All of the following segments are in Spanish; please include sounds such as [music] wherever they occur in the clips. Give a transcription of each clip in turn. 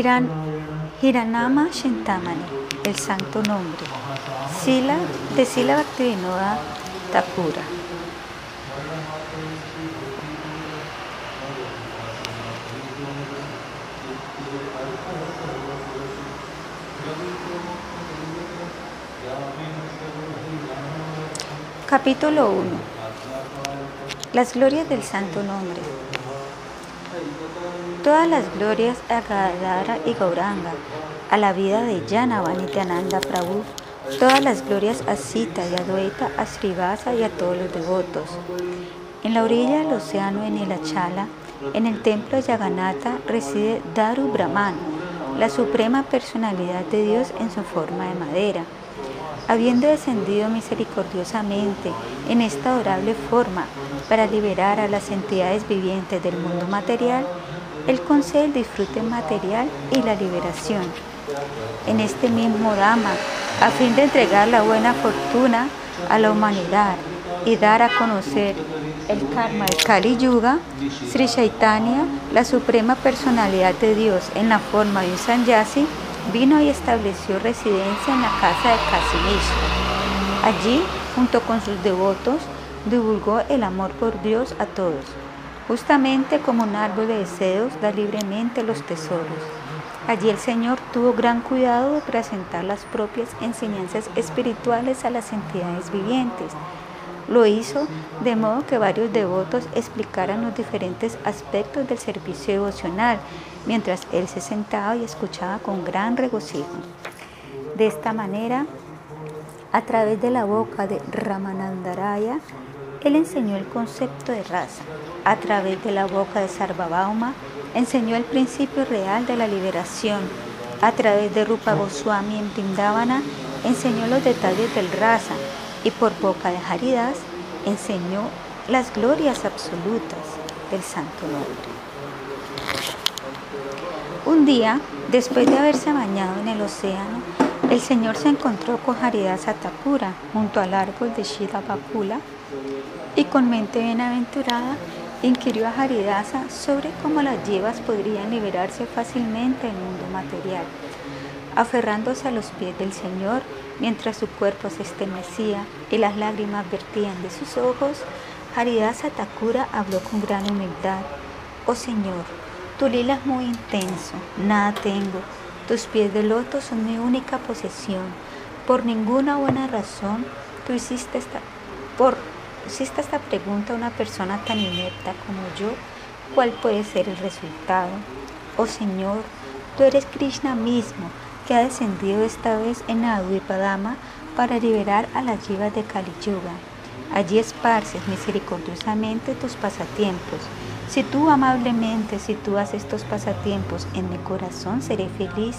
Hiran, Hiranama Shintamani, el santo nombre. Sila de Sila Bhaktivinoda Thakura. Capítulo 1. Las glorias del santo nombre. Todas las glorias a Gadara y Gauranga, a la vida de Yana Nityananda Prabhu, todas las glorias a Sita y Adwaita, a Srivasa y a todos los devotos. En la orilla del océano en el Achala, en el templo de Yaganatha, reside Daru Brahman, la suprema personalidad de Dios en su forma de madera habiendo descendido misericordiosamente en esta adorable forma para liberar a las entidades vivientes del mundo material, Él concede el disfrute material y la liberación. En este mismo Dhamma, a fin de entregar la buena fortuna a la humanidad y dar a conocer el karma del Kali Yuga, Sri Chaitanya, la suprema personalidad de Dios en la forma de un sannyasi, vino y estableció residencia en la casa de Casimiro. Allí, junto con sus devotos, divulgó el amor por Dios a todos. Justamente como un árbol de deseos da libremente los tesoros. Allí el Señor tuvo gran cuidado de presentar las propias enseñanzas espirituales a las entidades vivientes. Lo hizo de modo que varios devotos explicaran los diferentes aspectos del servicio devocional mientras él se sentaba y escuchaba con gran regocijo. De esta manera, a través de la boca de Ramanandaraya, él enseñó el concepto de raza. A través de la boca de Sarvabhauma, enseñó el principio real de la liberación. A través de Rupa Goswami en Pindavana, enseñó los detalles del raza. Y por boca de Haridas, enseñó las glorias absolutas del Santo Nombre. Un día, después de haberse bañado en el océano, el Señor se encontró con Haridasa Thakura junto al árbol de Shida Bakula y con mente bienaventurada inquirió a Haridasa sobre cómo las llevas podrían liberarse fácilmente del mundo material. Aferrándose a los pies del Señor, mientras su cuerpo se estremecía y las lágrimas vertían de sus ojos, Haridasa Thakura habló con gran humildad. Oh Señor, tu lila es muy intenso, nada tengo. Tus pies de loto son mi única posesión. Por ninguna buena razón tú hiciste esta, por, hiciste esta pregunta a una persona tan inepta como yo. ¿Cuál puede ser el resultado? Oh Señor, tú eres Krishna mismo, que ha descendido esta vez en Adwipadama para liberar a las yivas de Kali Yuga. Allí esparces misericordiosamente tus pasatiempos si tú amablemente sitúas estos pasatiempos en mi corazón, seré feliz.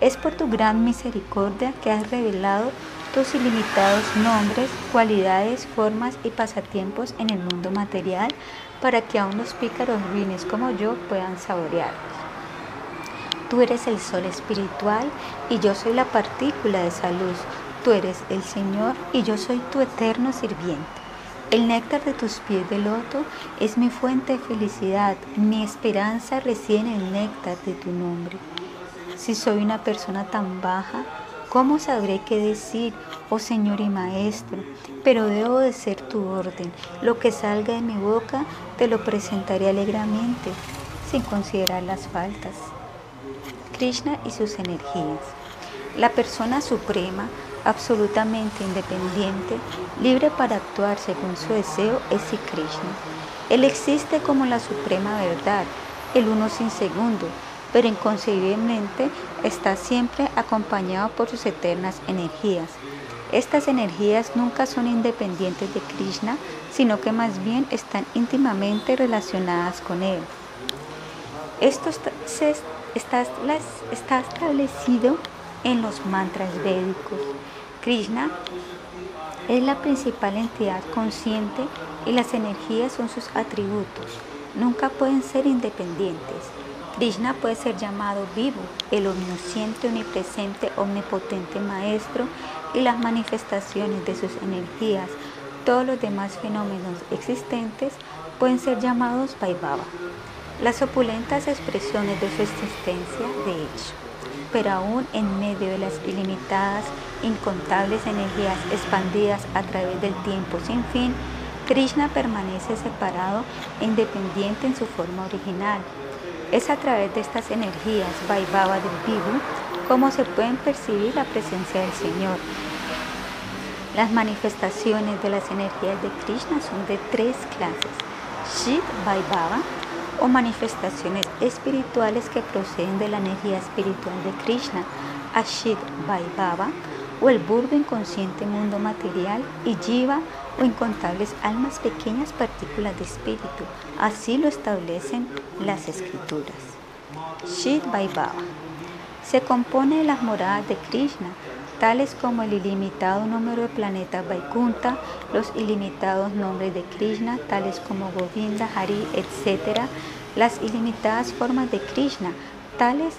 Es por tu gran misericordia que has revelado tus ilimitados nombres, cualidades, formas y pasatiempos en el mundo material para que aún los pícaros ruines como yo puedan saborearlos. Tú eres el sol espiritual y yo soy la partícula de esa luz. Tú eres el Señor y yo soy tu eterno sirviente. El néctar de tus pies de loto es mi fuente de felicidad. Mi esperanza reside en el néctar de tu nombre. Si soy una persona tan baja, ¿cómo sabré qué decir, oh Señor y Maestro? Pero debo de ser tu orden. Lo que salga de mi boca te lo presentaré alegremente, sin considerar las faltas. Krishna y sus energías. La persona suprema absolutamente independiente, libre para actuar según su deseo, es Krishna. Él existe como la suprema verdad, el uno sin segundo, pero inconcebiblemente está siempre acompañado por sus eternas energías. Estas energías nunca son independientes de Krishna, sino que más bien están íntimamente relacionadas con él. Esto está, establecido en los mantras védicos. Krishna es la principal entidad consciente y las energías son sus atributos. Nunca pueden ser independientes. Krishna puede ser llamado vivo, el omnisciente, omnipresente, omnipotente maestro y las manifestaciones de sus energías. Todos los demás fenómenos existentes pueden ser llamados Vaibhava. las opulentas expresiones de su existencia de hecho. Pero aún en medio de las ilimitadas, incontables energías expandidas a través del tiempo sin fin, Krishna permanece separado e independiente en su forma original. Es a través de estas energías Vaibhava del Vivo como se pueden percibir la presencia del Señor. Las manifestaciones de las energías de Krishna son de tres clases. Shit Vaibhava o manifestaciones espirituales que proceden de la energía espiritual de Krishna. Ashit Vaibhava o el burdo inconsciente mundo material y Jiva o incontables almas pequeñas partículas de espíritu. Así lo establecen las escrituras. Shit Vaibhava se compone de las moradas de Krishna, tales como el ilimitado número de planetas Vaikunta, los ilimitados nombres de Krishna, tales como Govinda, Hari, etc., las ilimitadas formas de Krishna, tales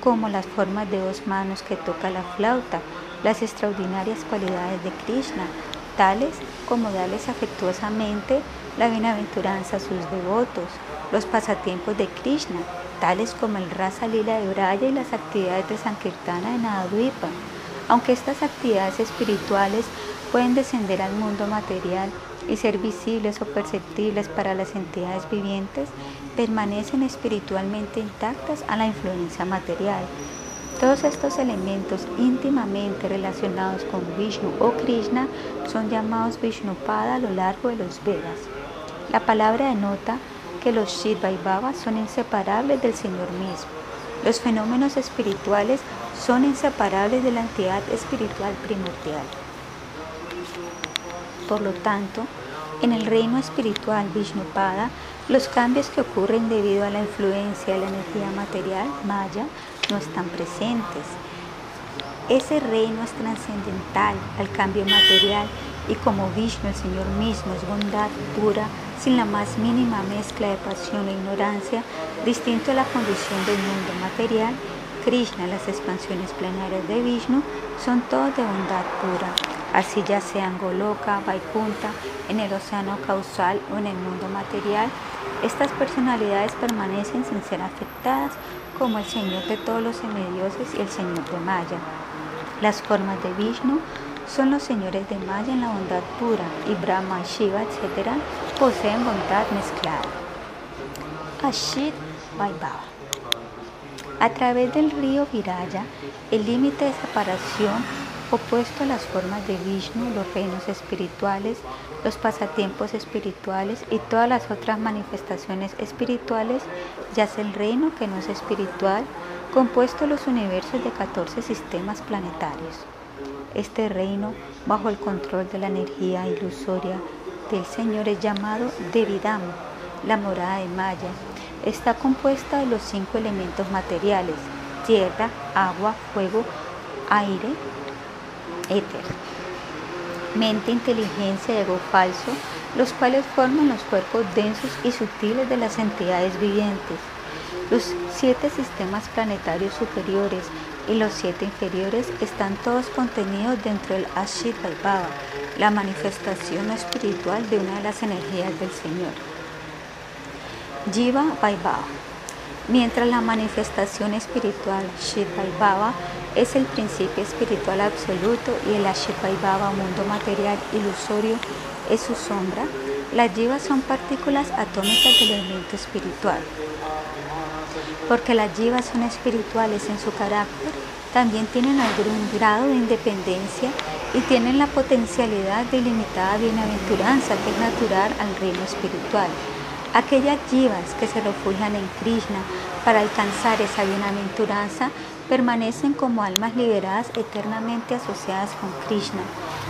como las formas de dos manos que toca la flauta, las extraordinarias cualidades de Krishna, tales como darles afectuosamente la bienaventuranza a sus devotos, los pasatiempos de Krishna, tales como el Rasa Lila de Braya y las actividades de Sankirtana en Advipa. Aunque estas actividades espirituales pueden descender al mundo material y ser visibles o perceptibles para las entidades vivientes, permanecen espiritualmente intactas a la influencia material. Todos estos elementos íntimamente relacionados con Vishnu o Krishna son llamados Vishnupada a lo largo de los Vedas. La palabra denota que los Shiva y Baba son inseparables del Señor mismo. Los fenómenos espirituales son inseparables de la entidad espiritual primordial. Por lo tanto, en el reino espiritual Vishnupada, los cambios que ocurren debido a la influencia de la energía material, Maya, no están presentes. Ese reino es trascendental al cambio material y como Vishnu, el Señor mismo, es bondad pura, sin la más mínima mezcla de pasión e ignorancia, distinto a la condición del mundo material, Krishna, las expansiones plenarias de Vishnu, son todos de bondad pura, así ya sean Goloka, Vaikunta, en el océano causal o en el mundo material, estas personalidades permanecen sin ser afectadas como el Señor de todos los semidioses y el Señor de Maya. Las formas de Vishnu son los señores de Maya en la bondad pura y Brahma, Shiva, etc. poseen bondad mezclada. Ashit Vaibhava. A través del río Viraya, el límite de separación opuesto a las formas de Vishnu, los reinos espirituales, los pasatiempos espirituales y todas las otras manifestaciones espirituales, yace el reino que no es espiritual, compuesto los universos de 14 sistemas planetarios. Este reino, bajo el control de la energía ilusoria del Señor, es llamado Devidam, la morada de Maya. Está compuesta de los cinco elementos materiales, tierra, agua, fuego, aire, éter. Mente, inteligencia y ego falso, los cuales forman los cuerpos densos y sutiles de las entidades vivientes. Los siete sistemas planetarios superiores y los siete inferiores están todos contenidos dentro del Ashit Vaibhava, la manifestación espiritual de una de las energías del Señor. Jiva Vaibhava. Mientras la manifestación espiritual Shit Vaibhava es el principio espiritual absoluto y el Ashit Vaibhava, mundo material ilusorio, es su sombra, las jivas son partículas atómicas del elemento espiritual. Porque las jivas son espirituales en su carácter, también tienen algún grado de independencia y tienen la potencialidad de ilimitada bienaventuranza que es natural al reino espiritual. Aquellas jivas que se refugian en Krishna para alcanzar esa bienaventuranza permanecen como almas liberadas eternamente asociadas con Krishna,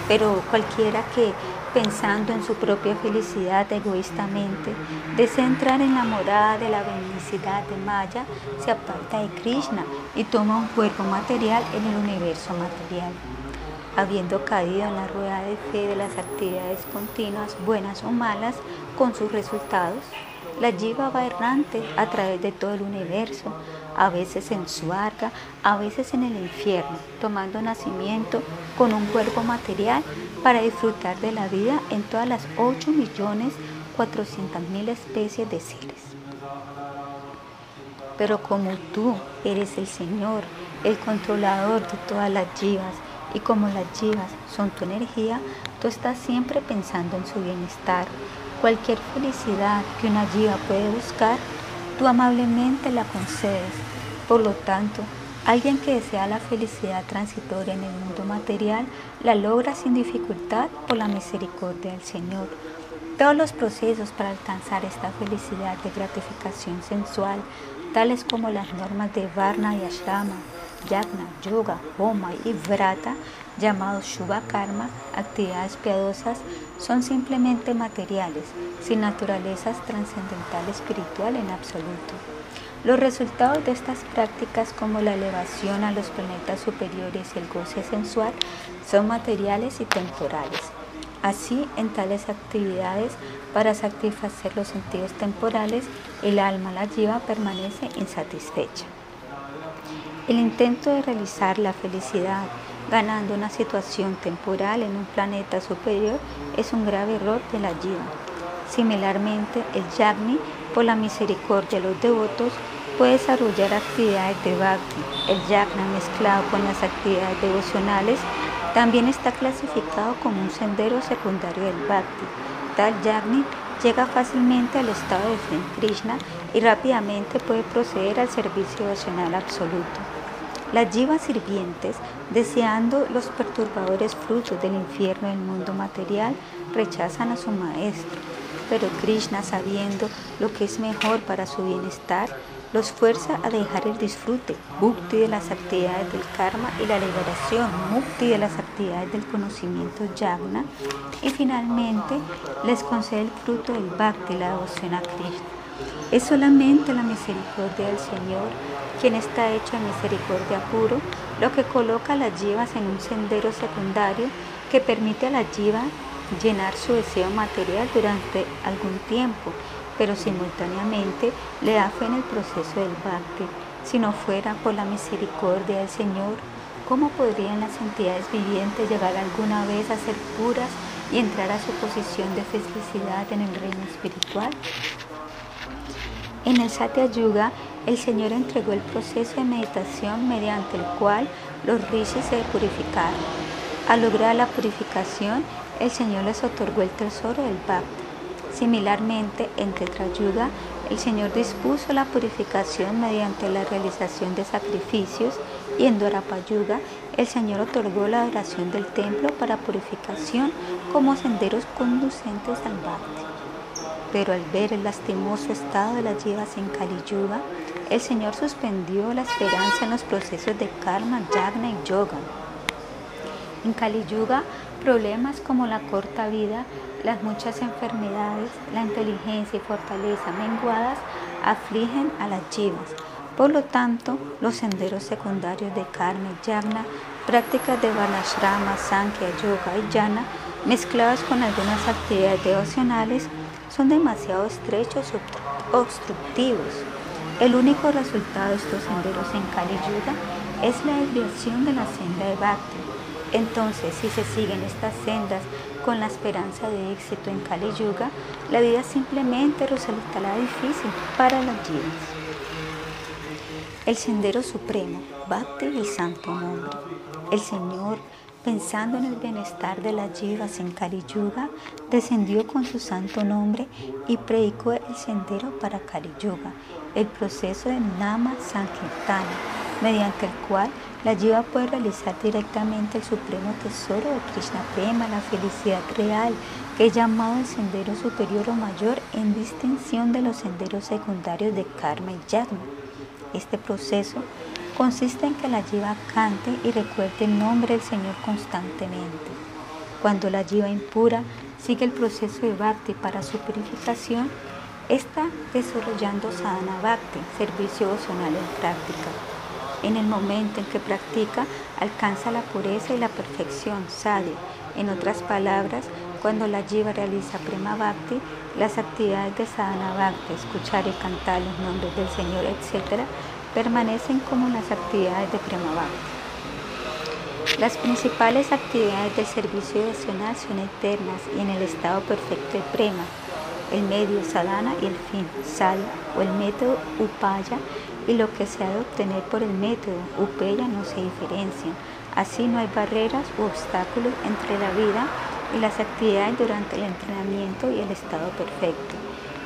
pero cualquiera que pensando en su propia felicidad egoístamente, desea entrar en la morada de la benicidad de Maya, se aparta de Krishna y toma un cuerpo material en el universo material. Habiendo caído en la rueda de fe de las actividades continuas, buenas o malas, con sus resultados, la jiva va errante a través de todo el universo, a veces en su arca, a veces en el infierno, tomando nacimiento con un cuerpo material para disfrutar de la vida en todas las 8 millones 400 mil especies de seres. Pero como tú eres el Señor, el controlador de todas las jivas, y como las jivas son tu energía, tú estás siempre pensando en su bienestar. Cualquier felicidad que una jiva puede buscar, tú amablemente la concedes. Por lo tanto, alguien que desea la felicidad transitoria en el mundo material, la logra sin dificultad por la misericordia del Señor. Todos los procesos para alcanzar esta felicidad de gratificación sensual, tales como las normas de Varna y Ashrama, Yagna, Yoga, Homa y Vrata, llamados Shubha Karma, actividades piadosas, son simplemente materiales, sin naturalezas trascendental espiritual en absoluto. Los resultados de estas prácticas como la elevación a los planetas superiores y el goce sensual son materiales y temporales. Así, en tales actividades, para satisfacer los sentidos temporales, el alma, la jiva, permanece insatisfecha. El intento de realizar la felicidad ganando una situación temporal en un planeta superior es un grave error de la jiva. Similarmente, el yagni, por la misericordia de los devotos, puede desarrollar actividades de bhakti. El yagna mezclado con las actividades devocionales también está clasificado como un sendero secundario del bhakti. Tal yagni llega fácilmente al estado de Sri Krishna y rápidamente puede proceder al servicio devocional absoluto. Las jivas sirvientes, deseando los perturbadores frutos del infierno del mundo material, rechazan a su maestro. Pero Krishna, sabiendo lo que es mejor para su bienestar, los fuerza a dejar el disfrute, bhakti de las actividades del karma y la liberación, mukti de las actividades del conocimiento yagna, y finalmente les concede el fruto del bhakti, la devoción a Krishna. Es solamente la misericordia del Señor quien está hecho de misericordia puro, lo que coloca las jivas en un sendero secundario que permite a la jiva llenar su deseo material durante algún tiempo, pero simultáneamente le da fe en el proceso del bhakti. Si no fuera por la misericordia del Señor, ¿cómo podrían las entidades vivientes llegar alguna vez a ser puras y entrar a su posición de felicidad en el reino espiritual? En el Satya Yuga, el Señor entregó el proceso de meditación mediante el cual los rishis se purificaron. Al lograr la purificación, el Señor les otorgó el tesoro del Bhakti. Similarmente, en Tetrayuga, el Señor dispuso la purificación mediante la realización de sacrificios y en Dwarapayuga el Señor otorgó la adoración del templo para purificación como senderos conducentes al Bhakti. Pero al ver el lastimoso estado de las jivas en Kali Yuga, el Señor suspendió la esperanza en los procesos de karma, yagna y yoga. En Kali Yuga, problemas como la corta vida, las muchas enfermedades, la inteligencia y fortaleza menguadas afligen a las jivas. Por lo tanto, los senderos secundarios de karma y yagna, prácticas de Varnashrama, Sankhya, Yoga y Jnana, mezcladas con algunas actividades devocionales, son demasiado estrechos o obstructivos. El único resultado de estos senderos en Kali Yuga es la desviación de la senda de Bhakti. Entonces, si se siguen estas sendas con la esperanza de éxito en Kali Yuga, la vida simplemente resultará difícil para las jivas. El sendero supremo, Bhakti el santo nombre. El Señor Pensando en el bienestar de las jivas en Kali Yuga, descendió con su santo nombre y predicó el sendero para Kali Yuga, el proceso de Nama Sankirtana, mediante el cual la jiva puede realizar directamente el supremo tesoro de Krishna Prema, la felicidad real, que es llamado el sendero superior o mayor en distinción de los senderos secundarios de Karma y Yagna. Este proceso consiste en que la jiva cante y recuerde el nombre del Señor constantemente. Cuando la jiva impura sigue el proceso de bhakti para su purificación, está desarrollando sadhana bhakti, servicio devocional en práctica. En el momento en que practica, alcanza la pureza y la perfección, sadhi. En otras palabras, cuando la jiva realiza prema bhakti, las actividades de sadhana bhakti, escuchar y cantar los nombres del Señor, etc., permanecen como las actividades de Prema Las principales actividades del servicio devocional son eternas y en el estado perfecto de Prema. el medio sadhana y el fin sala o el método upaya y lo que se ha de obtener por el método upeya no se diferencian. Así no hay barreras u obstáculos entre la vida y las actividades durante el entrenamiento y el estado perfecto.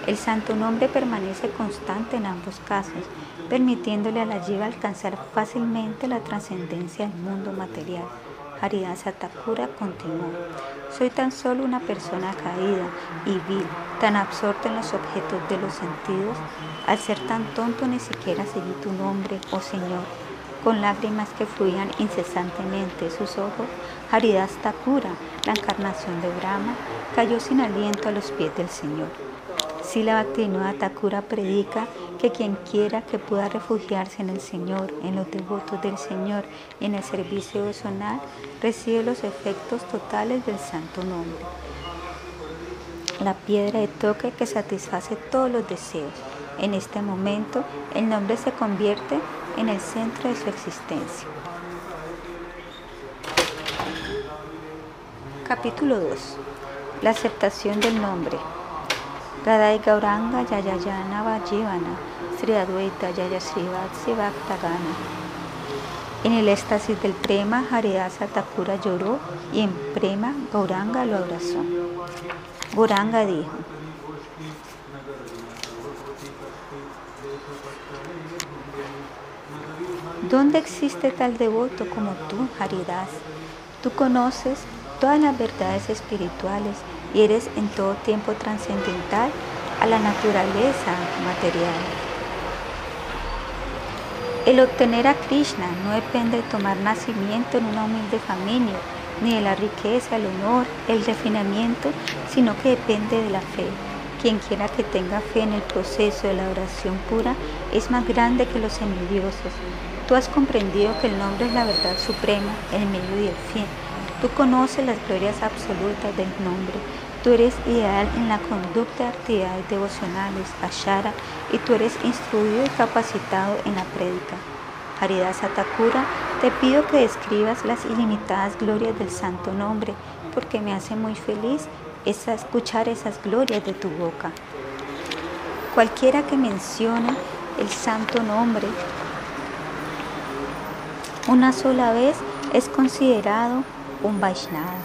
El santo nombre permanece constante en ambos casos, permitiéndole a la jiva alcanzar fácilmente la trascendencia del mundo material. Haridasa Thakura continuó. Soy tan solo una persona caída y vil, tan absorta en los objetos de los sentidos. Al ser tan tonto ni siquiera seguí tu nombre, oh Señor. Con lágrimas que fluían incesantemente sus ojos, Haridas la encarnación de Brahma, cayó sin aliento a los pies del Señor. Sila Bhaktivinoda Thakura predica que quien quiera que pueda refugiarse en el Señor, en los devotos del Señor en el servicio devocional, recibe los efectos totales del santo nombre. La piedra de toque que satisface todos los deseos. En este momento, el nombre se convierte en el centro de su existencia. Capítulo 2. La aceptación del nombre. Radha Gauranga Yayayana Vajivana Sri Advaita Bhaktagana. En el éxtasis del prema, Haridasa Thakura lloró y en prema Gauranga lo abrazó. Gauranga dijo, ¿Dónde existe tal devoto como tú, Haridas? Tú conoces todas las verdades espirituales y eres en todo tiempo trascendental a la naturaleza material. El obtener a Krishna no depende de tomar nacimiento en una humilde familia, ni de la riqueza, el honor, el refinamiento, sino que depende de la fe. Quien quiera que tenga fe en el proceso de la oración pura es más grande que los semidioses. Tú has comprendido que el nombre es la verdad suprema, el medio y el fin. Tú conoces las glorias absolutas del nombre. Tú eres ideal en la conducta de actividades devocionales, ashara, y tú eres instruido y capacitado en la prédica. Haridasa Thakura, te pido que describas las ilimitadas glorias del santo nombre, porque me hace muy feliz escuchar esas glorias de tu boca. Cualquiera que mencione el santo nombre una sola vez es considerado un Vaishnava.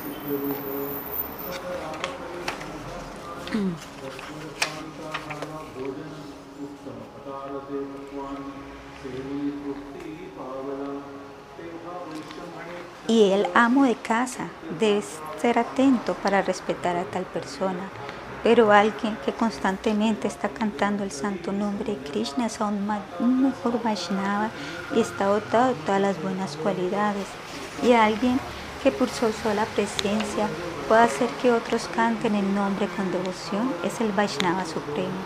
Y el amo de casa debe ser atento para respetar a tal persona. Pero alguien que constantemente está cantando el santo nombre de Krishna es aún un mejor Vaishnava y está dotado de todas las buenas cualidades. Y alguien que por su sola presencia pueda hacer que otros canten el nombre con devoción es el Vaishnava Supremo.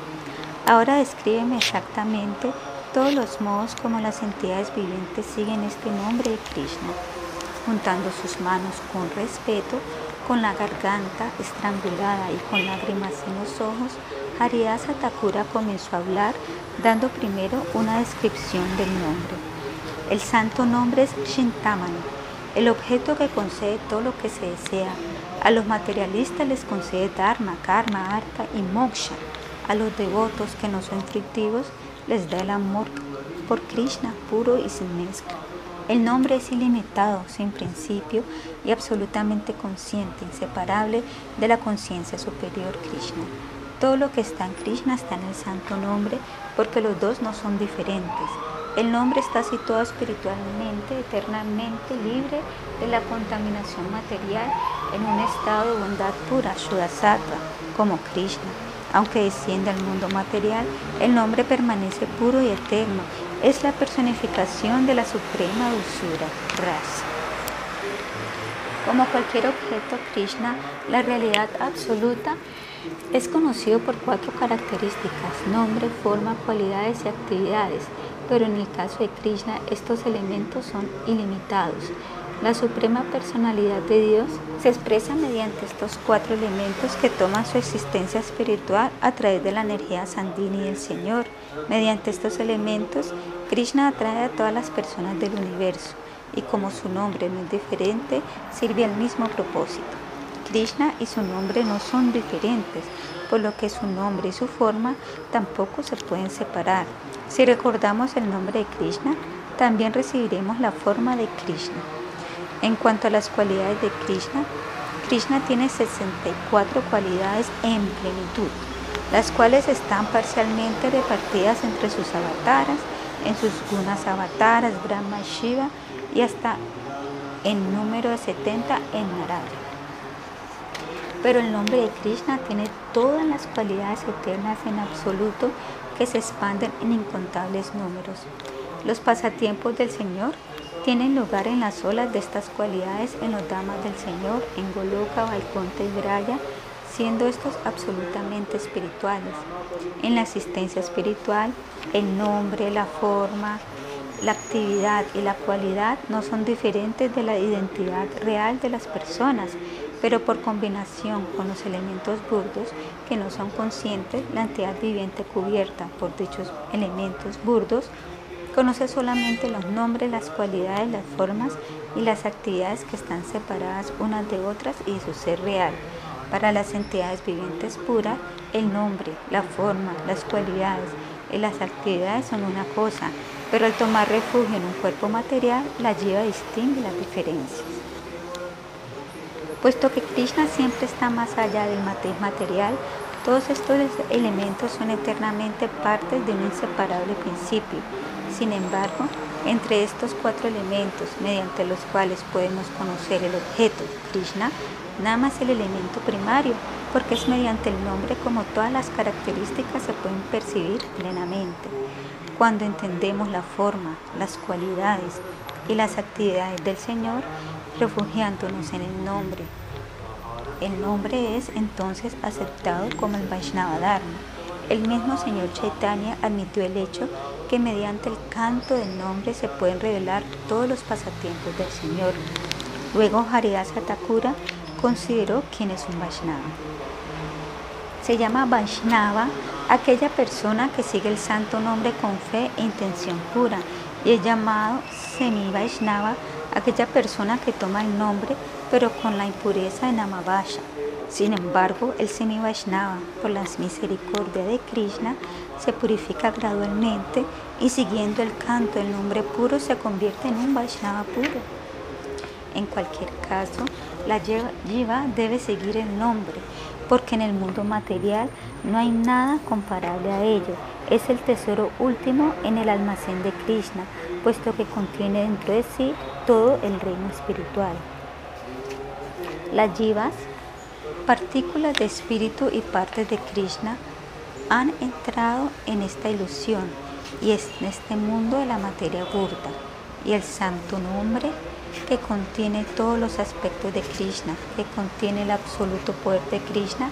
Ahora descríbeme exactamente todos los modos como las entidades vivientes siguen este nombre de Krishna, juntando sus manos con respeto, con la garganta estrangulada y con lágrimas en los ojos, Haridasa Thakura comenzó a hablar dando primero una descripción del nombre. El santo nombre es Shintamani, el objeto que concede todo lo que se desea. A los materialistas les concede Dharma, Karma, Artha y Moksha. A los devotos que no son frictivos les da el amor por Krishna puro y sin mezcla. El nombre es ilimitado, sin principio y absolutamente consciente, inseparable de la conciencia superior Krishna. Todo lo que está en Krishna está en el santo nombre porque los dos no son diferentes. El nombre está situado espiritualmente, eternamente libre de la contaminación material en un estado de bondad pura, Shuddhasattva, como Krishna. Aunque desciende al mundo material, el nombre permanece puro y eterno es la personificación de la suprema dulzura, Rasa. Como cualquier objeto Krishna, la realidad absoluta es conocido por cuatro características, nombre, forma, cualidades y actividades, pero en el caso de Krishna estos elementos son ilimitados. La suprema personalidad de Dios se expresa mediante estos cuatro elementos que toman su existencia espiritual a través de la energía sandini del Señor. Mediante estos elementos, Krishna atrae a todas las personas del universo y como su nombre no es diferente, sirve al mismo propósito. Krishna y su nombre no son diferentes, por lo que su nombre y su forma tampoco se pueden separar. Si recordamos el nombre de Krishna, también recibiremos la forma de Krishna. En cuanto a las cualidades de Krishna, Krishna tiene 64 cualidades en plenitud, las cuales están parcialmente repartidas entre sus avataras, en sus gunas avataras, Brahma Shiva, y hasta en número de 70 en Narayana. Pero el nombre de Krishna tiene todas las cualidades eternas en absoluto que se expanden en incontables números. Los pasatiempos del Señor tienen lugar en las olas de estas cualidades en los damas del Señor, en Goloka, Vaikunta y Braya, siendo estos absolutamente espirituales. En la existencia espiritual, el nombre, la forma, la actividad y la cualidad no son diferentes de la identidad real de las personas, pero por combinación con los elementos burdos que no son conscientes, la entidad viviente cubierta por dichos elementos burdos conoce solamente los nombres, las cualidades, las formas y las actividades que están separadas unas de otras y su ser real. Para las entidades vivientes puras, el nombre, la forma, las cualidades y las actividades son una cosa, pero al tomar refugio en un cuerpo material, la lleva distingue las diferencias. Puesto que Krishna siempre está más allá del material, todos estos elementos son eternamente partes de un inseparable principio. Sin embargo, entre estos cuatro elementos, mediante los cuales podemos conocer el objeto, Krishna, nada más el elemento primario, porque es mediante el nombre como todas las características se pueden percibir plenamente. Cuando entendemos la forma, las cualidades y las actividades del Señor, refugiándonos en el nombre. El nombre es entonces aceptado como el Vaishnava Dharma. El mismo señor Chaitanya admitió el hecho que mediante el canto del nombre se pueden revelar todos los pasatiempos del Señor. Luego Haridasa Thakura consideró quién es un Vaishnava. Se llama Vaishnava aquella persona que sigue el santo nombre con fe e intención pura y es llamado Semi Vaishnava aquella persona que toma el nombre pero con la impureza de Namavasha. Sin embargo, el Semi Vaishnava, por la misericordia de Krishna, se purifica gradualmente y siguiendo el canto del nombre puro se convierte en un Vaishnava puro. En cualquier caso, la Jiva debe seguir el nombre, porque en el mundo material no hay nada comparable a ello. Es el tesoro último en el almacén de Krishna, puesto que contiene dentro de sí todo el reino espiritual. Las jivas, partículas de espíritu y partes de Krishna, han entrado en esta ilusión y en este mundo de la materia burda. Y el santo nombre que contiene todos los aspectos de Krishna, que contiene el absoluto poder de Krishna,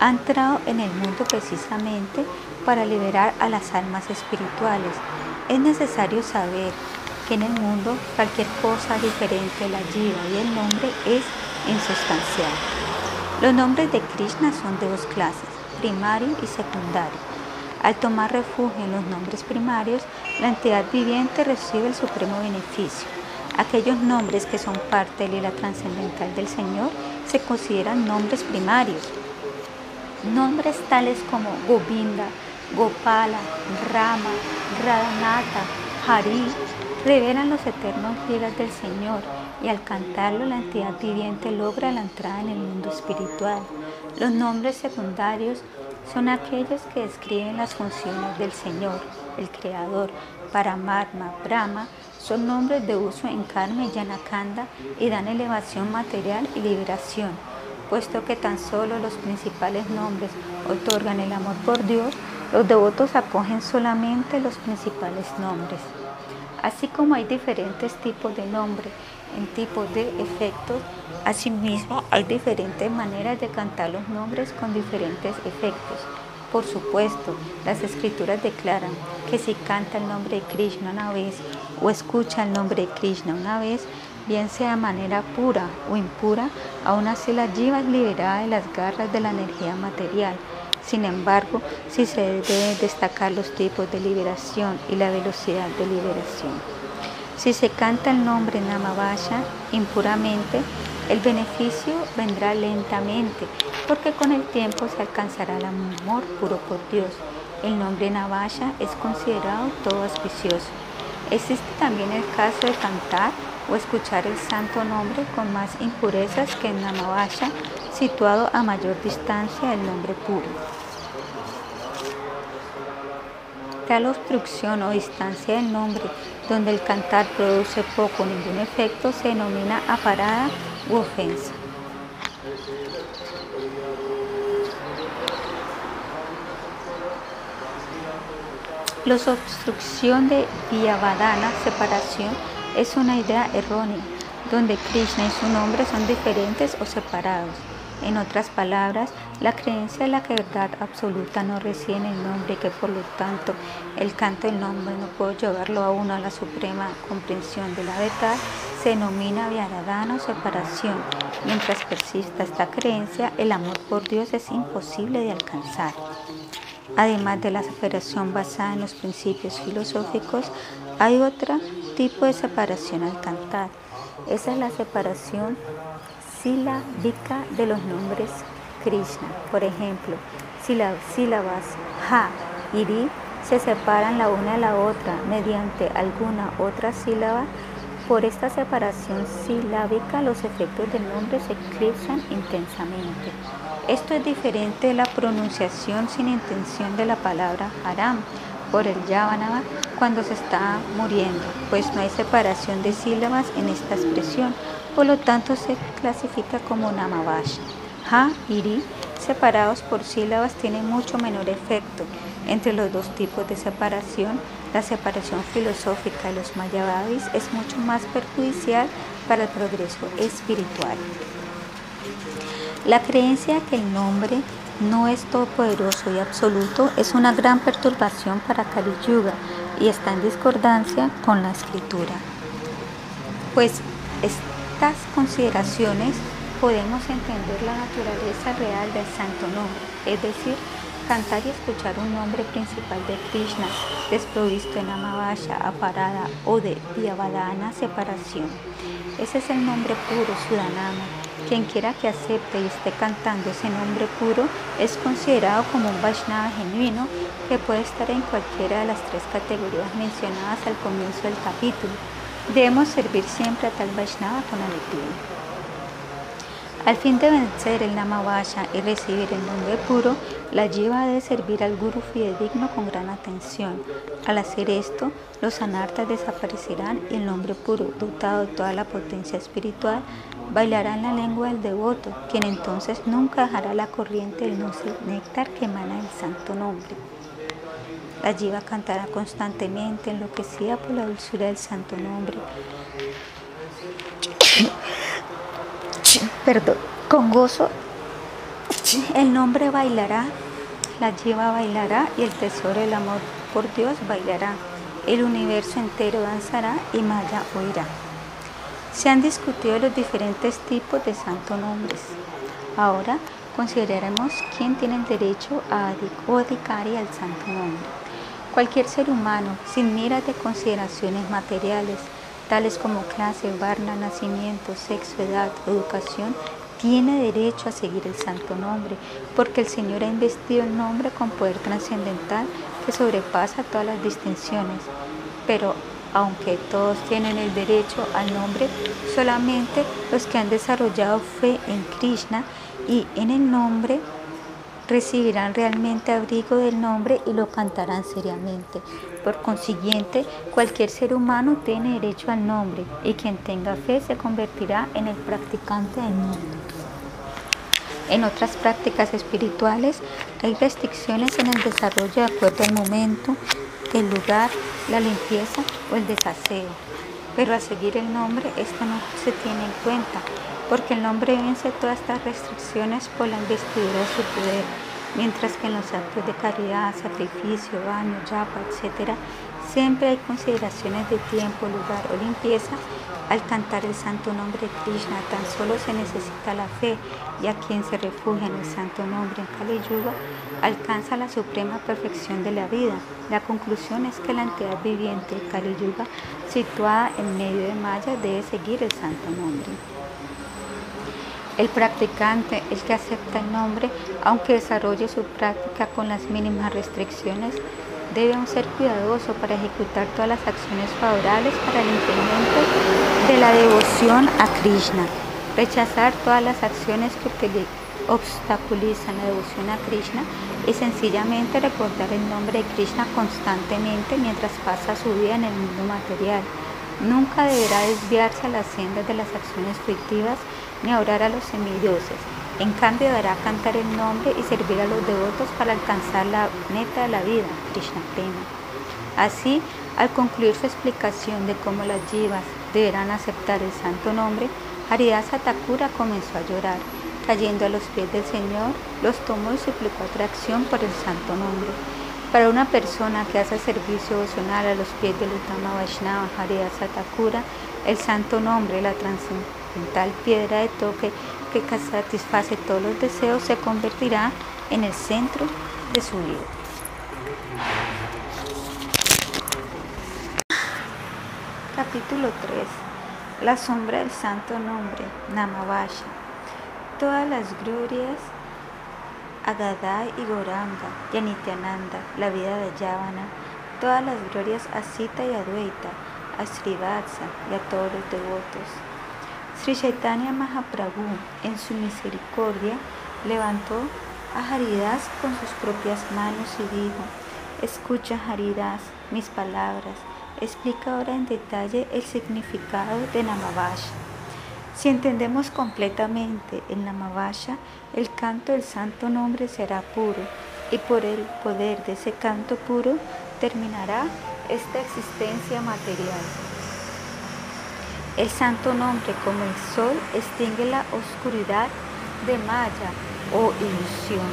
ha entrado en el mundo precisamente para liberar a las almas espirituales. Es necesario saber que en el mundo cualquier cosa diferente la jiva y el nombre es insustancial. Los nombres de Krishna son de dos clases, primario y secundario. Al tomar refugio en los nombres primarios, la entidad viviente recibe el supremo beneficio. Aquellos nombres que son parte de la trascendental del Señor se consideran nombres primarios. Nombres tales como Govinda, Gopala, Rama, Radhanata, Hari, revelan los eternos días del Señor y al cantarlo la entidad viviente logra la entrada en el mundo espiritual. Los nombres secundarios son aquellos que describen las funciones del Señor, el Creador, Paramatma, Brahma, son nombres de uso en Karma y Yanakanda y dan elevación material y liberación, puesto que tan solo los principales nombres otorgan el amor por Dios, los devotos acogen solamente los principales nombres. Así como hay diferentes tipos de nombres en tipos de efectos, asimismo hay diferentes maneras de cantar los nombres con diferentes efectos. Por supuesto, las escrituras declaran que si canta el nombre de Krishna una vez o escucha el nombre de Krishna una vez, bien sea de manera pura o impura, aún así la jiva liberada de las garras de la energía material. Sin embargo, sí se deben destacar los tipos de liberación y la velocidad de liberación. Si se canta el nombre Namavasha impuramente, El beneficio vendrá lentamente, porque con el tiempo se alcanzará el amor puro por Dios. El nombre Navasha es considerado todo auspicioso. Existe también el caso de cantar o escuchar el santo nombre con más impurezas que en Namavasha, situado a mayor distancia del nombre puro. Tal obstrucción o distancia del nombre, donde el cantar produce poco o ningún efecto, se denomina aparada u ofensa. La obstrucción de Vyavadana, separación, es una idea errónea, donde Krishna y su nombre son diferentes o separados. En otras palabras, la creencia de la que verdad absoluta no reside en el nombre y que por lo tanto el canto del nombre no puede llevarlo a uno a la suprema comprensión de la verdad se denomina Vyadadana o separación. Mientras persista esta creencia, el amor por Dios es imposible de alcanzar. Además de la separación basada en los principios filosóficos, hay otro tipo de separación al cantar. Esa es la separación silábica de los nombres Krishna. Por ejemplo, si las sílabas Ha y Ri se separan la una de la otra mediante alguna otra sílaba, por esta separación silábica los efectos del nombre se eclipsan intensamente. Esto es diferente de la pronunciación sin intención de la palabra haram por el yavanava cuando se está muriendo, pues no hay separación de sílabas en esta expresión, por lo tanto se clasifica como namavash. Ha y ri separados por sílabas tienen mucho menor efecto. Entre los dos tipos de separación, la separación filosófica de los mayavadis es mucho más perjudicial para el progreso espiritual. La creencia que el nombre no es todopoderoso y absoluto es una gran perturbación para Kali Yuga y está en discordancia con la escritura. Pues estas consideraciones podemos entender la naturaleza real del santo nombre, es decir, cantar y escuchar un nombre principal de Krishna, desprovisto en Amavasha, Aparada o de Vyavadana, separación. Ese es el nombre puro, Sudanama. Quien quiera que acepte y esté cantando ese nombre puro es considerado como un Vaishnava genuino que puede estar en cualquiera de las tres categorías mencionadas al comienzo del capítulo. Debemos servir siempre a tal Vaishnava con alegría. Al fin de vencer el Namavasha y recibir el nombre puro, la lleva de servir al Guru fidedigno con gran atención. Al hacer esto, los anartas desaparecerán y el nombre puro, dotado de toda la potencia espiritual, bailará en la lengua del devoto, quien entonces nunca dejará la corriente del néctar que emana el santo nombre. La jiva cantará constantemente, enloquecida por la dulzura del santo nombre. Perdón, con gozo el nombre bailará, la lleva bailará y el tesoro del amor por Dios bailará. El universo entero danzará y Maya oirá. Se han discutido los diferentes tipos de santo nombres. Ahora consideraremos quién tiene el derecho a dedicar al santo nombre. Cualquier ser humano, sin miras de consideraciones materiales, tales como clase, barna, nacimiento, sexo, edad, educación, tiene derecho a seguir el santo nombre, porque el Señor ha investido el nombre con poder trascendental que sobrepasa todas las distinciones. Pero aunque todos tienen el derecho al nombre, solamente los que han desarrollado fe en Krishna y en el nombre recibirán realmente abrigo del nombre y lo cantarán seriamente. Por consiguiente, cualquier ser humano tiene derecho al nombre y quien tenga fe se convertirá en el practicante del mundo. En otras prácticas espirituales hay restricciones en el desarrollo de acuerdo al momento, el lugar, la limpieza o el desaseo. Pero al seguir el nombre esto no se tiene en cuenta, porque el nombre vence todas estas restricciones por la investidura de su poder, mientras que en los actos de caridad, sacrificio, baño, yapa, etc., siempre hay consideraciones de tiempo, lugar o limpieza al cantar el santo nombre de Krishna tan solo se necesita la fe y a quien se refugia en el santo nombre en Kali Yuga alcanza la suprema perfección de la vida. La conclusión es que la entidad viviente de Kali Yuga situada en medio de Maya debe seguir el santo nombre. El practicante, el que acepta el nombre, aunque desarrolle su práctica con las mínimas restricciones, debe ser cuidadoso para ejecutar todas las acciones favorables para el incremento de la devoción a Krishna. Rechazar todas las acciones que obstaculizan la devoción a Krishna y sencillamente recordar el nombre de Krishna constantemente mientras pasa su vida en el mundo material. Nunca deberá desviarse a las sendas de las acciones fictivas ni orar a los semidioses. En cambio, deberá cantar el nombre y servir a los devotos para alcanzar la meta de la vida, Krishna Prema. Así, al concluir su explicación de cómo las jivas deberán aceptar el santo nombre, Haridasa Thakura comenzó a llorar Cayendo a los pies del Señor, los tomó y suplicó atracción por el santo nombre. Para una persona que hace servicio devocional a los pies del Uttama Vaishnava Hariyasa Thakura, el santo nombre, la trascendental piedra de toque que satisface todos los deseos, se convertirá en el centro de su vida. Capítulo 3. La sombra del santo nombre, Namavasha todas las glorias a Gadai y Goranga y a Nityananda, la vida de Yavana, todas las glorias a Sita y a Dueta, a Srivatsa y a todos los devotos. Sri Chaitanya Mahaprabhu, en su misericordia, levantó a Haridas con sus propias manos y dijo, escucha Haridas mis palabras, explica ahora en detalle el significado de Namavash. Si entendemos completamente el Namavasha, el canto del santo nombre será puro y por el poder de ese canto puro terminará esta existencia material. El santo nombre como el sol extingue la oscuridad de Maya o ilusión.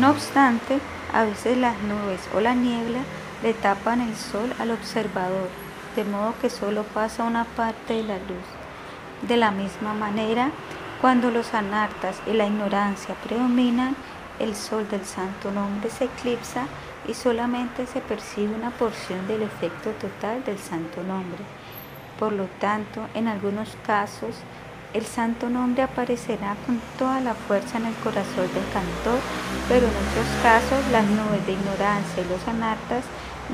No obstante, a veces las nubes o la niebla le tapan el sol al observador, de modo que solo pasa una parte de la luz. De la misma manera, cuando los anartas y la ignorancia predominan, el sol del santo nombre se eclipsa y solamente se percibe una porción del efecto total del santo nombre. Por lo tanto, en algunos casos, el santo nombre aparecerá con toda la fuerza en el corazón del cantor, pero en otros casos las nubes de ignorancia y los anartas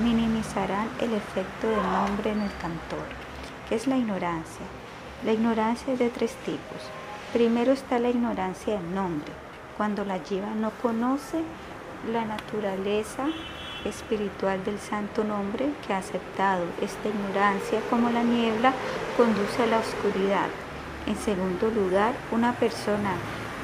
minimizarán el efecto del nombre en el cantor, que es la ignorancia. La ignorancia es de tres tipos. Primero está la ignorancia del nombre, cuando la lleva no conoce la naturaleza espiritual del santo nombre que ha aceptado. Esta ignorancia, como la niebla, conduce a la oscuridad. En segundo lugar, una persona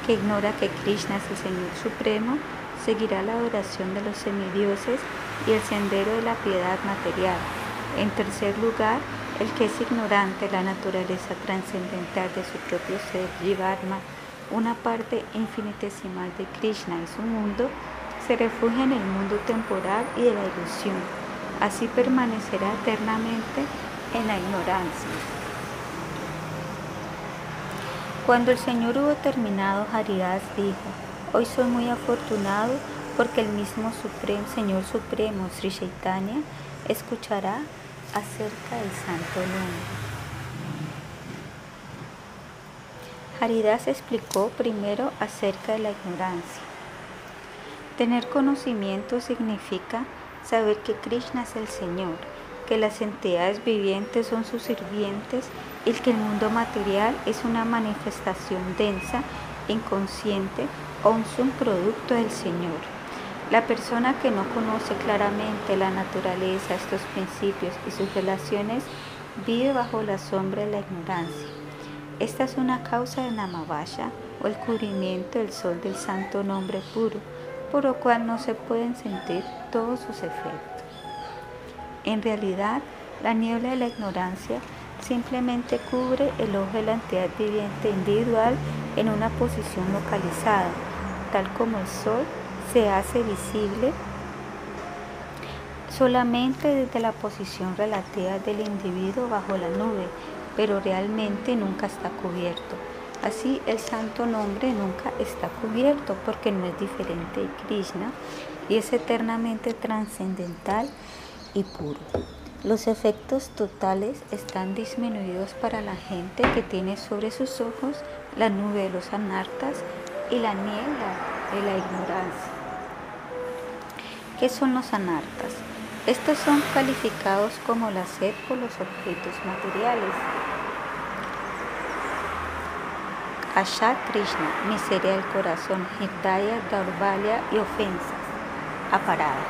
que ignora que Krishna es el Señor Supremo seguirá la adoración de los semidioses y el sendero de la piedad material. En tercer lugar, el que es ignorante de la naturaleza trascendental de su propio ser, Jivarma, una parte infinitesimal de Krishna y su mundo, se refugia en el mundo temporal y de la ilusión. Así permanecerá eternamente en la ignorancia. Cuando el Señor hubo terminado, Haridas dijo, hoy soy muy afortunado porque el mismo Señor Supremo, Sri Chaitanya, escuchará acerca del santo nombre. Haridas explicó primero acerca de la ignorancia. Tener conocimiento significa saber que Krishna es el Señor, que las entidades vivientes son sus sirvientes y que el mundo material es una manifestación densa, inconsciente o un subproducto del Señor. La persona que no conoce claramente la naturaleza, estos principios y sus relaciones vive bajo la sombra de la ignorancia. Esta es una causa de Namavasha o el cubrimiento del sol del santo nombre puro, por lo cual no se pueden sentir todos sus efectos. En realidad, la niebla de la ignorancia simplemente cubre el ojo de la entidad viviente individual en una posición localizada, tal como el sol se hace visible solamente desde la posición relativa del individuo bajo la nube, pero realmente nunca está cubierto. Así el santo nombre nunca está cubierto porque no es diferente de Krishna y es eternamente trascendental y puro. Los efectos totales están disminuidos para la gente que tiene sobre sus ojos la nube de los anartas y la niebla de la ignorancia. ¿Qué son los anartas? Estos son calificados como la sed por los objetos materiales. Asha Krishna, miseria del corazón, Hidaya, Daurvalya y ofensas. Aparada.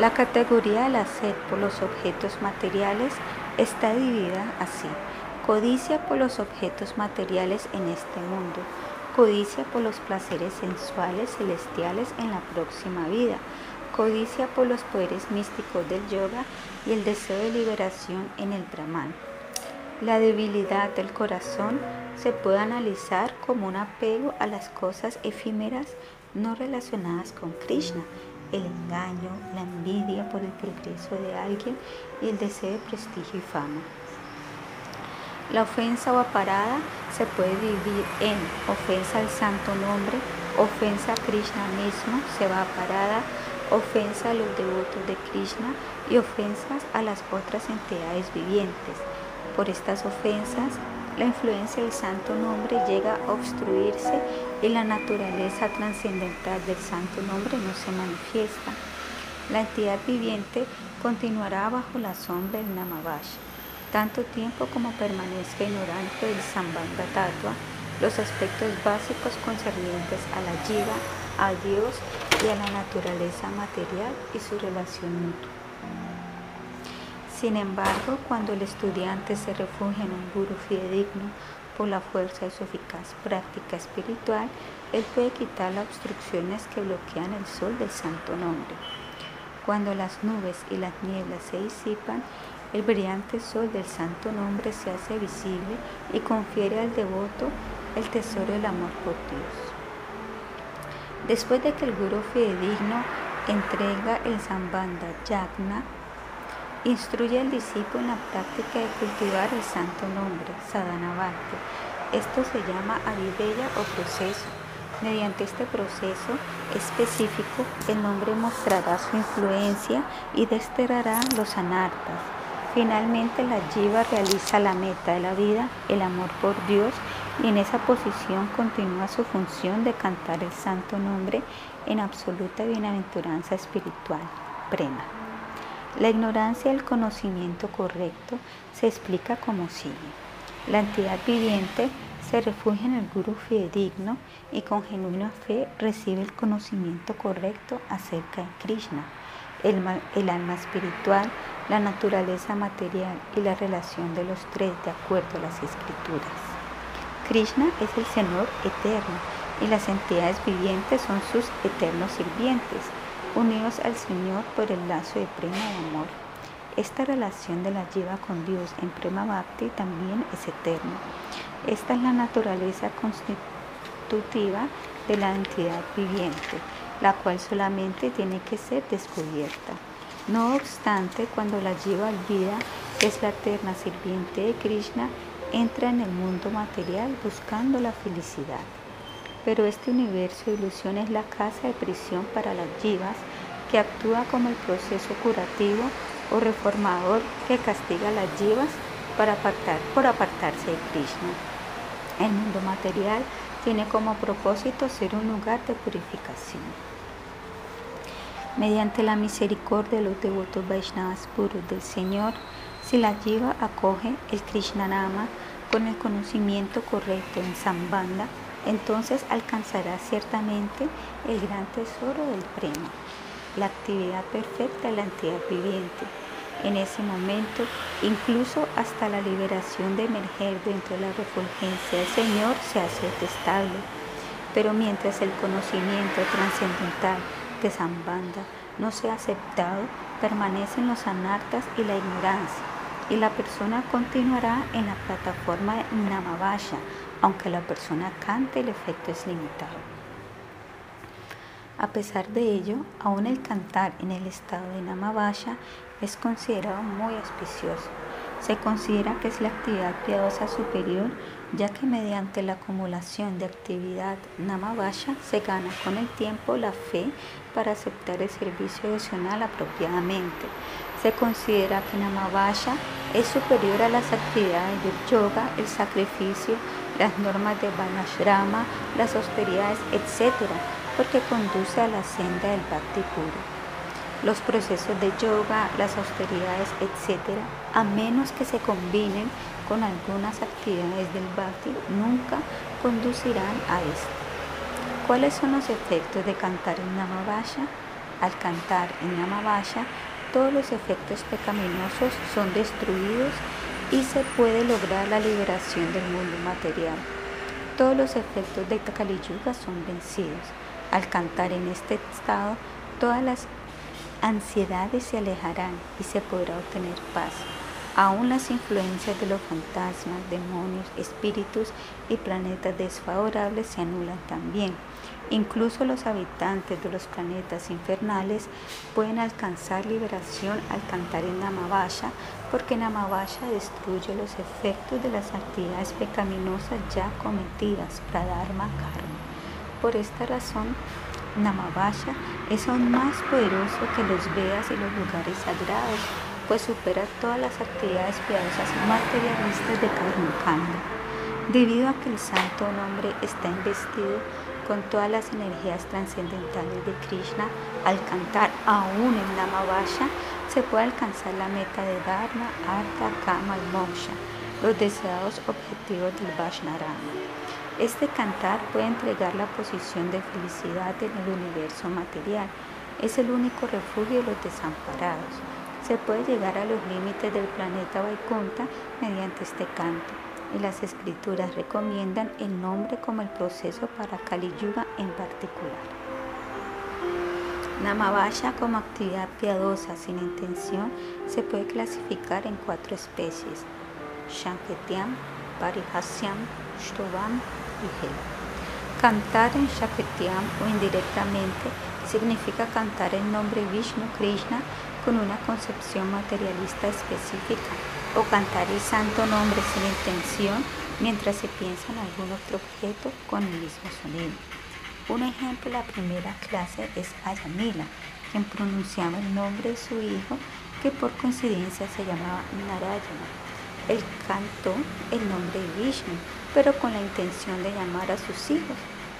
La categoría de la sed por los objetos materiales está dividida así. Codicia por los objetos materiales en este mundo. Codicia por los placeres sensuales celestiales en la próxima vida. Codicia por los poderes místicos del yoga y el deseo de liberación en el Brahman. La debilidad del corazón se puede analizar como un apego a las cosas efímeras no relacionadas con Krishna el engaño, la envidia por el progreso de alguien y el deseo de prestigio y fama. La ofensa o aparada se puede dividir en ofensa al santo nombre, ofensa a Krishna mismo, se va parada, ofensa a los devotos de Krishna y ofensas a las otras entidades vivientes. Por estas ofensas, la influencia del santo nombre llega a obstruirse y la naturaleza trascendental del santo nombre no se manifiesta. La entidad viviente continuará bajo la sombra del Namavash, tanto tiempo como permanezca ignorante del Sambandha Tattva, los aspectos básicos concernientes a la Jiva, a Dios y a la naturaleza material y su relación mutua. Sin embargo, cuando el estudiante se refugia en un guru fidedigno por la fuerza de su eficaz práctica espiritual, él puede quitar las obstrucciones que bloquean el sol del santo nombre. Cuando las nubes y las nieblas se disipan, el brillante sol del santo nombre se hace visible y confiere al devoto el tesoro del amor por Dios. Después de que el guru fidedigno entrega el Sambandha Yagna Instruye al discípulo en la práctica de cultivar el santo nombre, sadhanavati. Esto se llama avideya o proceso. Mediante este proceso específico, el nombre mostrará su influencia y desterrará los anartas. Finalmente, la jiva realiza la meta de la vida, el amor por Dios, y en esa posición continúa su función de cantar el santo nombre en absoluta bienaventuranza espiritual, prema. La ignorancia del conocimiento correcto se explica como sigue. La entidad viviente se refugia en el guru fidedigno y con genuina fe recibe el conocimiento correcto acerca de Krishna, el, el, alma espiritual, la naturaleza material y la relación de los tres de acuerdo a las escrituras. Krishna es el Señor eterno y las entidades vivientes son sus eternos sirvientes unidos al Señor por el lazo de prema de amor. Esta relación de la Jiva con Dios en Prema Bhakti también es eterna. Esta es la naturaleza constitutiva de la entidad viviente, la cual solamente tiene que ser descubierta. No obstante, cuando la Jiva olvida que es la eterna sirviente de Krishna, entra en el mundo material buscando la felicidad pero este universo de ilusión es la casa de prisión para las jivas que actúa como el proceso curativo o reformador que castiga a las jivas para apartar, por apartarse de Krishna. El mundo material tiene como propósito ser un lugar de purificación. Mediante la misericordia de los devotos Vaishnavas puros del Señor, si la jiva acoge el Krishna Nama con el conocimiento correcto en Sambandha, entonces alcanzará ciertamente el gran tesoro del premio, la actividad perfecta de la entidad viviente. En ese momento, incluso hasta la liberación de emerger dentro de la refulgencia del Señor se hace detestable. Pero mientras el conocimiento trascendental de Zambanda no sea aceptado, permanecen los anartas y la ignorancia, y la persona continuará en la plataforma Namavasha, aunque la persona cante, el efecto es limitado. A pesar de ello, aún el cantar en el estado de Namavasha es considerado muy auspicioso. Se considera que es la actividad piadosa superior, ya que mediante la acumulación de actividad Namavasha se gana con el tiempo la fe para aceptar el servicio adicional apropiadamente. Se considera que Namavasha es superior a las actividades del yoga, el sacrificio, las normas de Varnashrama, las austeridades, etc., porque conduce a la senda del Bhakti puro. Los procesos de yoga, las austeridades, etc., a menos que se combinen con algunas actividades del Bhakti, nunca conducirán a esto. ¿Cuáles son los efectos de cantar en? Al cantar en todos los efectos pecaminosos son destruidos y se puede lograr la liberación del mundo material. Todos los efectos de Kali Yuga son vencidos. Al cantar en este estado, todas las ansiedades se alejarán y se podrá obtener paz. Aún las influencias de los fantasmas, demonios, espíritus y planetas desfavorables se anulan también. Incluso los habitantes de los planetas infernales pueden alcanzar liberación al cantar en Namavasha, porque Namavasha destruye los efectos de las actividades pecaminosas ya cometidas, Pradharma Karma. Por esta razón, Namavasha es aún más poderoso que los Vedas y los lugares sagrados pues supera todas las actividades piadosas materialistas de Karmakanda. Debido a que el santo nombre está investido con todas las energías trascendentales de Krishna, al cantar aún en Namavasha, se puede alcanzar la meta de Dharma, Artha, Kama y Moksha, los deseados objetivos del Vaishnarama. Este cantar puede entregar la posición de felicidad en el universo material. Es el único refugio de los desamparados se puede llegar a los límites del planeta Vaikunta mediante este canto, y las escrituras recomiendan el nombre como el proceso para Kali Yuga en particular. Namavasha como actividad piadosa sin intención se puede clasificar en cuatro especies: Shanketyam, Parihasyam, Shtovam y Hela. Cantar en Shanketyam o indirectamente significa cantar el nombre Vishnu Krishna con una concepción materialista específica o cantar el santo nombre sin intención mientras se piensa en algún otro objeto con el mismo sonido. Un ejemplo de la primera clase es Ayamila, quien pronunciaba el nombre de su hijo que por coincidencia se llamaba Narayana. Él cantó el nombre de Vishnu, pero con la intención de llamar a sus hijos.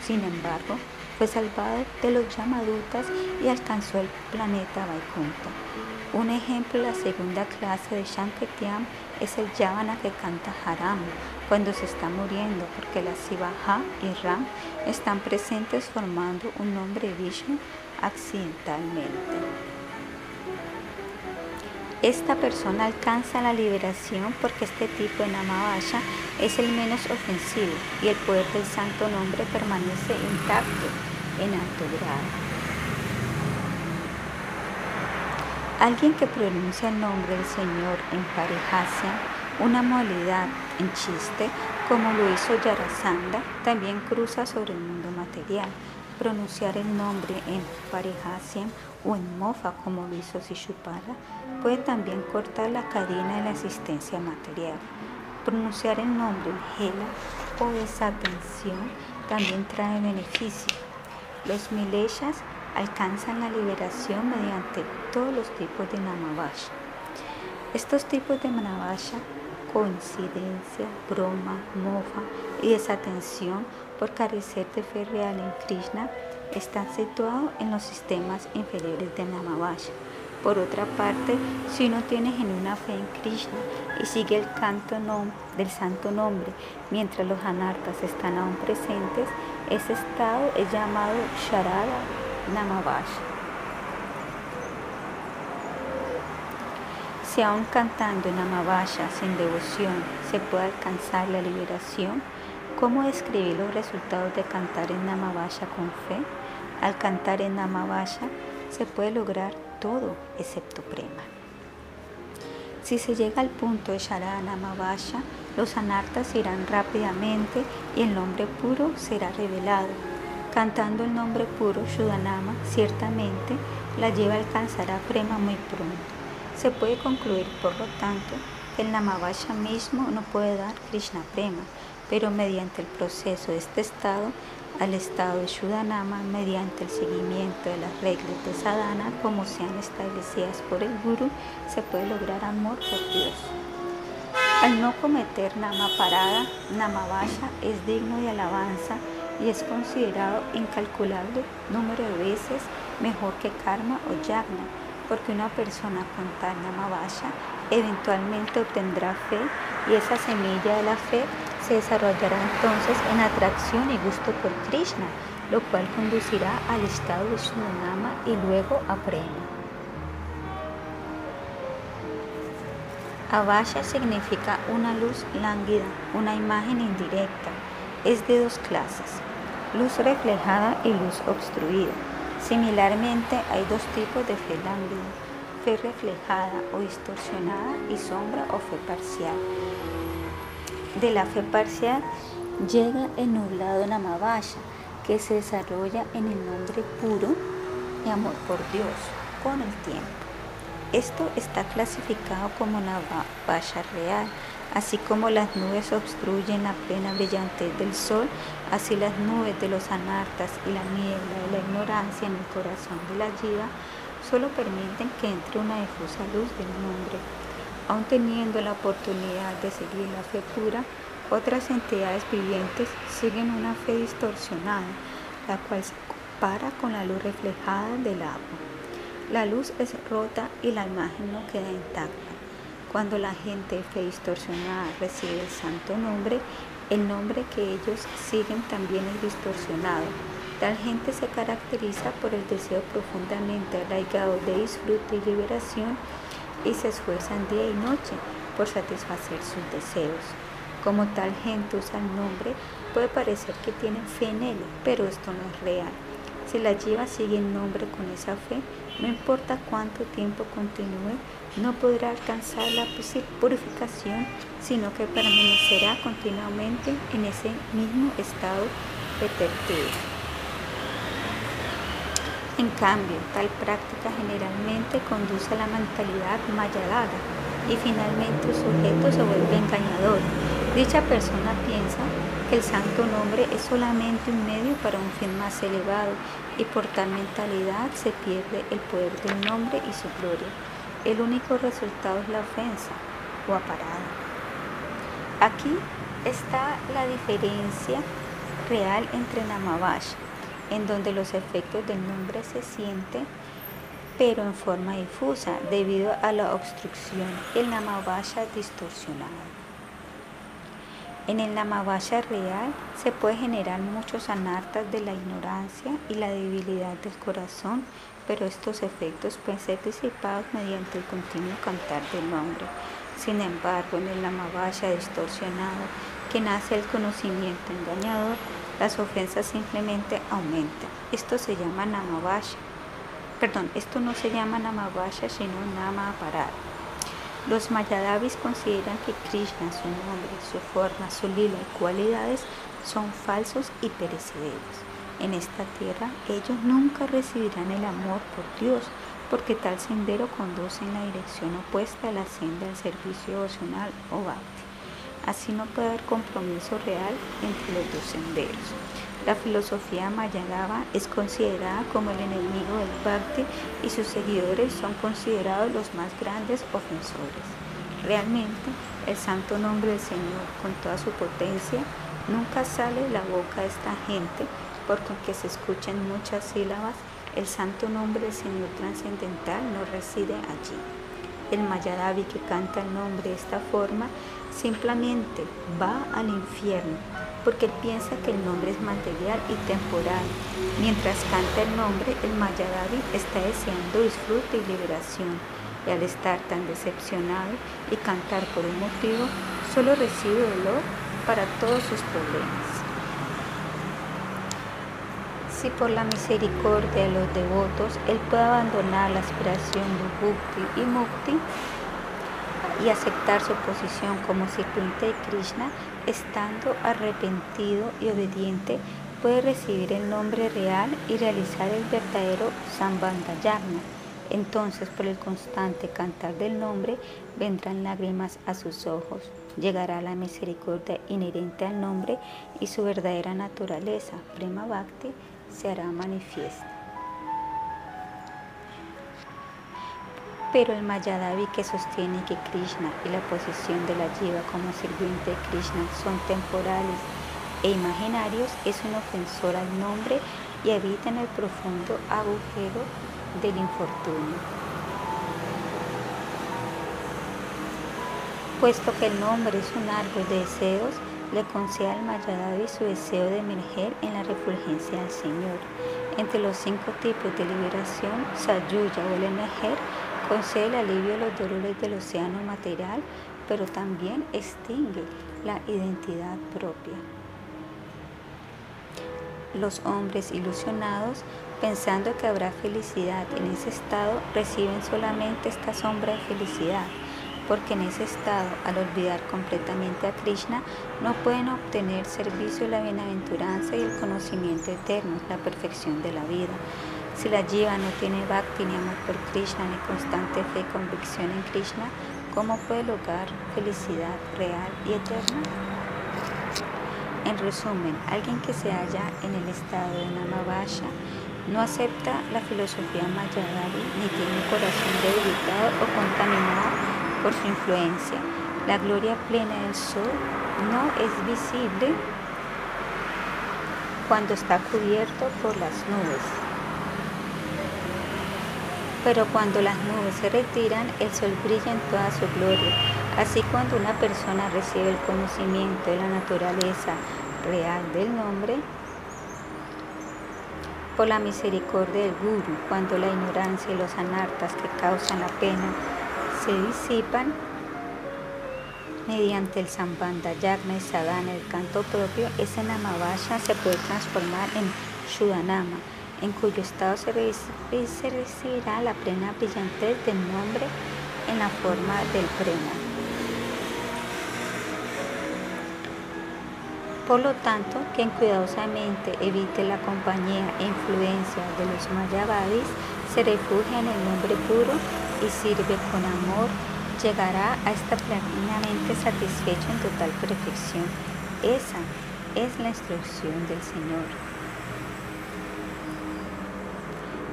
Sin embargo, fue salvado de los Yamadutas y alcanzó el planeta Vaikunta. Un ejemplo de la segunda clase de Shanketyam es el Yavana que canta Haram cuando se está muriendo, porque las Sivaha y Ram están presentes formando un nombre Vishnu accidentalmente. Esta persona alcanza la liberación porque este tipo de Namavasha es el menos ofensivo y el poder del santo nombre permanece intacto en alto grado. Alguien que pronuncia el nombre del Señor en parihasya, una modalidad en chiste, como lo hizo Yarasanda, también cruza sobre el mundo material. Pronunciar el nombre en parihasya o en mofa, como lo hizo Sishupada, puede también cortar la cadena de la existencia material. Pronunciar el nombre en gela o desatención también trae beneficio. Los mileshas alcanzan la liberación mediante todos los tipos de namavasha. Estos tipos de namavasha, coincidencia, broma, mofa y desatención por carecer de fe real en Krishna, están situados en los sistemas inferiores de namavasha. Por otra parte, si uno tiene genuina fe en Krishna y sigue el canto del santo nombre mientras los anartas están aún presentes, ese estado es llamado Sharada Namavasha. Si aún cantando Namavasha sin devoción se puede alcanzar la liberación, ¿cómo describir los resultados de cantar en Namavasha con fe? Al cantar en Namavasha se puede lograr todo excepto prema. Si se llega al punto de Sharanama Vaya, los anartas irán rápidamente y el nombre puro será revelado. Cantando el nombre puro Shudanama, ciertamente la lleva alcanzará prema muy pronto. Se puede concluir, por lo tanto, que el Namavasha mismo no puede dar Krishna prema, pero mediante el proceso de este estado al estado de Shuddhanama mediante el seguimiento de las reglas de sadhana como sean establecidas por el Guru, se puede lograr amor por Dios. Al no cometer nama parada, nama vaya es digno de alabanza y es considerado incalculable número de veces mejor que karma o yagna, porque una persona con tal nama vaya eventualmente obtendrá fe y esa semilla de la fe se desarrollará entonces en atracción y gusto por Krishna, lo cual conducirá al estado de Sunama y luego a Prema. Avasha significa una luz lánguida, una imagen indirecta. Es de dos clases, luz reflejada y luz obstruida. Similarmente hay dos tipos de fe lánguida, fe reflejada o distorsionada y sombra o fe parcial de la fe parcial llega el nublado Namavaya, que se desarrolla en el nombre puro y amor por Dios con el tiempo. Esto está clasificado como Namavaya real, así como las nubes obstruyen la plena brillantez del sol, así las nubes de los anartas y la niebla de la ignorancia en el corazón de la jiva solo permiten que entre una difusa luz del nombre Aún teniendo la oportunidad de seguir la fe pura, otras entidades vivientes siguen una fe distorsionada, la cual se compara con la luz reflejada del agua. La luz es rota y la imagen no queda intacta. Cuando la gente fe distorsionada recibe el santo nombre, el nombre que ellos siguen también es distorsionado. Tal gente se caracteriza por el deseo profundamente arraigado de disfrute y liberación y se esfuerzan día y noche por satisfacer sus deseos. Como tal gente usa el nombre, puede parecer que tienen fe en él, pero esto no es real. Si la lleva sigue el nombre con esa fe, no importa cuánto tiempo continúe, no podrá alcanzar la purificación, sino que permanecerá continuamente en ese mismo estado eterno. En cambio, tal práctica generalmente conduce a la mentalidad mayadaga y finalmente el sujeto se vuelve engañador. Dicha persona piensa que el santo nombre es solamente un medio para un fin más elevado y por tal mentalidad se pierde el poder del nombre y su gloria. El único resultado es la ofensa o aparada. Aquí está la diferencia real entre Namavash en donde los efectos del nombre se sienten pero en forma difusa debido a la obstrucción, el namavasha distorsionado. En el namavasha real se puede generar muchos anartas de la ignorancia y la debilidad del corazón, pero estos efectos pueden ser disipados mediante el continuo cantar del nombre. Sin embargo, en el namavasha distorsionado, que nace el conocimiento engañador, las ofensas simplemente aumentan. Esto se llama namavasha. Perdón, esto no se llama namavasha, sino nama parada. Los mayadavis consideran que Krishna, su nombre, su forma, su lila y cualidades son falsos y perecederos. En esta tierra ellos nunca recibirán el amor por Dios, porque tal sendero conduce en la dirección opuesta a la senda del servicio devocional o bhakti. Así no puede haber compromiso real entre los dos senderos. La filosofía Mayagava es considerada como el enemigo del Bhakti y sus seguidores son considerados los más grandes ofensores. Realmente, el santo nombre del Señor, con toda su potencia, nunca sale de la boca de esta gente, porque aunque se escuchen muchas sílabas, el santo nombre del Señor trascendental no reside allí. El Mayadavi que canta el nombre de esta forma simplemente va al infierno porque él piensa que el nombre es material y temporal. Mientras canta el nombre, el Mayadavi está deseando disfrute y liberación. Y al estar tan decepcionado y cantar por un motivo, solo recibe dolor para todos sus problemas. Si por la misericordia de los devotos él puede abandonar la aspiración de Bhukti y Mukti, y aceptar su posición como sirviente de Krishna, estando arrepentido y obediente, puede recibir el nombre real y realizar el verdadero Sambandayagna, Entonces por el constante cantar del nombre vendrán lágrimas a sus ojos. Llegará la misericordia inherente al nombre y su verdadera naturaleza, Prema Bhakti, se hará manifiesta. Pero el Mayadavi que sostiene que Krishna y la posición de la Jiva como sirviente de Krishna son temporales e imaginarios es un ofensor al nombre y habita en el profundo agujero del infortunio. Puesto que el nombre es un árbol de deseos, le concede al Mayadavi su deseo de emerger en la refulgencia del Señor. Entre los cinco tipos de liberación, Sayuya o el emerger concede el alivio a los dolores del océano material, pero también extingue la identidad propia. Los hombres ilusionados pensando que habrá felicidad en ese estado, reciben solamente esta sombra de felicidad, porque en ese estado, al olvidar completamente a Krishna, no pueden obtener servicio de la bienaventuranza y el conocimiento eterno, la perfección de la vida. Si la jiva no tiene bhakti ni amor por Krishna, ni constante fe y convicción en Krishna, ¿cómo puede lograr felicidad real y eterna? En resumen, alguien que se halla en el estado de Namavasha no acepta la filosofía Mayadari ni tiene un corazón debilitado o contaminado por su influencia. La gloria plena del sol no es visible cuando está cubierto por las nubes. Pero cuando las nubes se retiran, el sol brilla en toda su gloria. Así cuando una persona recibe el conocimiento de la naturaleza real del nombre, por la misericordia del Guru, cuando la ignorancia y los anartas que causan la pena se disipan mediante el Sambandha, Yagna y Sadhana, el canto propio, ese Namavasha se puede transformar en Shudanama, en cuyo estado se, recibirá la plena brillantez del nombre en la forma del prema. Por lo tanto, quien cuidadosamente evite la compañía e influencia de los mayavadis, se refugia en el nombre puro y sirve con amor, llegará a estar plenamente satisfecho en total perfección. Esa es la instrucción del Señor.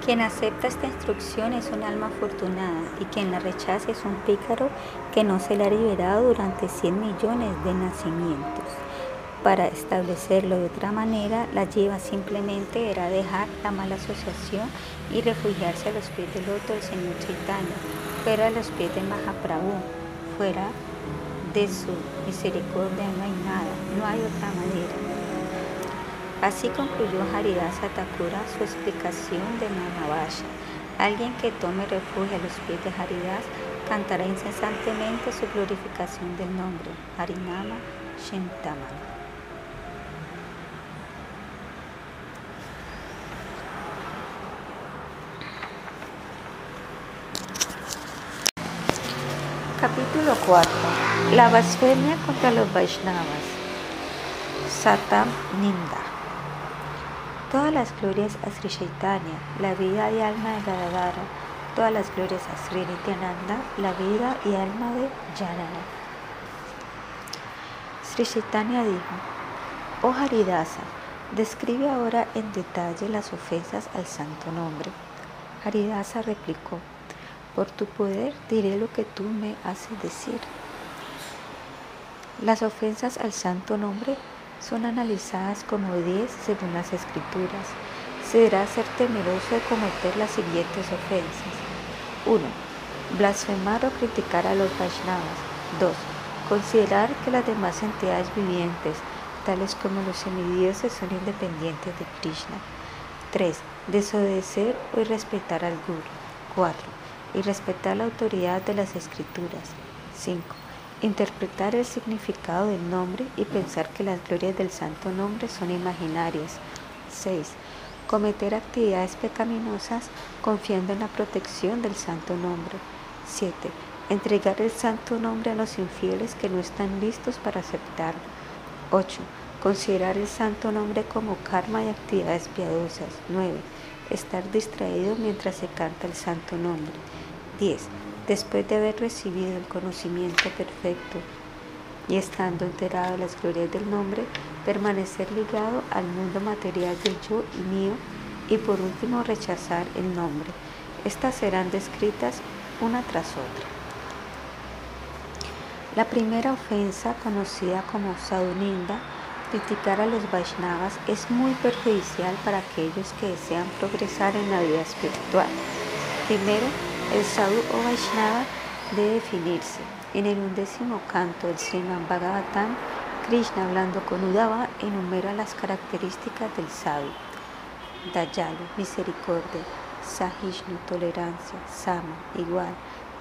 Quien acepta esta instrucción es un alma afortunada y quien la rechaza es un pícaro que no se le ha liberado durante 100 millones de nacimientos. Para establecerlo de otra manera, la lleva simplemente era dejar la mala asociación y refugiarse a los pies del otro del Señor Chaitanya, fuera de los pies de Mahaprabhu, fuera de su misericordia no hay nada, no hay otra manera. Así concluyó Haridasa Thakura su explicación de Mahavasha. Alguien que tome refugio a los pies de Haridas cantará incesantemente su glorificación del nombre, Harinama Shintamana. Capítulo 4. La blasfemia contra los Vaishnavas. Satam Ninda. Todas las glorias a Sri Chaitanya, la vida y alma de Gadadara. Todas las glorias a Sri Nityananda, la vida y alma de Janana. Sri Chaitanya dijo, Oh Haridasa, describe ahora en detalle las ofensas al santo nombre. Haridasa replicó, por tu poder diré lo que tú me haces decir. Las ofensas al santo nombre son analizadas como diez según las escrituras. Se deberá ser temeroso de cometer las siguientes ofensas. 1. Blasfemar o criticar a los Vaishnavas. 2. Considerar que las demás entidades vivientes, tales como los semidioses, son independientes de Krishna. 3. Desobedecer o irrespetar al Guru. 4 y respetar la autoridad de las escrituras. 5. Interpretar el significado del nombre y pensar que las glorias del santo nombre son imaginarias. 6. Cometer actividades pecaminosas confiando en la protección del santo nombre. 7. Entregar el santo nombre a los infieles que no están listos para aceptarlo. 8. Considerar el santo nombre como karma y actividades piadosas. 9 estar distraído mientras se canta el santo nombre. 10. Después de haber recibido el conocimiento perfecto y estando enterado de las glorias del nombre, permanecer ligado al mundo material del yo y mío y por último rechazar el nombre. Estas serán descritas una tras otra. La primera ofensa, conocida como Sauninda, criticar a los Vaishnavas es muy perjudicial para aquellos que desean progresar en la vida espiritual. Primero, el Sadhu o Vaishnava debe definirse. En el undécimo canto del Sriman Bhagavatam, Krishna hablando con Udava enumera las características del Sadhu. Dayalu, misericordia, Sahishnu, tolerancia, Sama, igual,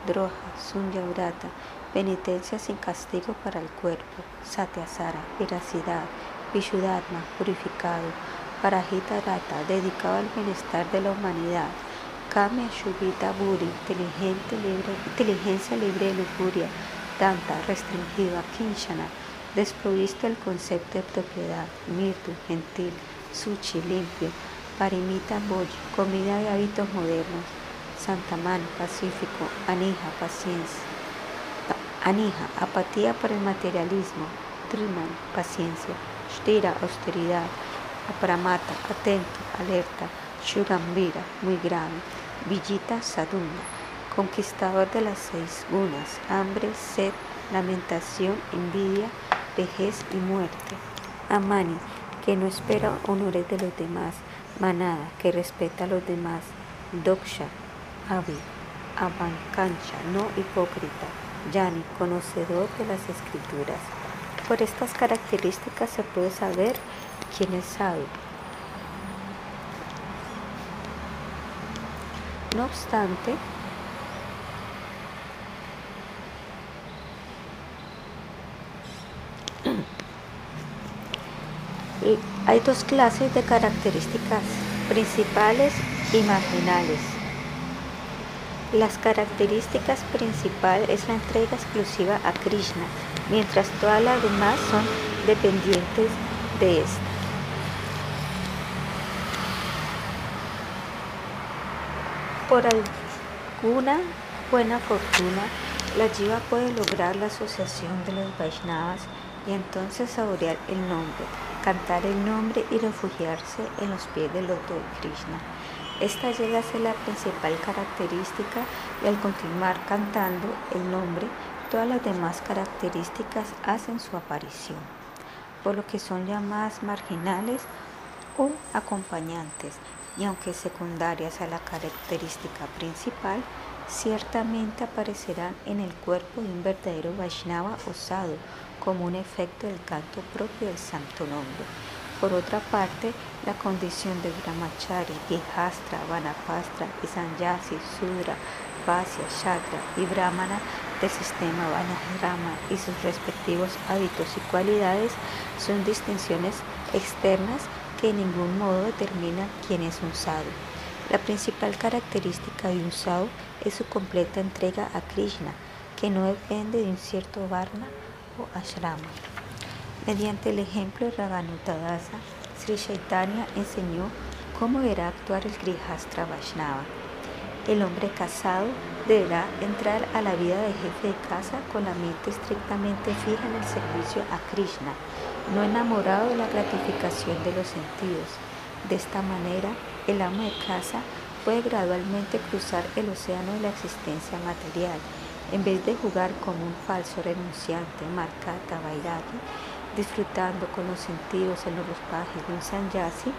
Droha, Sunyavrata, penitencia sin castigo para el cuerpo, Satyasara, veracidad, Vishuddharma, purificado, Parajita Rata, dedicado al bienestar de la humanidad, Kame Shubita Buri, inteligente, libre, inteligencia libre de lujuria, Danta, restringida, Kinshana, desprovisto del concepto de propiedad, Mirtu, gentil, Suchi, limpio, Parimita Boy, comida de hábitos modernos, Santamán, pacífico, Anija, paciencia, Anija, apatía por el materialismo, Triman, paciencia, Shtira, austeridad, Apramata, atento, alerta, Shugambira, muy grave, Villita, Sadunda, conquistador de las seis gunas, hambre, sed, lamentación, envidia, vejez y muerte. Amani, que no espera honores de los demás, manada, que respeta a los demás, doksha, avi, abancancha, no hipócrita, yani, conocedor de las escrituras. Por estas características se puede saber quién es sabio. No obstante, [clears throat] Hay dos clases de características principales y marginales. Las características principales es la entrega exclusiva a Krishna, mientras todas las demás son dependientes de esta. Por alguna buena fortuna, la jiva puede lograr la asociación de los Vaishnavas y entonces saborear el nombre cantar el nombre y refugiarse en los pies del loto de Krishna. Esta llega a ser la principal característica y al continuar cantando el nombre, todas las demás características hacen su aparición, por lo que son llamadas marginales o acompañantes, y aunque secundarias a la característica principal, ciertamente aparecerán en el cuerpo de un verdadero Vaishnava osado, como un efecto del canto propio del santo nombre. Por otra parte, la condición de Brahmachari, Gihastra, Vanapastra, Sanyasi, Sudra, Vasya, Shakra y Brahmana del sistema Vanasrama y sus respectivos hábitos y cualidades son distinciones externas que en ningún modo determinan quién es un sadhu. La principal característica de un sadhu es su completa entrega a Krishna, que no depende de un cierto varna ashrama. Mediante el ejemplo de Ravanutadasa, Sri Chaitanya enseñó cómo deberá actuar el Grihastra Vaishnava. El hombre casado deberá entrar a la vida de jefe de casa con la mente estrictamente fija en el servicio a Krishna, no enamorado de la gratificación de los sentidos. De esta manera, el amo de casa puede gradualmente cruzar el océano de la existencia material en vez de jugar como un falso renunciante, marcata, bairagi, disfrutando con los sentidos en los pajes de un sanyasi,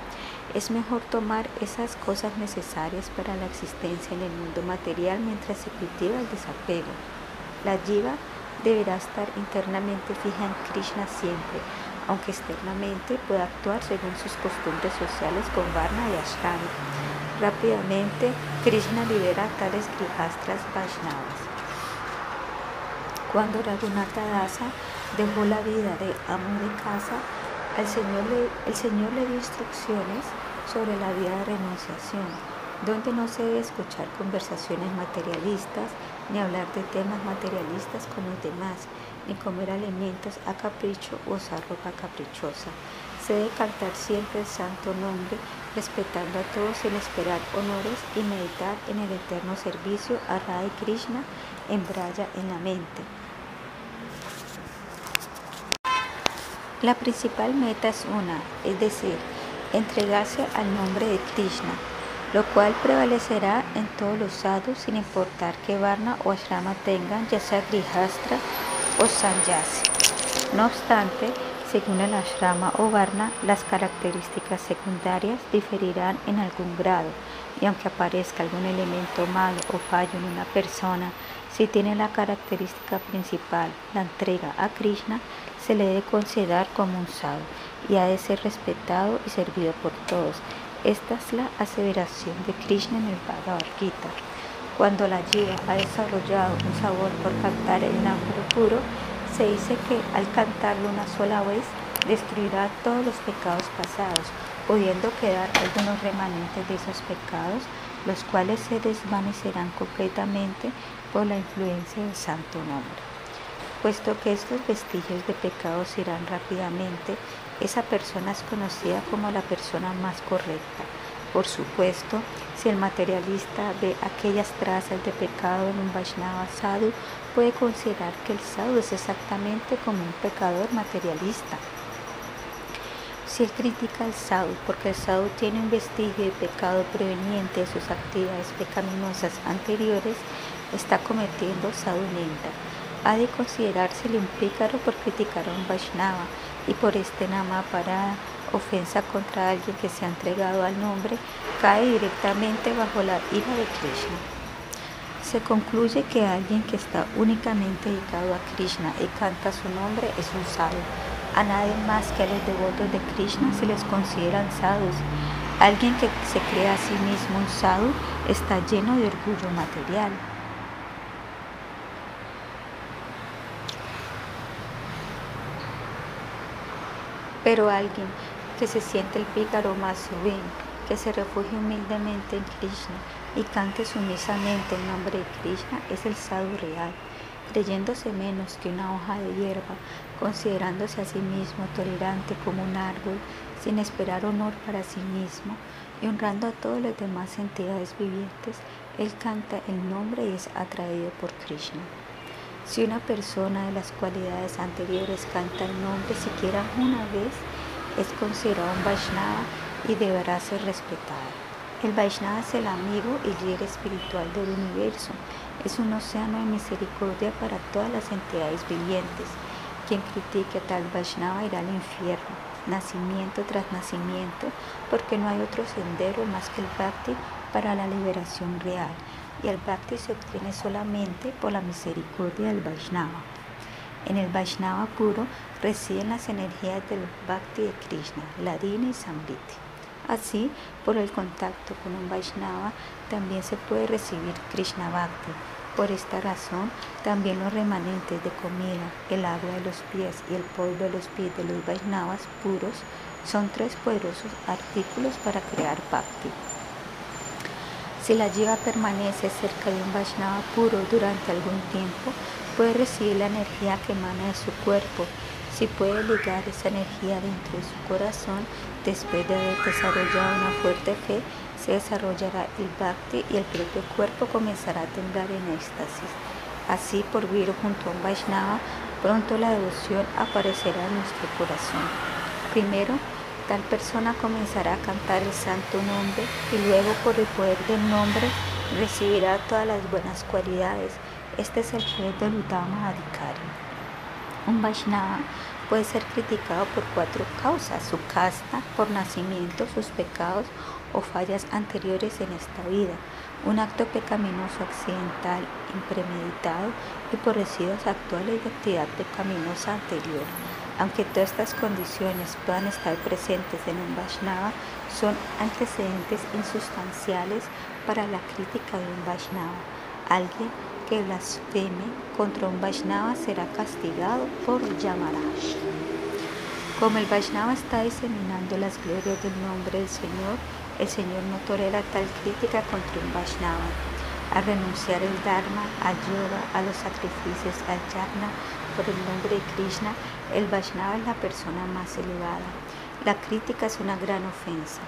es mejor tomar esas cosas necesarias para la existencia en el mundo material mientras se cultiva el desapego. La jiva deberá estar internamente fija en Krishna siempre, aunque externamente pueda actuar según sus costumbres sociales con Varna y Ashrami. Rápidamente, Krishna libera a tales grihastras Vaishnavas. Cuando Raghunatha Dasa dejó la vida de amo de casa, el Señor, le, el Señor le dio instrucciones sobre la vida de renunciación, donde no se debe escuchar conversaciones materialistas, ni hablar de temas materialistas con los demás, ni comer alimentos a capricho o usar ropa caprichosa. Se debe cantar siempre el santo nombre, respetando a todos sin esperar honores y meditar en el eterno servicio a Radha Krishna en Braya en la mente. La principal meta es una, es decir, entregarse al nombre de Krishna, lo cual prevalecerá en todos los sadhus sin importar qué varna o ashrama tengan, ya sea grihastra o sanyasi. No obstante, según el ashrama o varna, las características secundarias diferirán en algún grado, y aunque aparezca algún elemento malo o fallo en una persona, si tiene la característica principal, la entrega a Krishna, se le debe considerar como un sadhu y ha de ser respetado y servido por todos. Esta es la aseveración de Krishna en el Bhagavad Gita. Cuando la jiva ha desarrollado un sabor por cantar el Namro puro, se dice que al cantarlo una sola vez destruirá todos los pecados pasados, pudiendo quedar algunos remanentes de esos pecados, los cuales se desvanecerán completamente por la influencia del santo nombre. Puesto que estos vestigios de pecados irán rápidamente, esa persona es conocida como la persona más correcta. Por supuesto, si el materialista ve aquellas trazas de pecado en un Vaishnava sadhu, puede considerar que el sadhu es exactamente como un pecador materialista. Si él critica al sadhu porque el sadhu tiene un vestigio de pecado proveniente de sus actividades pecaminosas anteriores, está cometiendo sadhunenda. Ha de considerársele un pícaro por criticar a un Vaishnava y por este nama para ofensa contra alguien que se ha entregado al nombre cae directamente bajo la ira de Krishna. Se concluye que alguien que está únicamente dedicado a Krishna y canta su nombre es un sadhu. A nadie más que a los devotos de Krishna se les consideran sadhus. Alguien que se cree a sí mismo un sadhu está lleno de orgullo material. Pero alguien que se siente el pícaro más sublime, que se refugie humildemente en Krishna y cante sumisamente el nombre de Krishna es el sadhu real, creyéndose menos que una hoja de hierba, considerándose a sí mismo tolerante como un árbol, sin esperar honor para sí mismo y honrando a todas las demás entidades vivientes, él canta el nombre y es atraído por Krishna. Si una persona de las cualidades anteriores canta el nombre siquiera una vez, es considerado un Vaishnava y deberá ser respetado. El Vaishnava es el amigo y líder espiritual del universo. Es un océano de misericordia para todas las entidades vivientes. Quien critique a tal Vaishnava irá al infierno, nacimiento tras nacimiento, porque no hay otro sendero más que el Bhakti para la liberación real y el bhakti se obtiene solamente por la misericordia del Vaishnava. En el Vaishnava puro residen las energías del bhakti de Krishna, Ladina y Samviti. Así, por el contacto con un Vaishnava también se puede recibir Krishna Bhakti. Por esta razón, también los remanentes de comida, el agua de los pies y el polvo de los pies de los Vaishnavas puros son tres poderosos artículos para crear Bhakti. Si la jiva permanece cerca de un Vaishnava puro durante algún tiempo, puede recibir la energía que emana de su cuerpo. Si puede ligar esa energía dentro de su corazón, después de haber desarrollado una fuerte fe, se desarrollará el bhakti y el propio cuerpo comenzará a temblar en éxtasis. Así, por vivir junto a un Vaishnava, pronto la devoción aparecerá en nuestro corazón. Primero, Tal persona comenzará a cantar el santo nombre y luego por el poder del nombre recibirá todas las buenas cualidades. Este es el poder del Uddhama Adhikari. Un Vaishnava puede ser criticado por cuatro causas, su casta, por nacimiento, sus pecados o fallas anteriores en esta vida, un acto pecaminoso accidental, impremeditado y por residuos actuales de actividad pecaminosa anterior. Aunque todas estas condiciones puedan estar presentes en un Vaishnava, son antecedentes insustanciales para la crítica de un Vaishnava. Alguien que blasfeme contra un Vaishnava será castigado por Yamaraj. Como el Vaishnava está diseminando las glorias del nombre del Señor, el Señor no tolera tal crítica contra un Vaishnava. A renunciar el Dharma, al yoga, a los sacrificios, al yarna, por el nombre de Krishna, el Vaishnava es la persona más elevada. La crítica es una gran ofensa.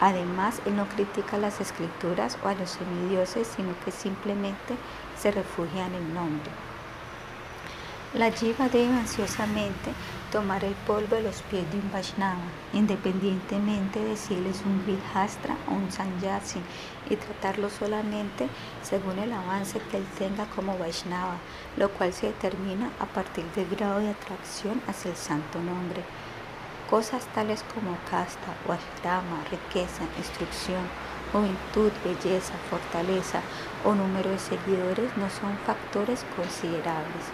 Además, él no critica las escrituras o a los semidioses, sino que simplemente se refugia en el nombre. La jiva debe ansiosamente tomar el polvo de los pies de un Vaishnava, independientemente de si él es un Grihastra o un Sanyasi, y tratarlo solamente según el avance que él tenga como Vaishnava, lo cual se determina a partir del grado de atracción hacia el santo nombre. Cosas tales como casta o ashrama, riqueza, instrucción, juventud, belleza, fortaleza o número de seguidores no son factores considerables.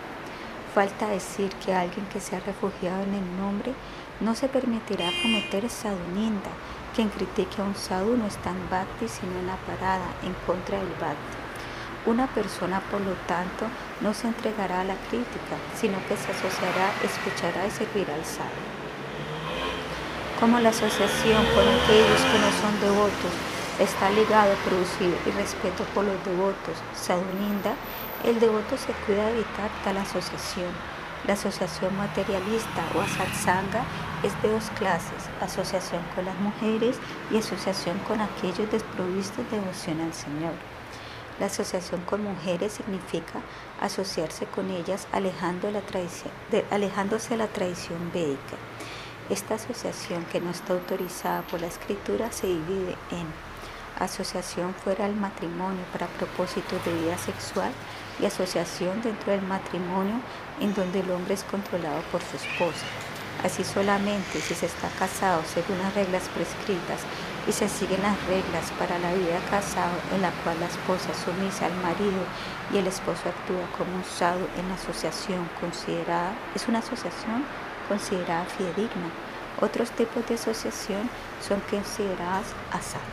Falta decir que alguien que se ha refugiado en el nombre no se permitirá cometer sadhuninda. Quien critique a un sadhu no está en bhakti sino en la parada en contra del bhakti. Una persona, por lo tanto, no se entregará a la crítica, sino que se asociará, escuchará y servirá al sadhu. Como la asociación con aquellos que no son devotos está ligado a producir y respeto por los devotos, sadhuninda, el devoto se cuida de evitar tal asociación. La asociación materialista o asatsanga es de dos clases, asociación con las mujeres y asociación con aquellos desprovistos de devoción al Señor. La asociación con mujeres significa asociarse con ellas alejando la alejándose de la tradición védica. Esta asociación que no está autorizada por la escritura se divide en asociación fuera del matrimonio para propósitos de vida sexual y asociación dentro del matrimonio en donde el hombre es controlado por su esposa. Así solamente si se está casado según las reglas prescritas y se siguen las reglas para la vida casado en la cual la esposa sumisa al marido y el esposo actúa como un sadhu en la asociación considerada, es una asociación considerada fidedigna. Otros tipos de asociación son consideradas asat.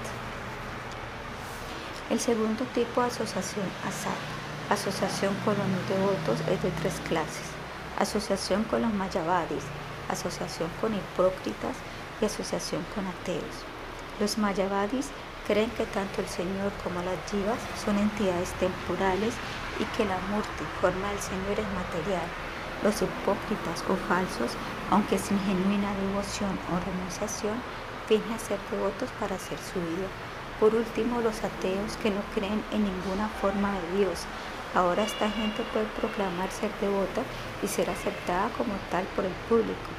El segundo tipo de asociación asat Asociación con los devotos es de tres clases. Asociación con los mayavadis, asociación con hipócritas y asociación con ateos. Los mayavadis creen que tanto el Señor como las jivas son entidades temporales y que la muerte, forma del Señor, es material. Los hipócritas o falsos, aunque sin genuina devoción o renunciación, fingen ser devotos para hacer su vida. Por último, los ateos que no creen en ninguna forma de Dios, Ahora esta gente puede proclamar ser devota y ser aceptada como tal por el público,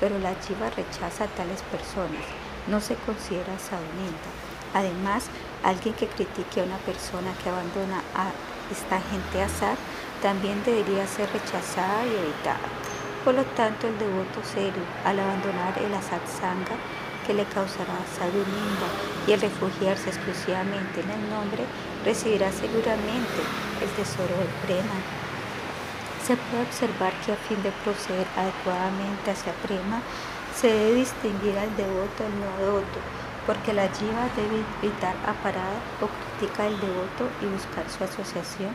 pero la jiva rechaza a tales personas, no se considera sadonita. Además, alguien que critique a una persona que abandona a esta gente azar también debería ser rechazada y evitada. Por lo tanto, el devoto serio, al abandonar el asatsanga, que le causará sadhuninda y el refugiarse exclusivamente en el nombre, recibirá seguramente el tesoro del prema. Se puede observar que a fin de proceder adecuadamente hacia prema, se debe distinguir al devoto del no devoto, porque la jiva debe evitar aparada o critica del devoto y buscar su asociación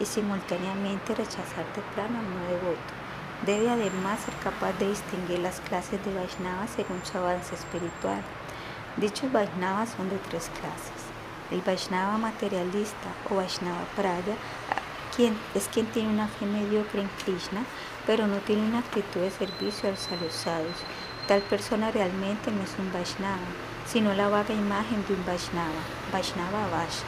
y simultáneamente rechazar de plano al no devoto. Debe además ser capaz de distinguir las clases de Vaishnavas según su avance espiritual. Dichos Vaishnavas son de tres clases. El Vaishnava materialista o Vaishnava Praya es quien tiene una fe mediocre en Krishna, pero no tiene una actitud de servicio a los alosados. Tal persona realmente no es un Vaishnava, sino la vaga imagen de un Vaishnava, Vaishnava Vash.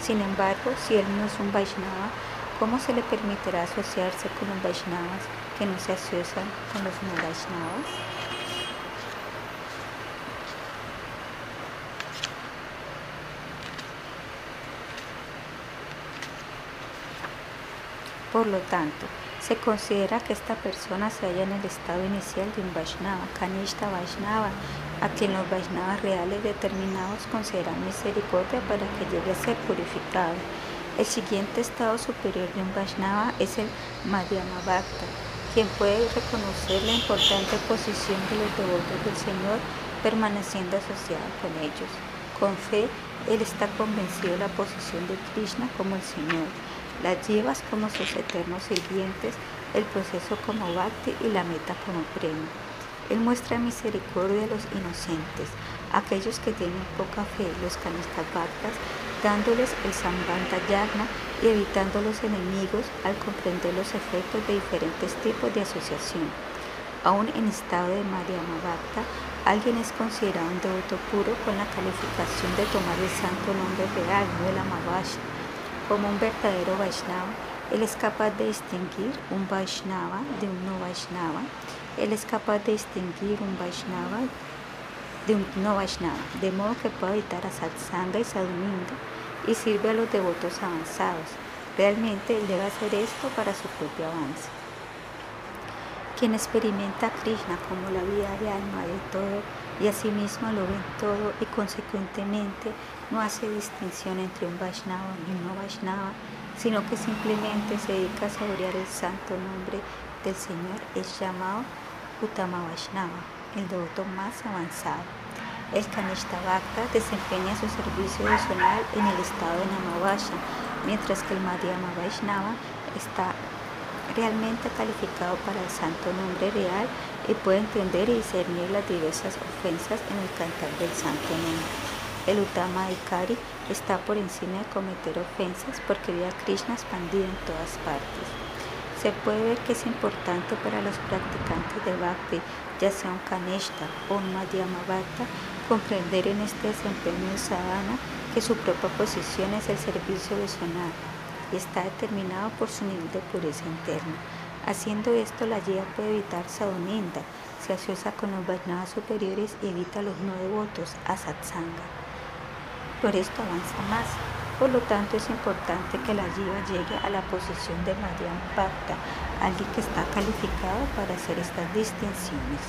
Sin embargo, si él no es un Vaishnava, ¿cómo se le permitirá asociarse con los Vaishnavas que no se asocian con los no Vaishnavas? Por lo tanto, se considera que esta persona se halla en el estado inicial de un Vaishnava, Kanishta Vaishnava, a quien los Vaishnavas reales determinados consideran misericordia para que llegue a ser purificado. El siguiente estado superior de un Vaishnava es el Madhyama Bhakta, quien puede reconocer la importante posición de los devotos del Señor permaneciendo asociado con ellos. Con fe, él está convencido de la posición de Krishna como el Señor las llevas como sus eternos sirvientes, el proceso como bhakti y la meta como premio. Él muestra misericordia a los inocentes, aquellos que tienen poca fe, los canistas bhaktas, dándoles el sambanta yagna y evitando los enemigos al comprender los efectos de diferentes tipos de asociación. Aún en estado de Madhyamabhakta, alguien es considerado un devoto puro con la calificación de tomar el santo nombre real, no el Amavashna. Como un verdadero Vaishnava, él es capaz de distinguir un Vaishnava de un no Vaishnava. Él es capaz de distinguir un Vaishnava de un no Vaishnava, de modo que puede evitar a Satsanga y Sadhuninda y sirve a los devotos avanzados. Realmente él debe hacer esto para su propio avance. Quien experimenta a Krishna como la vida de alma de todo y asimismo lo ve en todo y consecuentemente no hace distinción entre un Vaishnava y un no Vaishnava, sino que simplemente se dedica a saborear el santo nombre del Señor, es llamado Uttama Vaishnava, el devoto más avanzado. El Kanishta Bhakta desempeña su servicio devocional en el estado de Namavasha, mientras que el Madhyama Vaishnava está realmente calificado para el santo nombre real y puede entender y discernir las diversas ofensas en el cantar del santo nombre. El Uttama Ikari está por encima de cometer ofensas porque ve a Krishna expandido en todas partes. Se puede ver que es importante para los practicantes de Bhakti, ya sea un Kanishta o un Madhyama Bhakta, comprender en este desempeño de sadhana que su propia posición es el servicio de sonar y está determinado por su nivel de pureza interna. Haciendo esto, la guía puede evitar sadhuninda, se asocia con los Vaishnavas superiores y evita los no devotos a satsanga. Por esto avanza más. Por lo tanto, es importante que la jiva llegue a la posición de Madhyam Bhakta, alguien que está calificado para hacer estas distinciones.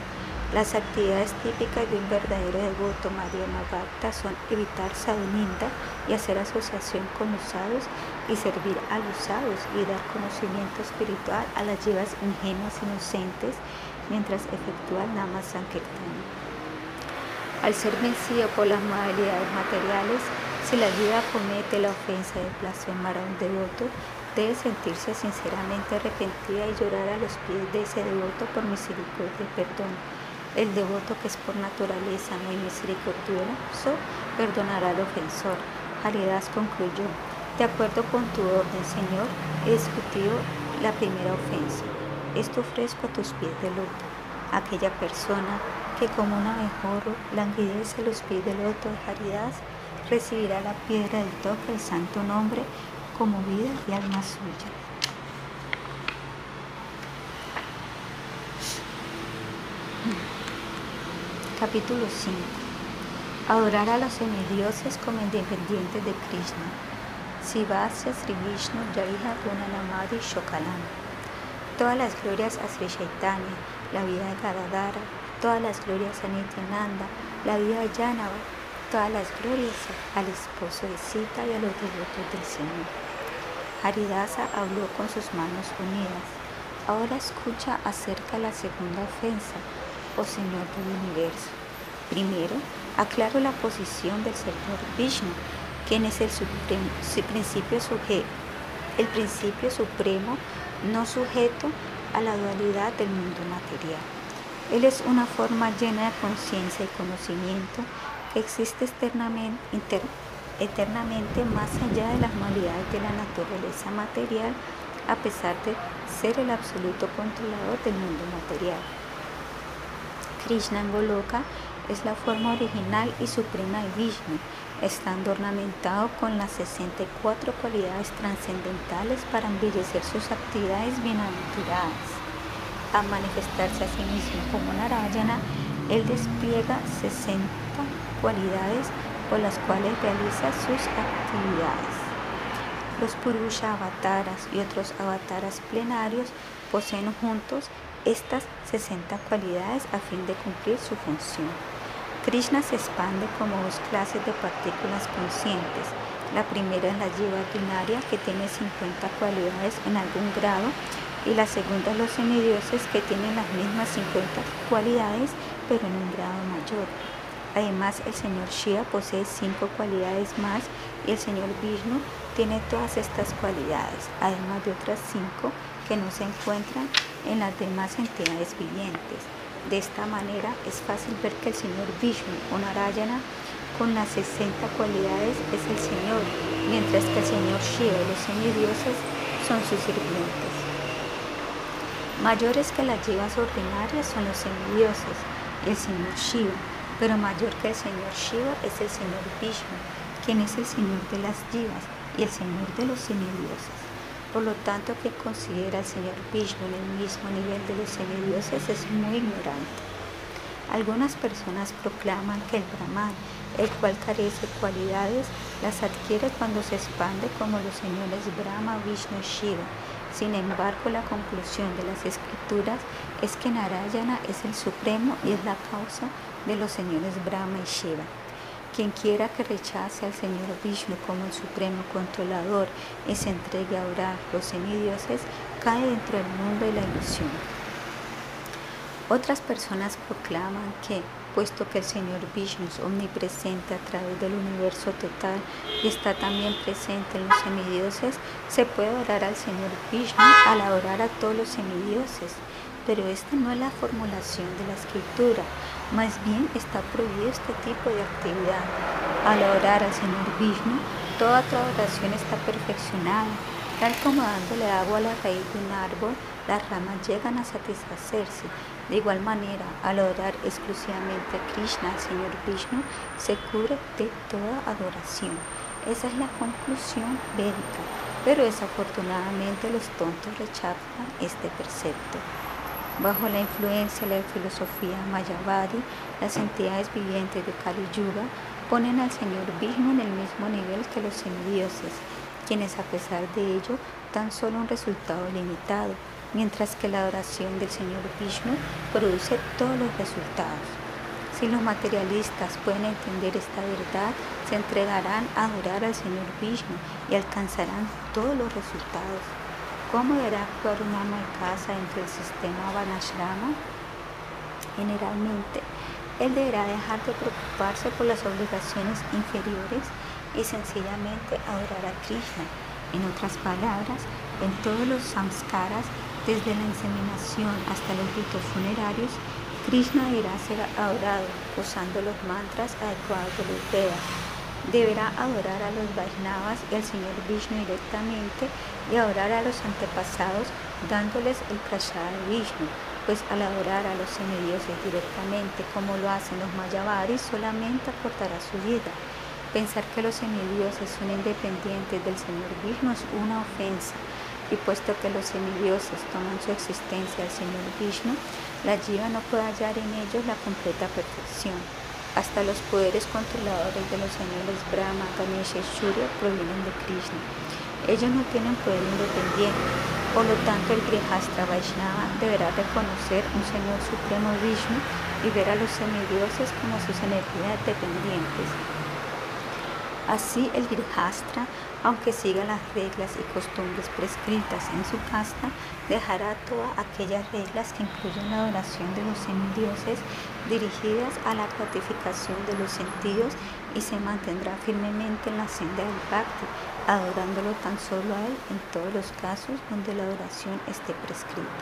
Las actividades típicas de un verdadero devoto Madhyama Bhakta son evitar sadhuninda y hacer asociación con usados y servir a los usados y dar conocimiento espiritual a las llevas ingenuas inocentes mientras efectúa el Nama Sankirtana. Al ser vencido por las modalidades materiales, si la vida comete la ofensa de blasfemar a un devoto, debe sentirse sinceramente arrepentida y llorar a los pies de ese devoto por misericordia y perdón. El devoto que es por naturaleza muy misericordioso perdonará al ofensor. Haridas concluyó, de acuerdo con tu orden, Señor, he discutido la primera ofensa. Esto ofrezco a tus pies de loto. Aquella persona que como un abejorro languidece los pies del loto de Haridas, recibirá la piedra del toque del santo nombre como vida y alma suya. Capítulo 5. Adorar a los semidioses como independientes de Krishna. Sivasya Sri Vishnu Yaiha Gunanamadi Shokalam. Todas las glorias a Sri Chaitanya, la vida de Gadadara, todas las glorias a Nityananda, la vida de Janava, todas las glorias al esposo de Sita y a los devotos del Señor. Haridasa habló con sus manos unidas. Ahora escucha acerca de la segunda ofensa, oh Señor del universo. Primero, aclaro la posición del Señor Vishnu, quien es el, supremo, principio sujeto, el principio supremo no sujeto a la dualidad del mundo material. Él es una forma llena de conciencia y conocimiento que existe eternamente, más allá de las modalidades de la naturaleza material, a pesar de ser el absoluto controlador del mundo material. Krishna Goloka es la forma original y suprema de Vishnu, estando ornamentado con las 64 cualidades trascendentales para embellecer sus actividades bienaventuradas. A manifestarse a sí mismo como Narayana, él despliega 60 cualidades por las cuales realiza sus actividades. Los Purusha avataras y otros avataras plenarios poseen juntos estas 60 cualidades a fin de cumplir su función. Krishna se expande como dos clases de partículas conscientes. La primera es la jiva ordinaria que tiene 50 cualidades en algún grado y la segunda los semidioses que tienen las mismas 50 cualidades pero en un grado mayor. Además, el señor Shiva posee cinco cualidades más y el señor Vishnu tiene todas estas cualidades, además de otras cinco que no se encuentran en las demás entidades vivientes. De esta manera es fácil ver que el señor Vishnu o Narayana con las 60 cualidades es el señor, mientras que el señor Shiva y los semidioses son sus sirvientes. Mayores que las jivas ordinarias son los semidioses, el señor Shiva, pero mayor que el señor Shiva es el señor Vishnu, quien es el señor de las jivas y el señor de los semidioses. Por lo tanto, que considera al señor Vishnu en el mismo nivel de los semidioses es muy ignorante. Algunas personas proclaman que el Brahman, el cual carece de cualidades, las adquiere cuando se expande como los señores Brahma, Vishnu y Shiva. Sin embargo, la conclusión de las escrituras es que Narayana es el supremo y es la causa de los señores Brahma y Shiva. Quien quiera que rechace al Señor Vishnu como el supremo controlador y se entregue a orar los semidioses, cae dentro del mundo de la ilusión. Otras personas proclaman que, puesto que el Señor Vishnu es omnipresente a través del universo total y está también presente en los semidioses, se puede orar al Señor Vishnu al adorar a todos los semidioses. Pero esta no es la formulación de la escritura, más bien está prohibido este tipo de actividad. Al orar al Señor Vishnu, toda tu oración está perfeccionada. Tal como dándole agua a la raíz de un árbol, las ramas llegan a satisfacerse. De igual manera, al orar exclusivamente a Krishna, al Señor Vishnu, se cubre de toda adoración. Esa es la conclusión védica, pero desafortunadamente los tontos rechazan este precepto. Bajo la influencia de la filosofía Mayavadi, las entidades vivientes de Kali Yuga ponen al Señor Vishnu en el mismo nivel que los semidioses, quienes a pesar de ello dan solo un resultado limitado, mientras que la adoración del Señor Vishnu produce todos los resultados. Si los materialistas pueden entender esta verdad, se entregarán a adorar al Señor Vishnu y alcanzarán todos los resultados. ¿Cómo deberá actuar un ama de casa dentro del sistema Vanashrama? Generalmente, él deberá dejar de preocuparse por las obligaciones inferiores y sencillamente adorar a Krishna. En otras palabras, en todos los samskaras, desde la inseminación hasta los ritos funerarios, Krishna deberá ser adorado usando los mantras adecuados de los Vedas deberá adorar a los Vaishnavas y al Señor Vishnu directamente y adorar a los antepasados dándoles el prasada de Vishnu, pues al adorar a los semidioses directamente como lo hacen los Mayavaris solamente aportará su vida. Pensar que los semidioses son independientes del Señor Vishnu es una ofensa y puesto que los semidioses toman su existencia al Señor Vishnu, la jiva no puede hallar en ellos la completa perfección. Hasta los poderes controladores de los señores Brahma, Ganesha y Surya provienen de Krishna. Ellos no tienen poder independiente, por lo tanto el Grihastra Vaishnava deberá reconocer un Señor Supremo Vishnu y ver a los semidioses como sus energías dependientes. Así el Grihastra aunque siga las reglas y costumbres prescritas en su casta, dejará todas aquellas reglas que incluyen la adoración de los semidioses dirigidas a la gratificación de los sentidos y se mantendrá firmemente en la senda del Bhakti, adorándolo tan solo a él en todos los casos donde la adoración esté prescrita.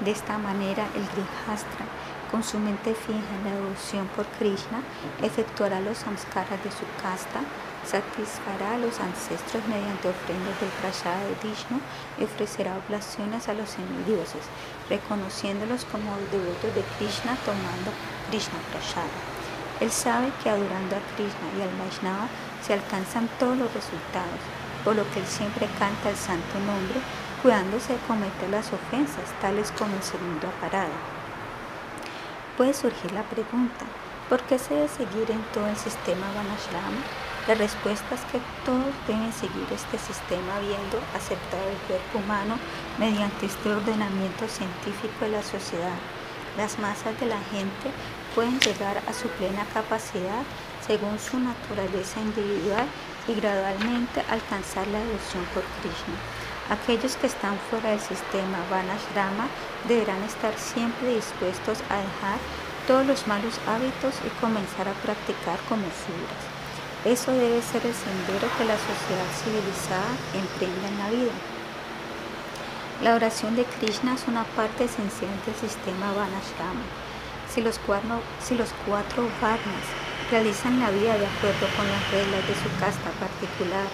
De esta manera, el Grihastra, con su mente fija en la devoción por Krishna, efectuará los samskaras de su casta, satisfará a los ancestros mediante ofrendas del prasada de Vishnu y ofrecerá oblaciones a los semidioses, reconociéndolos como devotos de Krishna tomando Krishna prasada. Él sabe que adorando a Krishna y al Vaishnava se alcanzan todos los resultados, por lo que él siempre canta el santo nombre, cuidándose de cometer las ofensas, tales como el segundo aparado. Puede surgir la pregunta, ¿por qué se debe seguir en todo el sistema Vanashrama? La respuesta es que todos deben seguir este sistema habiendo aceptado el cuerpo humano mediante este ordenamiento científico de la sociedad. Las masas de la gente pueden llegar a su plena capacidad según su naturaleza individual y gradualmente alcanzar la devoción por Krishna. Aquellos que están fuera del sistema Vanashrama deberán estar siempre dispuestos a dejar todos los malos hábitos y comenzar a practicar como suras. Eso debe ser el sendero que la sociedad civilizada emprenda en la vida. La oración de Krishna es una parte esencial del sistema Vanashrama. Si los, cuatro, si los cuatro Varnas realizan la vida de acuerdo con las reglas de su casta particular,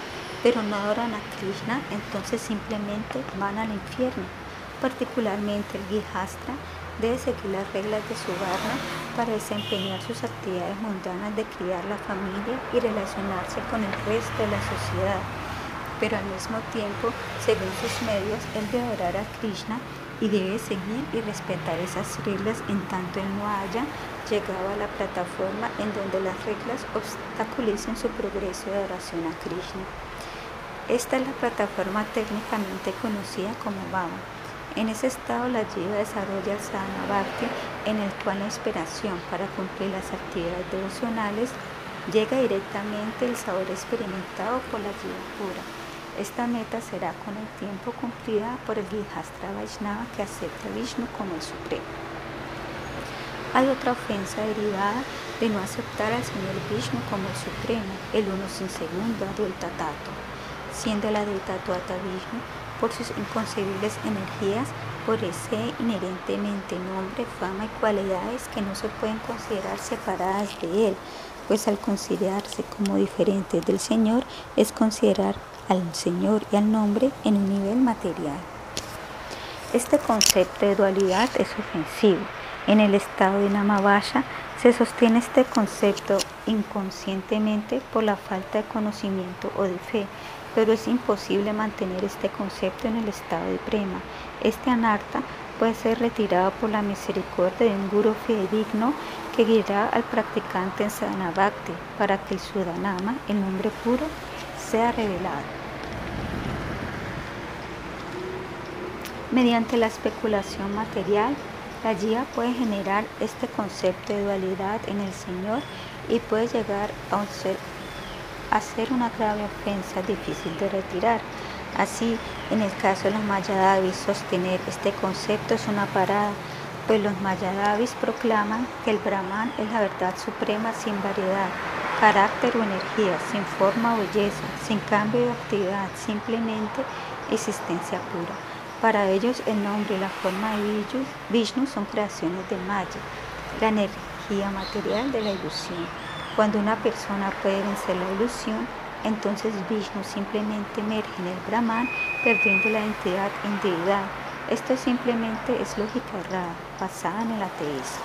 pero no adoran a Krishna, entonces simplemente van al infierno. Particularmente el Gihastra debe seguir las reglas de su varna para desempeñar sus actividades mundanas de criar la familia y relacionarse con el resto de la sociedad. Pero al mismo tiempo, según sus medios, él debe adorar a Krishna y debe seguir y respetar esas reglas en tanto él no haya llegado a la plataforma en donde las reglas obstaculicen su progreso de adoración a Krishna. Esta es la plataforma técnicamente conocida como Bhava. En ese estado la jiva desarrolla el sadhana bhakti en el cual la inspiración para cumplir las actividades devocionales llega directamente el sabor experimentado por la jiva pura. Esta meta será con el tiempo cumplida por el Vihastra Vaishnava que acepta a Vishnu como el Supremo. Hay otra ofensa derivada de no aceptar al Señor Vishnu como el Supremo, el uno sin segundo, adulta tato siendo la Tatuata Vishnu por sus inconcebibles energías, por ese inherentemente nombre, fama y cualidades que no se pueden considerar separadas de él, pues al considerarse como diferentes del Señor es considerar al Señor y al nombre en un nivel material. Este concepto de dualidad es ofensivo. En el estado de Namavaya se sostiene este concepto inconscientemente por la falta de conocimiento o de fe, pero es imposible mantener este concepto en el estado de prema. Este anarta puede ser retirado por la misericordia de un guru fidedigno que guiará al practicante en sadhana bhakti para que el sudanama, el nombre puro, sea revelado. Mediante la especulación material, la guía puede generar este concepto de dualidad en el Señor y puede llegar a un ser hacer una grave ofensa difícil de retirar. Así, en el caso de los Mayadavis, sostener este concepto es una parada, pues los Mayadavis proclaman que el Brahman es la verdad suprema sin variedad, carácter o energía, sin forma o belleza, sin cambio de actividad, simplemente existencia pura. Para ellos el nombre y la forma de Vishnu son creaciones de Maya, la energía material de la ilusión. Cuando una persona puede vencer la ilusión, entonces Vishnu simplemente emerge en el Brahman, perdiendo la identidad en. Esto simplemente es lógica errada, basada en el ateísmo.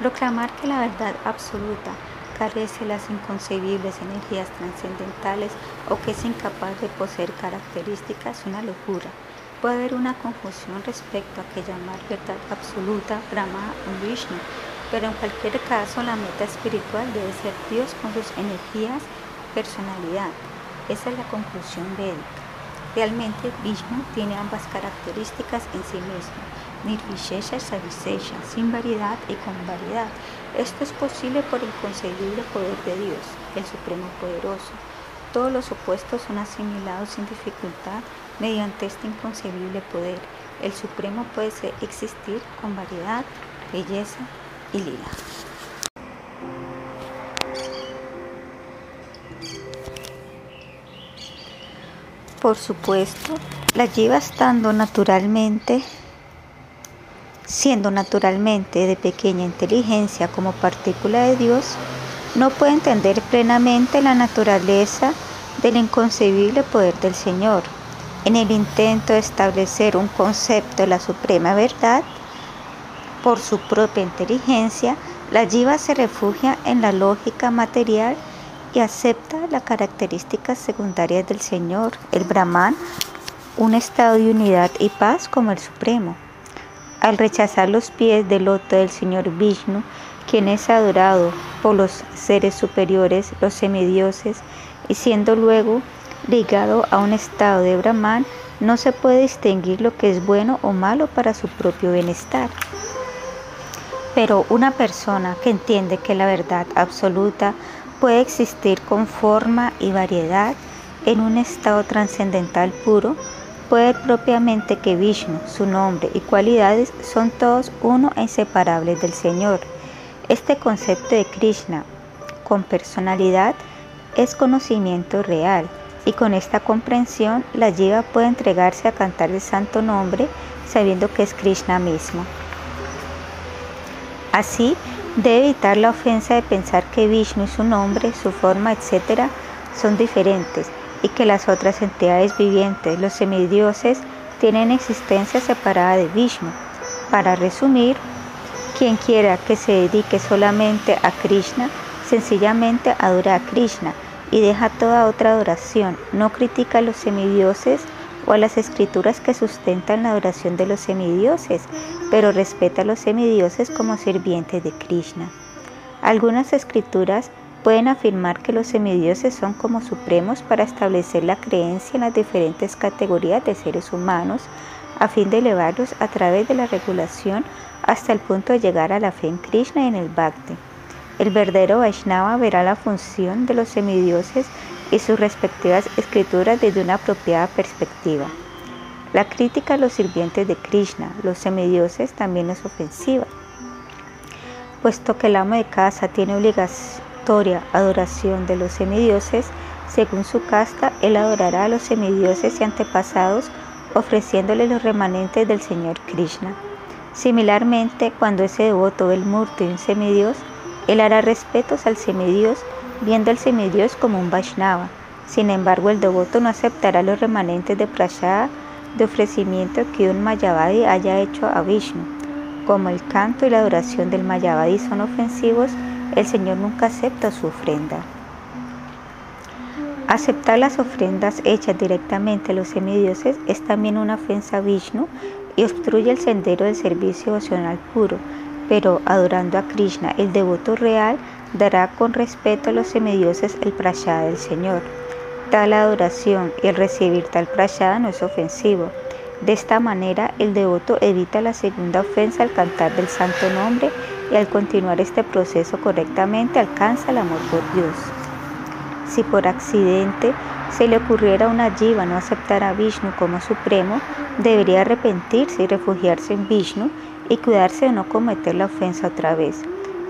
Proclamar que la verdad absoluta carece las inconcebibles energías trascendentales o que es incapaz de poseer características es una locura. Puede haber una confusión respecto a que llamar verdad absoluta Brahma o Vishnu pero en cualquier caso la meta espiritual debe ser Dios con sus energías, personalidad. Esa es la conclusión védica. Realmente Vishnu tiene ambas características en sí mismo, Nirvishesha y Savisesha, sin variedad y con variedad. Esto es posible por el concebible poder de Dios, el Supremo Poderoso. Todos los opuestos son asimilados sin dificultad mediante este inconcebible poder. El Supremo puede existir con variedad, belleza Por supuesto, la lleva estando naturalmente, siendo naturalmente de pequeña inteligencia como partícula de Dios, no puede entender plenamente la naturaleza del inconcebible poder del Señor. En el intento de establecer un concepto de la suprema verdad, por su propia inteligencia, la jiva se refugia en la lógica material y acepta las características secundarias del Señor, el Brahman, un estado de unidad y paz como el Supremo. Al rechazar los pies del loto del Señor Vishnu, quien es adorado por los seres superiores, los semidioses, y siendo luego ligado a un estado de Brahman, no se puede distinguir lo que es bueno o malo para su propio bienestar. Pero una persona que entiende que la verdad absoluta puede existir con forma y variedad en un estado trascendental puro, puede propiamente que Vishnu, su nombre y cualidades son todos uno e inseparables del Señor. Este concepto de Krishna con personalidad es conocimiento real y con esta comprensión la jiva puede entregarse a cantar el santo nombre sabiendo que es Krishna mismo. Así, debe evitar la ofensa de pensar que Vishnu y su nombre, su forma, etc., son diferentes y que las otras entidades vivientes, los semidioses, tienen existencia separada de Vishnu. Para resumir, quien quiera que se dedique solamente a Krishna, sencillamente adora a Krishna y deja toda otra adoración, no critica a los semidioses o a las escrituras que sustentan la adoración de los semidioses, pero respeta a los semidioses como sirvientes de Krishna. Algunas escrituras pueden afirmar que los semidioses son como supremos para establecer la creencia en las diferentes categorías de seres humanos a fin de elevarlos a través de la regulación hasta el punto de llegar a la fe en Krishna y en el Bhakti. El verdadero Vaishnava verá la función de los semidioses y sus respectivas escrituras desde una apropiada perspectiva. La crítica a los sirvientes de Krishna, los semidioses, también es ofensiva, puesto que el amo de casa tiene obligatoria adoración de los semidioses, según su casta, él adorará a los semidioses y antepasados, ofreciéndole los remanentes del Señor Krishna. Similarmente, cuando ese devoto ve el murti de un semidios, él hará respetos al semidios, viendo al semidios como un Vaishnava. Sin embargo, el devoto no aceptará los remanentes de prasada de ofrecimiento que un Mayavadi haya hecho a Vishnu. Como el canto y la adoración del Mayavadi son ofensivos, el Señor nunca acepta su ofrenda. Aceptar las ofrendas hechas directamente a los semidioses es también una ofensa a Vishnu y obstruye el sendero del servicio devocional puro, pero adorando a Krishna, el devoto real dará con respeto a los semidioses el prashada del Señor. Tal adoración y el recibir tal prashada no es ofensivo. De esta manera, el devoto evita la segunda ofensa al cantar del santo nombre y al continuar este proceso correctamente alcanza el amor por Dios. Si por accidente se le ocurriera a una jiva no aceptar a Vishnu como supremo, debería arrepentirse y refugiarse en Vishnu y cuidarse de no cometer la ofensa otra vez.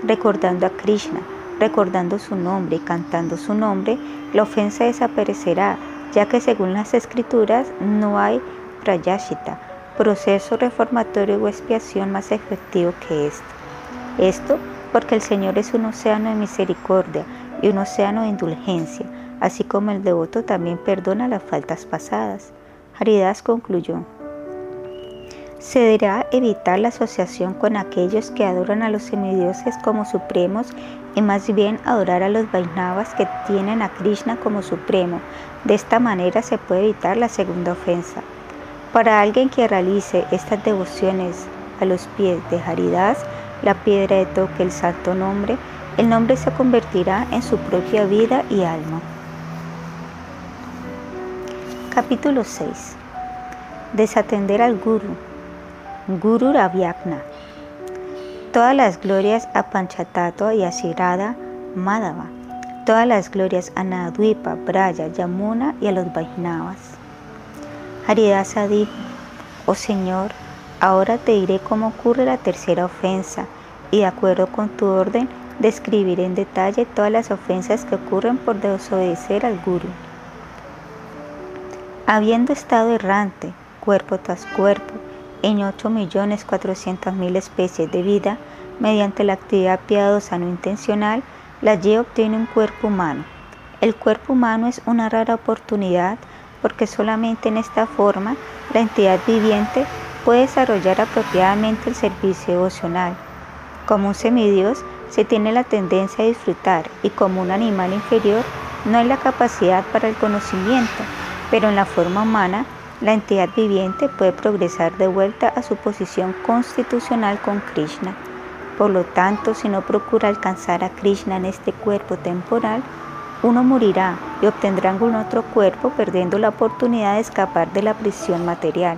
Recordando a Krishna, recordando su nombre y cantando su nombre, la ofensa desaparecerá, ya que según las escrituras no hay prayashita, proceso reformatorio o expiación más efectivo que este. Esto porque el Señor es un océano de misericordia y un océano de indulgencia, así como el devoto también perdona las faltas pasadas. Haridas concluyó. Se deberá evitar la asociación con aquellos que adoran a los semidioses como supremos y más bien adorar a los Vaisnavas que tienen a Krishna como supremo. De esta manera se puede evitar la segunda ofensa. Para alguien que realice estas devociones a los pies de Haridas, la piedra de toque, el santo nombre, el nombre se convertirá en su propia vida y alma. Capítulo 6. Desatender al Guru. Guru Ravyakna. Todas las glorias a Panchatattva y a Shirada Madhava. Todas las glorias a Nadwipa, Braya, Yamuna y a los Vaishnavas. Haridasa dijo, oh Señor, ahora te diré cómo ocurre la tercera ofensa y de acuerdo con tu orden describiré en detalle todas las ofensas que ocurren por desobedecer al Guru. Habiendo estado errante, cuerpo tras cuerpo, en 8.400.000 especies de vida, mediante la actividad piadosa no intencional, la Y obtiene un cuerpo humano. El cuerpo humano es una rara oportunidad porque solamente en esta forma la entidad viviente puede desarrollar apropiadamente el servicio devocional. Como un semidios, se tiene la tendencia a disfrutar y como un animal inferior, no hay la capacidad para el conocimiento, pero en la forma humana la entidad viviente puede progresar de vuelta a su posición constitucional con Krishna. Por lo tanto, si no procura alcanzar a Krishna en este cuerpo temporal, uno morirá y obtendrá algún otro cuerpo perdiendo la oportunidad de escapar de la prisión material.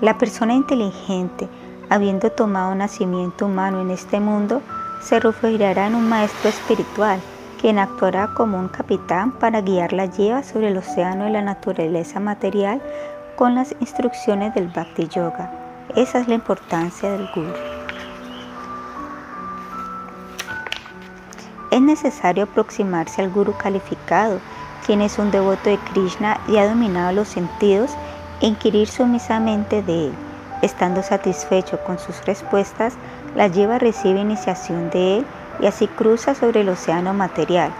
La persona inteligente, habiendo tomado nacimiento humano en este mundo, se refugiará en un maestro espiritual quien actuará como un capitán para guiar la lleva sobre el océano de la naturaleza material con las instrucciones del Bhakti Yoga. Esa es la importancia del Guru. Es necesario aproximarse al Guru calificado, quien es un devoto de Krishna y ha dominado los sentidos, e inquirir sumisamente de él. Estando satisfecho con sus respuestas, la lleva recibe iniciación de él y así cruza sobre el océano material.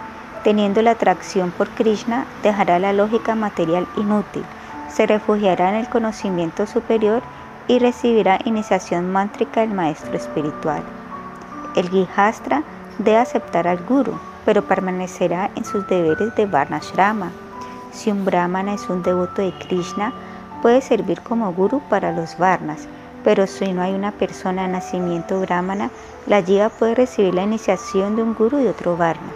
Teniendo la atracción por Krishna, dejará la lógica material inútil, se refugiará en el conocimiento superior y recibirá iniciación mántrica del maestro espiritual. El Gihastra debe aceptar al Guru, pero permanecerá en sus deberes de Varnashrama. Si un brahmana es un devoto de Krishna, puede servir como guru para los varnas, pero si no hay una persona de nacimiento brahmana, la jiva puede recibir la iniciación de un guru de otro varna.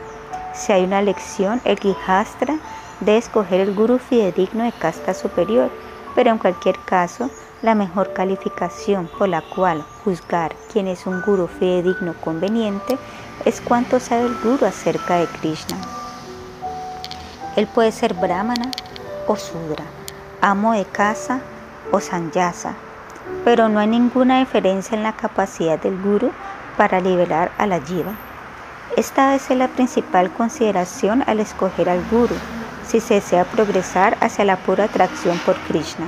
Si hay una elección, el Gihastra debe escoger el guru fidedigno de casta superior, pero en cualquier caso, la mejor calificación por la cual juzgar quién es un guru fidedigno conveniente es cuánto sabe el guru acerca de Krishna. Él puede ser brahmana o sudra, amo de casa o sanyasa, pero no hay ninguna diferencia en la capacidad del guru para liberar a la jiva. Esta ser la principal consideración al escoger al guru si se desea progresar hacia la pura atracción por Krishna.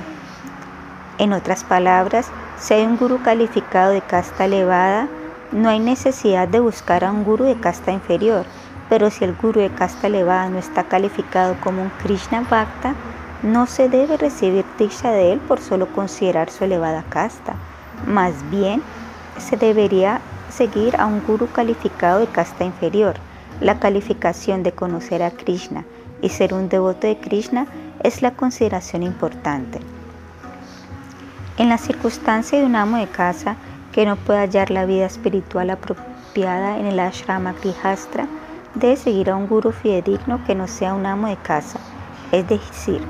En otras palabras, si hay un guru calificado de casta elevada, no hay necesidad de buscar a un guru de casta inferior, pero si el guru de casta elevada no está calificado como un Krishna Bhakta, no se debe recibir diksha de él por solo considerar su elevada casta. Más bien, se debería seguir a un guru calificado de casta inferior. La calificación de conocer a Krishna y ser un devoto de Krishna es la consideración importante. En la circunstancia de un amo de casa que no puede hallar la vida espiritual apropiada en el ashrama Grihastra, debe seguir a un guru fidedigno que no sea un amo de casa. Es decir,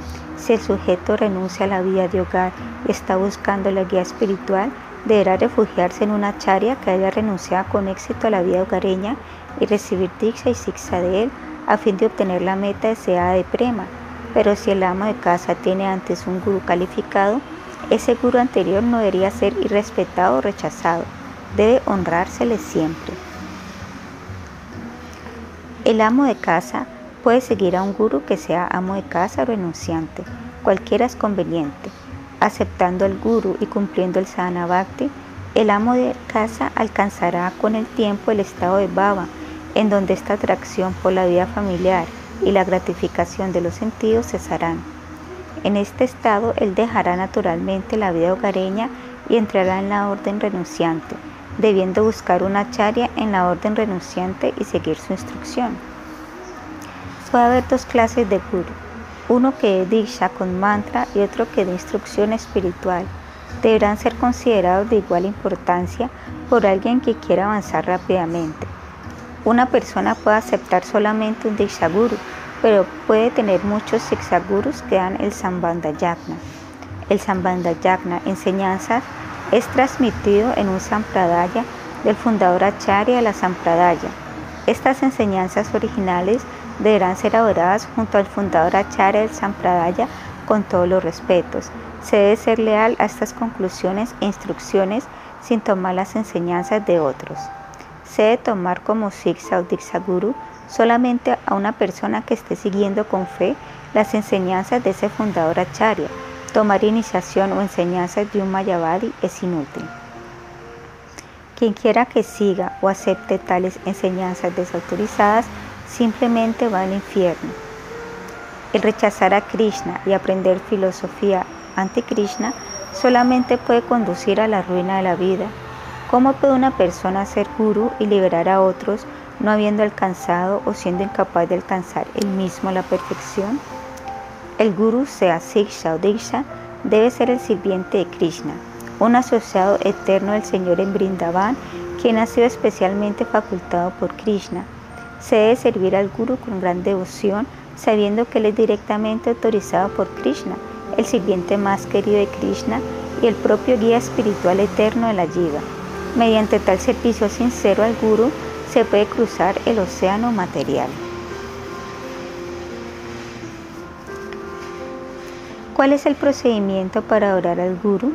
si el sujeto renuncia a la vida de hogar y está buscando la guía espiritual, deberá refugiarse en una charia que haya renunciado con éxito a la vida hogareña y recibir diksha y siksa de él a fin de obtener la meta deseada de prema. Pero si el amo de casa tiene antes un guru calificado, ese guru anterior no debería ser irrespetado o rechazado, debe honrársele siempre. El amo de casa puede seguir a un guru que sea amo de casa o renunciante, cualquiera es conveniente. Aceptando al guru y cumpliendo el sadhana bhakti, el amo de casa alcanzará con el tiempo el estado de baba, en donde esta atracción por la vida familiar y la gratificación de los sentidos cesarán. En este estado, él dejará naturalmente la vida hogareña y entrará en la orden renunciante, debiendo buscar una charia en la orden renunciante y seguir su instrucción. Puede haber dos clases de guru, uno que diksha con mantra y otro que de instrucción espiritual. Deberán ser considerados de igual importancia por alguien que quiera avanzar rápidamente. Una persona puede aceptar solamente un diksha guru, pero puede tener muchos Siksagurus que dan el Sambandha Yagna. El Sambandha Yagna, enseñanza, es transmitido en un Sampradaya del fundador Acharya de la Sampradaya. Estas enseñanzas originales deberán ser adoradas junto al fundador Acharya Sampradaya con todos los respetos. Se debe ser leal a estas conclusiones e instrucciones sin tomar las enseñanzas de otros. Se debe tomar como Siksa o Guru solamente a una persona que esté siguiendo con fe las enseñanzas de ese fundador acharya. Tomar iniciación o enseñanzas de un Mayavadi es inútil. Quien quiera que siga o acepte tales enseñanzas desautorizadas simplemente va al infierno. El rechazar a Krishna y aprender filosofía anti-Krishna solamente puede conducir a la ruina de la vida. ¿Cómo puede una persona ser guru y liberar a otros no habiendo alcanzado o siendo incapaz de alcanzar él mismo la perfección? El guru, sea Siksha o Diksha, debe ser el sirviente de Krishna, un asociado eterno del Señor en Brindavan, quien ha sido especialmente facultado por Krishna. Se debe servir al guru con gran devoción, sabiendo que él es directamente autorizado por Krishna, el sirviente más querido de Krishna y el propio guía espiritual eterno de la Jiva. Mediante tal servicio sincero al guru, se puede cruzar el océano material. ¿Cuál es el procedimiento para adorar al guru?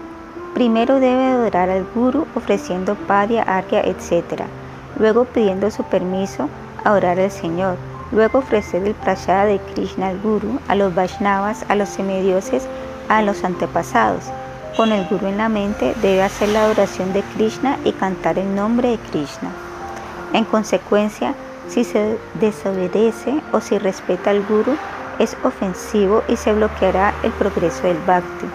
Primero debe adorar al guru ofreciendo padya, argya, etc. Luego pidiendo su permiso a orar al Señor. Luego ofrecer el prasada de Krishna al guru, a los Vaishnavas, a los semidioses, a los antepasados. Con el guru en la mente debe hacer la adoración de Krishna y cantar el nombre de Krishna. En consecuencia, si se desobedece o si respeta al guru, es ofensivo y se bloqueará el progreso del bhakti.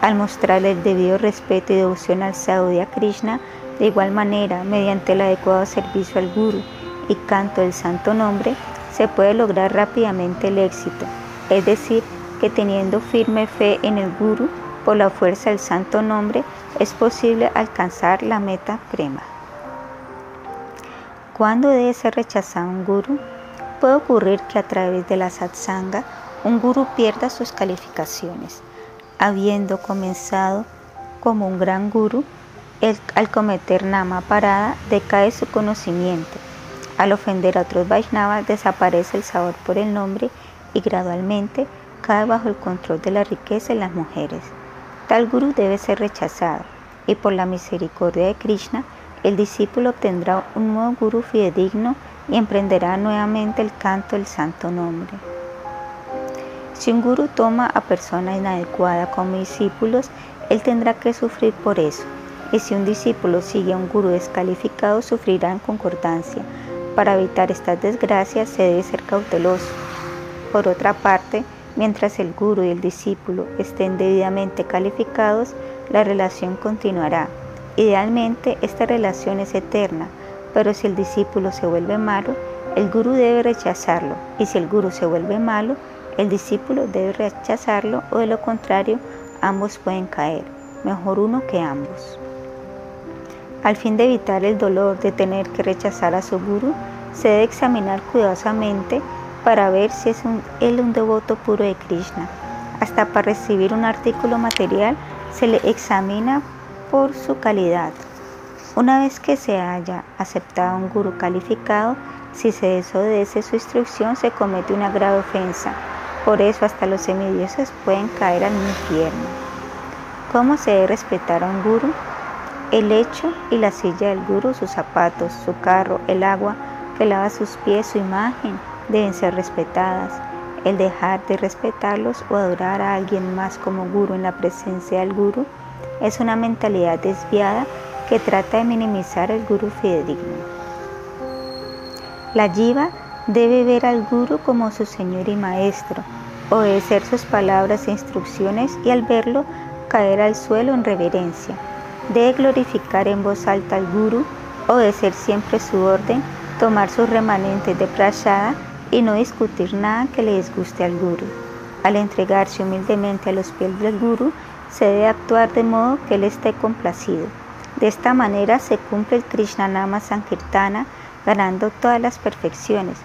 Al mostrarle el debido respeto y devoción al Saudia Krishna, de igual manera, mediante el adecuado servicio al Guru y canto del santo nombre, se puede lograr rápidamente el éxito, es decir, que teniendo firme fe en el Guru, por la fuerza del santo nombre, es posible alcanzar la meta prema. ¿Cuándo debe ser rechazado un guru? Puede ocurrir que a través de la satsanga un guru pierda sus calificaciones. Habiendo comenzado como un gran guru, al cometer nama parada decae su conocimiento. Al ofender a otros Vaishnavas desaparece el sabor por el nombre y gradualmente cae bajo el control de la riqueza en las mujeres. Tal guru debe ser rechazado y por la misericordia de Krishna el discípulo obtendrá un nuevo guru fidedigno y emprenderá nuevamente el canto del santo nombre. Si un guru toma a persona inadecuada como discípulos, él tendrá que sufrir por eso. Y si un discípulo sigue a un guru descalificado, sufrirá en concordancia. Para evitar estas desgracias se debe ser cauteloso. Por otra parte, mientras el guru y el discípulo estén debidamente calificados, la relación continuará. Idealmente esta relación es eterna, pero si el discípulo se vuelve malo, el gurú debe rechazarlo, y si el gurú se vuelve malo, el discípulo debe rechazarlo o de lo contrario, ambos pueden caer, mejor uno que ambos. Al fin de evitar el dolor de tener que rechazar a su gurú, se debe examinar cuidadosamente para ver si es él un devoto puro de Krishna. Hasta para recibir un artículo material se le examina por su calidad. Una vez que se haya aceptado un guru calificado, si se desobedece su instrucción se comete una grave ofensa. Por eso hasta los semidioses pueden caer al infierno. ¿Cómo se debe respetar a un guru? El hecho y la silla del guru, sus zapatos, su carro, el agua que lava sus pies, su imagen, deben ser respetadas. El dejar de respetarlos o adorar a alguien más como guru en la presencia del guru es una mentalidad desviada que trata de minimizar el guru fidedigno. La jiva debe ver al guru como su señor y maestro, obedecer sus palabras e instrucciones y al verlo caer al suelo en reverencia. Debe glorificar en voz alta al guru, obedecer siempre su orden, tomar sus remanentes de prashada y no discutir nada que le disguste al guru. Al entregarse humildemente a los pies del guru, se debe actuar de modo que él esté complacido. De esta manera se cumple el Krishnanama Sankirtana, ganando todas las perfecciones.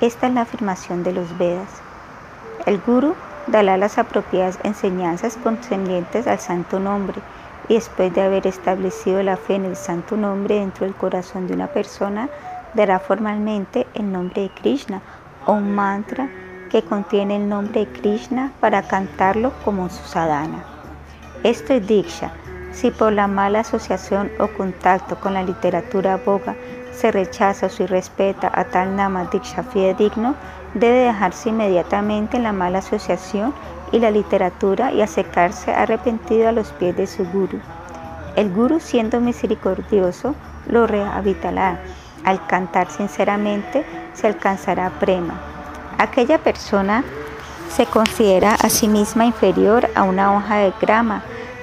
Esta es la afirmación de los Vedas. El Guru dará las apropiadas enseñanzas concernientes al santo nombre y después de haber establecido la fe en el santo nombre dentro del corazón de una persona, dará formalmente el nombre de Krishna o un mantra que contiene el nombre de Krishna para cantarlo como su sadhana. Esto es Diksha, si por la mala asociación o contacto con la literatura boga se rechaza o se respeta a tal nama diksha digno, debe dejarse inmediatamente la mala asociación y la literatura y acercarse arrepentido a los pies de su guru. El guru, siendo misericordioso, lo rehabilitará. Al cantar sinceramente, se alcanzará prema. Aquella persona se considera a sí misma inferior a una hoja de grama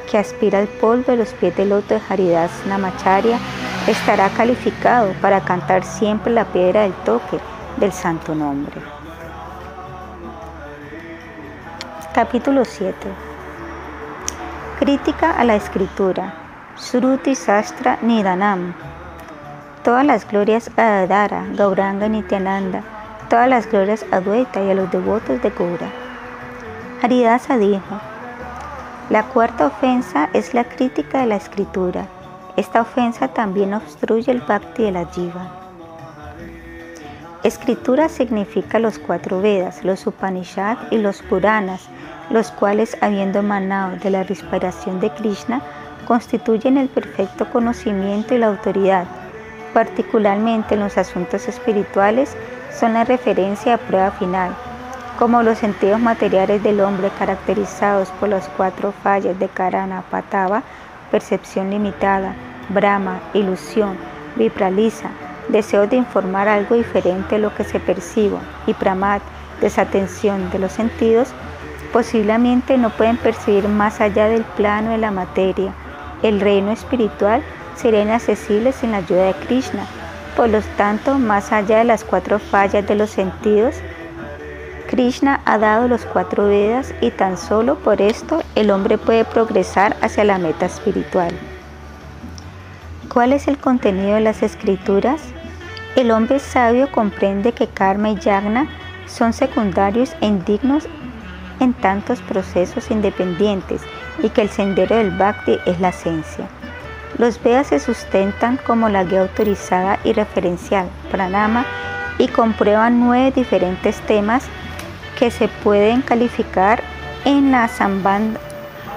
que aspira al polvo de los pies del loto de Haridas Namacharya, estará calificado para cantar siempre la piedra del toque del santo nombre. Capítulo 7 Crítica a la escritura Sruti Sastra Nidanam Todas las glorias a Adara, Gauranga Nityananda, todas las glorias a Dueta y a los devotos de Gaura. Haridasa dijo, la cuarta ofensa es la crítica de la escritura. Esta ofensa también obstruye el bhakti de la jiva. Escritura significa los cuatro Vedas, los Upanishad y los Puranas, los cuales, habiendo emanado de la respiración de Krishna, constituyen el perfecto conocimiento y la autoridad. Particularmente en los asuntos espirituales, son la referencia a prueba final como los sentidos materiales del hombre caracterizados por las cuatro fallas de Karana Patava, percepción limitada, Brahma, ilusión, vipralisa, deseo de informar algo diferente a lo que se perciba, y Pramat, desatención de los sentidos, posiblemente no pueden percibir más allá del plano de la materia. El reino espiritual sería inaccesible sin la ayuda de Krishna. Por lo tanto, más allá de las cuatro fallas de los sentidos, Krishna ha dado los cuatro Vedas y tan solo por esto el hombre puede progresar hacia la meta espiritual. ¿Cuál es el contenido de las escrituras? El hombre sabio comprende que karma y yagna son secundarios e indignos en tantos procesos independientes y que el sendero del bhakti es la esencia. Los Vedas se sustentan como la guía autorizada y referencial, pranama, y comprueban nueve diferentes temas que se pueden calificar en, la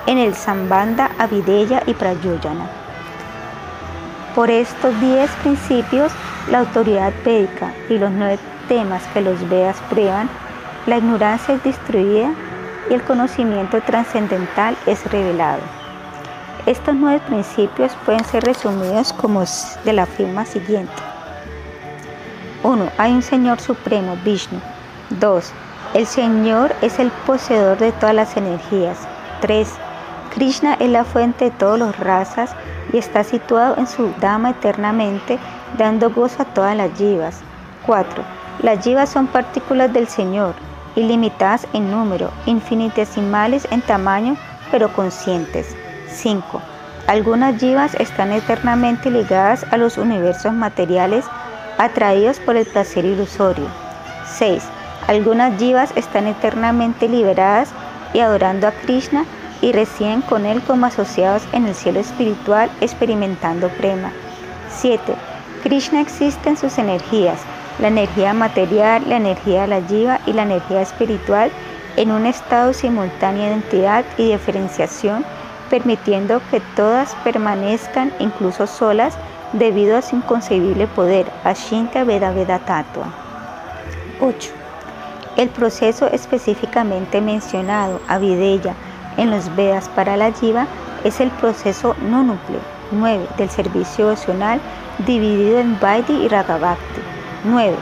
en el Sambandha, Avideya y Prayoyana. Por estos diez principios, la autoridad védica y los nueve temas que los Vedas prueban, la ignorancia es destruida y el conocimiento trascendental es revelado. Estos nueve principios pueden ser resumidos como de la firma siguiente. 1. Hay un Señor Supremo, Vishnu. 2. El Señor es el poseedor de todas las energías. 3. Krishna es la fuente de todas las razas y está situado en su Dama eternamente, dando gozo a todas las yivas. 4. Las yivas son partículas del Señor, ilimitadas en número, infinitesimales en tamaño, pero conscientes. 5. Algunas yivas están eternamente ligadas a los universos materiales atraídos por el placer ilusorio. 6. Algunas jivas están eternamente liberadas y adorando a Krishna y residen con él como asociados en el cielo espiritual experimentando prema. 7. Krishna existe en sus energías, la energía material, la energía de la jiva y la energía espiritual en un estado simultáneo de identidad y diferenciación, permitiendo que todas permanezcan incluso solas debido a su inconcebible poder, Ashinta Veda Veda Tatua. 8. El proceso específicamente mencionado, Avideya, en los Vedas para la Jiva es el proceso no núcleo 9 del servicio devocional dividido en Vaidhi y Ragavakti. 9.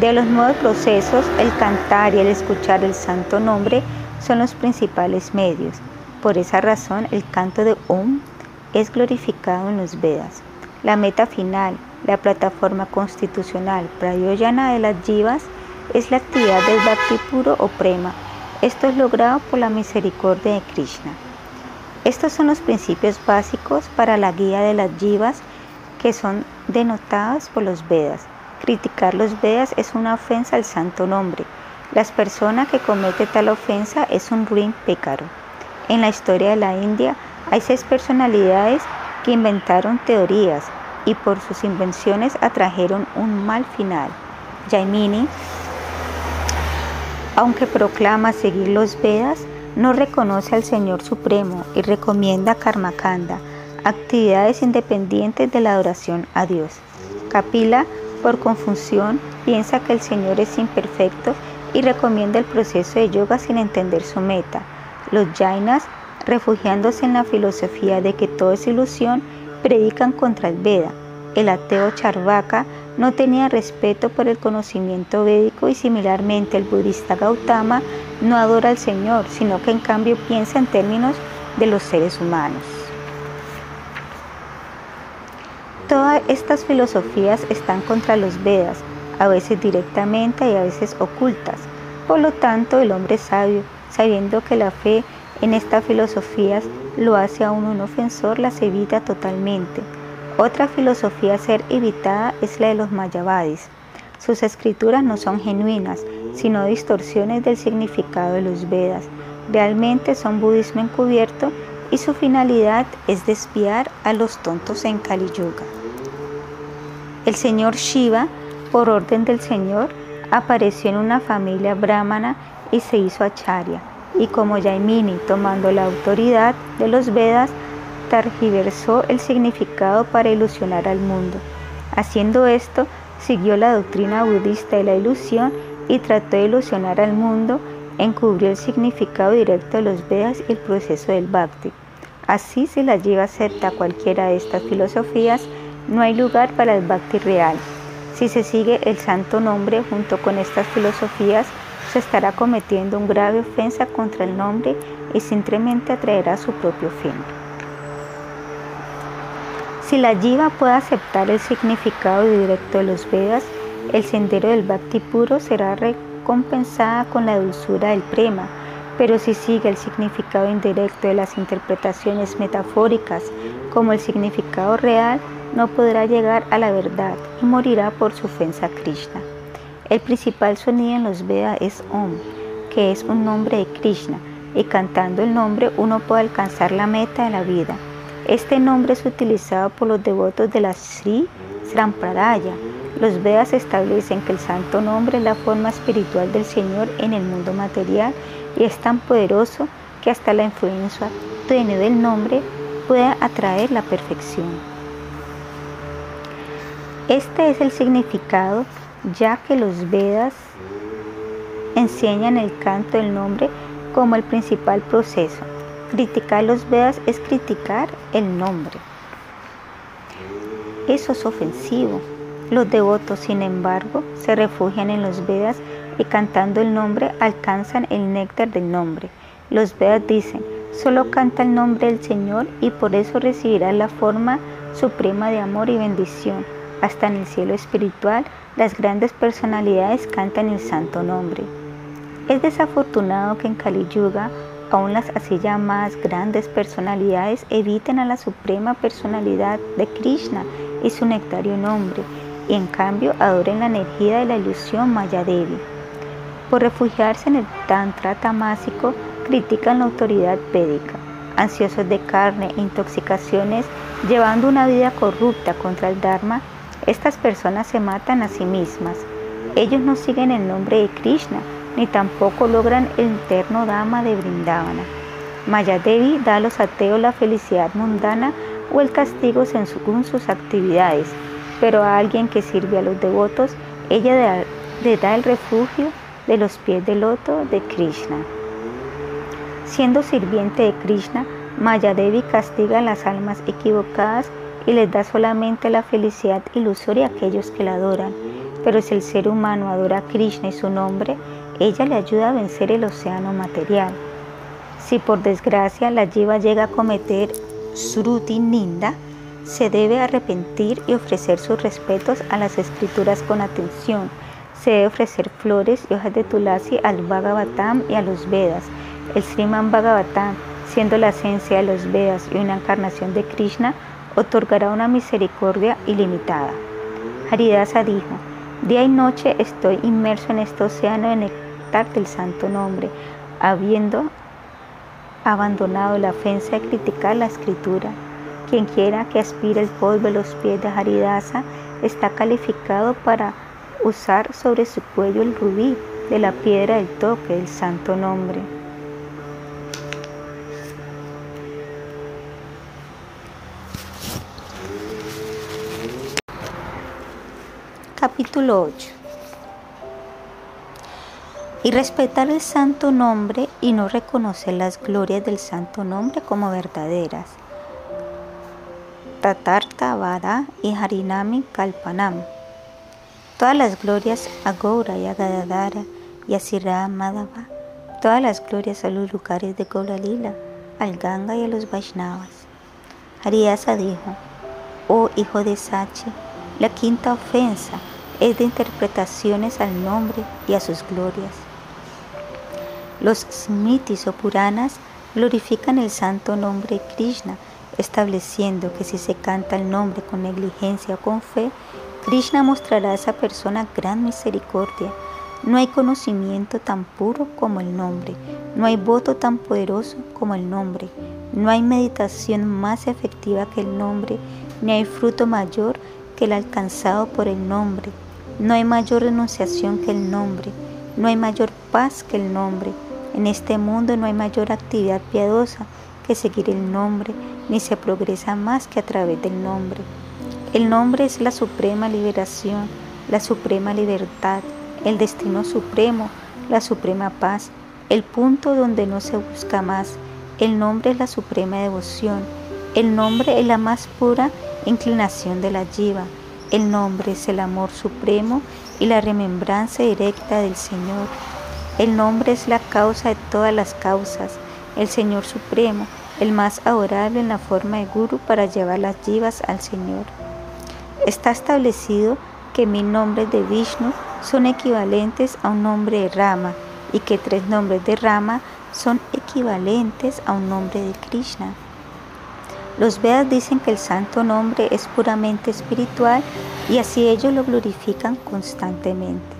De los nueve procesos, el cantar y el escuchar el santo nombre son los principales medios. Por esa razón, el canto de Om es glorificado en los Vedas. La meta final, la plataforma constitucional prayoyana de las Jivas, es la actividad del bhakti puro o prema. Esto es logrado por la misericordia de Krishna. Estos son los principios básicos para la guía de las jivas que son denotadas por los Vedas. Criticar los Vedas es una ofensa al santo nombre. Las personas que cometen tal ofensa es un ruin pecado. En la historia de la India hay seis personalidades que inventaron teorías y por sus invenciones atrajeron un mal final. Jaimini, aunque proclama seguir los Vedas, no reconoce al Señor Supremo y recomienda Karmakanda, actividades independientes de la adoración a Dios. Kapila, por confusión, piensa que el Señor es imperfecto y recomienda el proceso de yoga sin entender su meta. Los Jainas, refugiándose en la filosofía de que todo es ilusión, predican contra el Veda. El ateo Charvaka no tenía respeto por el conocimiento védico y similarmente el budista Gautama no adora al Señor, sino que en cambio piensa en términos de los seres humanos. Todas estas filosofías están contra los Vedas, a veces directamente y a veces ocultas. Por lo tanto, el hombre sabio, sabiendo que la fe en estas filosofías lo hace a un ofensor, las evita totalmente otra filosofía a ser evitada es la de los mayavadis. Sus escrituras no son genuinas, sino distorsiones del significado de los Vedas. Realmente son budismo encubierto y su finalidad es desviar a los tontos en Kali Yuga. El señor Shiva, por orden del Señor, apareció en una familia brahmana y se hizo acharya. Y como Yaimini, tomando la autoridad de los Vedas, targiversó el significado para ilusionar al mundo. Haciendo esto, siguió la doctrina budista de la ilusión y trató de ilusionar al mundo, encubrió el significado directo de los Vedas y el proceso del Bhakti. Así se la lleva acepta cualquiera de estas filosofías, no hay lugar para el Bhakti real. Si se sigue el santo nombre junto con estas filosofías, se estará cometiendo una grave ofensa contra el nombre y simplemente atraerá su propio fin. Si la jiva puede aceptar el significado directo de los Vedas, el sendero del Bhakti puro será recompensada con la dulzura del prema, pero si sigue el significado indirecto de las interpretaciones metafóricas como el significado real, no podrá llegar a la verdad y morirá por su ofensa a Krishna. El principal sonido en los Vedas es Om, que es un nombre de Krishna, y cantando el nombre uno puede alcanzar la meta de la vida. Este nombre es utilizado por los devotos de la Sri Srampradaya. Los Vedas establecen que el santo nombre es la forma espiritual del Señor en el mundo material y es tan poderoso que hasta la influencia tenue del nombre puede atraer la perfección. Este es el significado ya que los Vedas enseñan el canto del nombre como el principal proceso. Criticar los Vedas es criticar el nombre. Eso es ofensivo. Los devotos, sin embargo, se refugian en los Vedas y cantando el nombre alcanzan el néctar del nombre. Los Vedas dicen, solo canta el nombre del Señor y por eso recibirá la forma suprema de amor y bendición. Hasta en el cielo espiritual las grandes personalidades cantan el santo nombre. Es desafortunado que en Kali Yuga aún las así llamadas grandes personalidades eviten a la suprema personalidad de Krishna y su nectario nombre, y en cambio adoren la energía de la ilusión Mayadevi. Por refugiarse en el Tantra tamásico, critican la autoridad védica, ansiosos de carne e intoxicaciones, llevando una vida corrupta contra el Dharma estas personas se matan a sí mismas. Ellos no siguen el nombre de Krishna, ni tampoco logran el eterno Dama de Brindavana. Mayadevi da a los ateos la felicidad mundana o el castigo según sus actividades, pero a alguien que sirve a los devotos, ella le da el refugio de los pies del loto de Krishna. Siendo sirviente de Krishna, Mayadevi castiga a las almas equivocadas y les da solamente la felicidad ilusoria a aquellos que la adoran. Pero si el ser humano adora a Krishna y su nombre, ella le ayuda a vencer el océano material. Si por desgracia la jiva llega a cometer sruti ninda, se debe arrepentir y ofrecer sus respetos a las escrituras con atención. Se debe ofrecer flores y hojas de tulasi al Bhagavatam y a los Vedas. El Sriman Bhagavatam, siendo la esencia de los Vedas y una encarnación de Krishna, otorgará una misericordia ilimitada. Haridasa dijo, día y noche estoy inmerso en este océano de néctar del santo nombre, habiendo abandonado la ofensa de criticar la escritura. Quien quiera que aspire el polvo de los pies de Haridasa está calificado para usar sobre su cuello el rubí de la piedra del toque del santo nombre. Capítulo 8 Y respetar el santo nombre y no reconocer las glorias del santo nombre como verdaderas. Tatarta Vada y Harinami Kalpanam. Todas las glorias a Gaura y a Gadadara y a Sirra Madhava. Todas las glorias a los lugares de Gaura Lila, al Ganga y a los Vaishnavas. Haridasa dijo, oh hijo de Sachi, la quinta ofensa es de interpretaciones al nombre y a sus glorias. Los Smritis o Puranas glorifican el santo nombre Krishna, estableciendo que si se canta el nombre con negligencia o con fe, Krishna mostrará a esa persona gran misericordia. No hay conocimiento tan puro como el nombre, no hay voto tan poderoso como el nombre, no hay meditación más efectiva que el nombre, ni hay fruto mayor que el alcanzado por el nombre. No hay mayor renunciación que el nombre, no hay mayor paz que el nombre. En este mundo no hay mayor actividad piadosa que seguir el nombre, ni se progresa más que a través del nombre. El nombre es la suprema liberación, la suprema libertad, el destino supremo, la suprema paz, el punto donde no se busca más. El nombre es la suprema devoción, el nombre es la más pura inclinación de la jiva. El nombre es el amor supremo y la remembranza directa del Señor. El nombre es la causa de todas las causas, el Señor Supremo, el más adorable en la forma de Guru para llevar las jivas al Señor. Está establecido que mil nombres de Vishnu son equivalentes a un nombre de Rama y que tres nombres de Rama son equivalentes a un nombre de Krishna. Los Vedas dicen que el santo nombre es puramente espiritual y así ellos lo glorifican constantemente.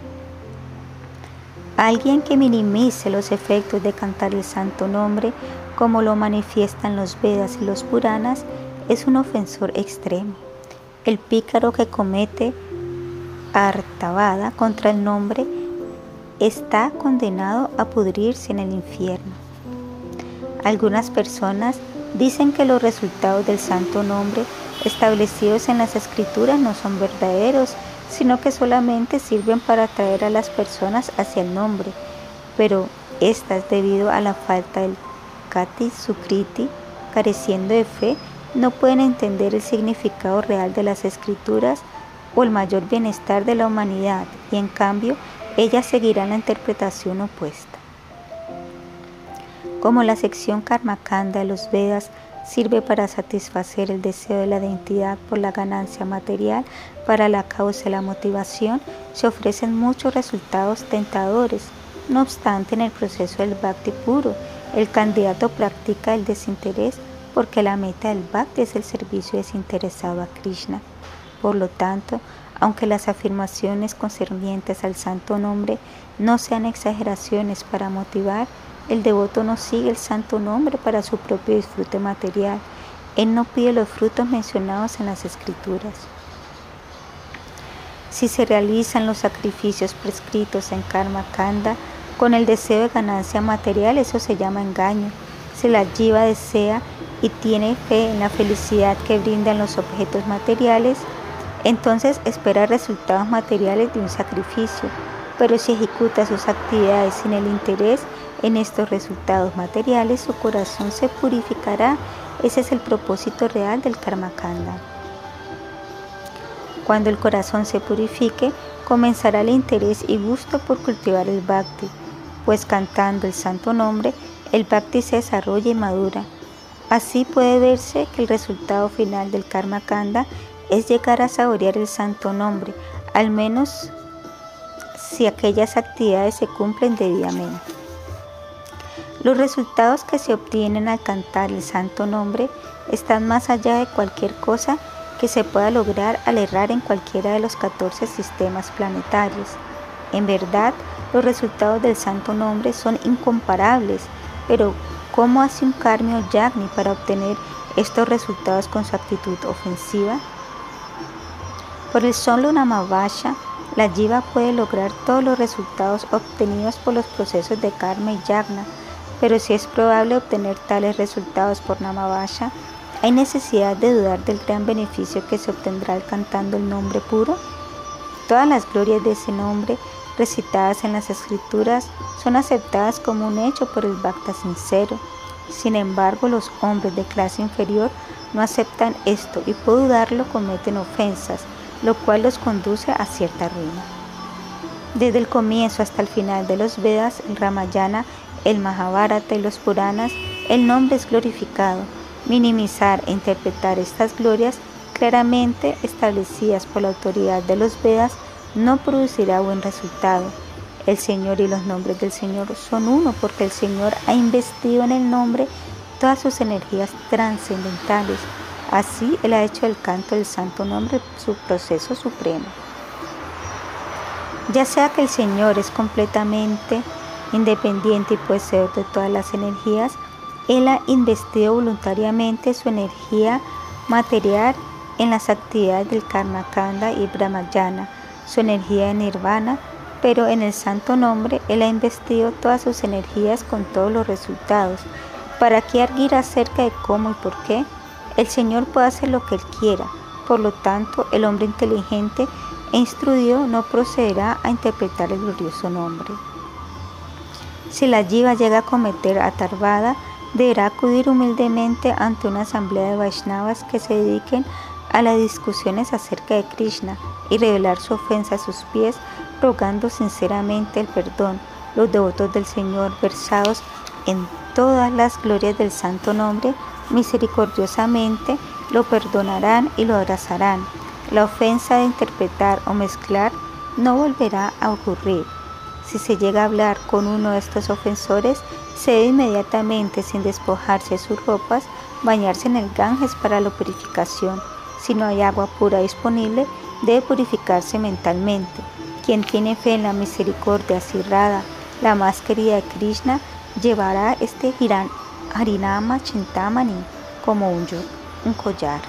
Alguien que minimice los efectos de cantar el santo nombre, como lo manifiestan los Vedas y los Puranas, es un ofensor extremo. El pícaro que comete artabada contra el nombre está condenado a pudrirse en el infierno. Algunas personas dicen que los resultados del santo nombre establecidos en las escrituras no son verdaderos, sino que solamente sirven para atraer a las personas hacia el nombre, pero estas debido a la falta del kati sukriti, careciendo de fe, no pueden entender el significado real de las escrituras o el mayor bienestar de la humanidad y en cambio ellas seguirán la interpretación opuesta. Como la sección Karmakanda de los Vedas sirve para satisfacer el deseo de la identidad por la ganancia material, para la causa de la motivación, se ofrecen muchos resultados tentadores. No obstante, en el proceso del bhakti puro, el candidato practica el desinterés porque la meta del bhakti es el servicio desinteresado a Krishna. Por lo tanto, aunque las afirmaciones concernientes al santo nombre no sean exageraciones para motivar, el devoto no sigue el santo nombre para su propio disfrute material. Él no pide los frutos mencionados en las escrituras. Si se realizan los sacrificios prescritos en Karma Kanda con el deseo de ganancia material, eso se llama engaño. Si la jiva desea y tiene fe en la felicidad que brindan los objetos materiales, entonces espera resultados materiales de un sacrificio, pero si ejecuta sus actividades sin el interés en estos resultados materiales, su corazón se purificará. Ese es el propósito real del Karma Kanda. Cuando el corazón se purifique, comenzará el interés y gusto por cultivar el bhakti, pues cantando el santo nombre, el bhakti se desarrolla y madura. Así puede verse que el resultado final del Karma Kanda es llegar a saborear el santo nombre, al menos si aquellas actividades se cumplen debidamente. Los resultados que se obtienen al cantar el santo nombre están más allá de cualquier cosa que se pueda lograr al errar en cualquiera de los 14 sistemas planetarios. En verdad, los resultados del santo nombre son incomparables, pero ¿cómo hace un Karmio Yagni para obtener estos resultados con su actitud ofensiva? Por el solo Namavasha, la Jiva puede lograr todos los resultados obtenidos por los procesos de Karma y Yagna, pero si es probable obtener tales resultados por Namavasha, ¿hay necesidad de dudar del gran beneficio que se obtendrá cantando el nombre puro? Todas las glorias de ese nombre recitadas en las escrituras son aceptadas como un hecho por el Bhakta sincero. Sin embargo, los hombres de clase inferior no aceptan esto y por dudarlo cometen ofensas lo cual los conduce a cierta ruina. Desde el comienzo hasta el final de los Vedas, el Ramayana, el Mahabharata y los Puranas, el nombre es glorificado. Minimizar e interpretar estas glorias claramente establecidas por la autoridad de los Vedas no producirá buen resultado. El Señor y los nombres del Señor son uno porque el Señor ha investido en el nombre todas sus energías trascendentales Así Él ha hecho el canto del santo nombre su proceso supremo. Ya sea que el Señor es completamente independiente y poseedor de todas las energías, Él ha investido voluntariamente su energía material en las actividades del Karma Kanda y Brahmayana, su energía de Nirvana, pero en el santo nombre Él ha investido todas sus energías con todos los resultados. ¿Para qué arguir acerca de cómo y por qué? El Señor puede hacer lo que Él quiera, por lo tanto el hombre inteligente e instruido no procederá a interpretar el glorioso nombre. Si la jiva llega a cometer atarbada, deberá acudir humildemente ante una asamblea de Vaishnavas que se dediquen a las discusiones acerca de Krishna y revelar su ofensa a sus pies, rogando sinceramente el perdón, los devotos del Señor versados en todas las glorias del santo nombre, misericordiosamente lo perdonarán y lo abrazarán. La ofensa de interpretar o mezclar no volverá a ocurrir. Si se llega a hablar con uno de estos ofensores, se inmediatamente, sin despojarse sus ropas, bañarse en el Ganges para la purificación. Si no hay agua pura disponible, debe purificarse mentalmente. Quien tiene fe en la misericordia cerrada, la más querida de Krishna, llevará este Harinama Chintamani como un, un collar.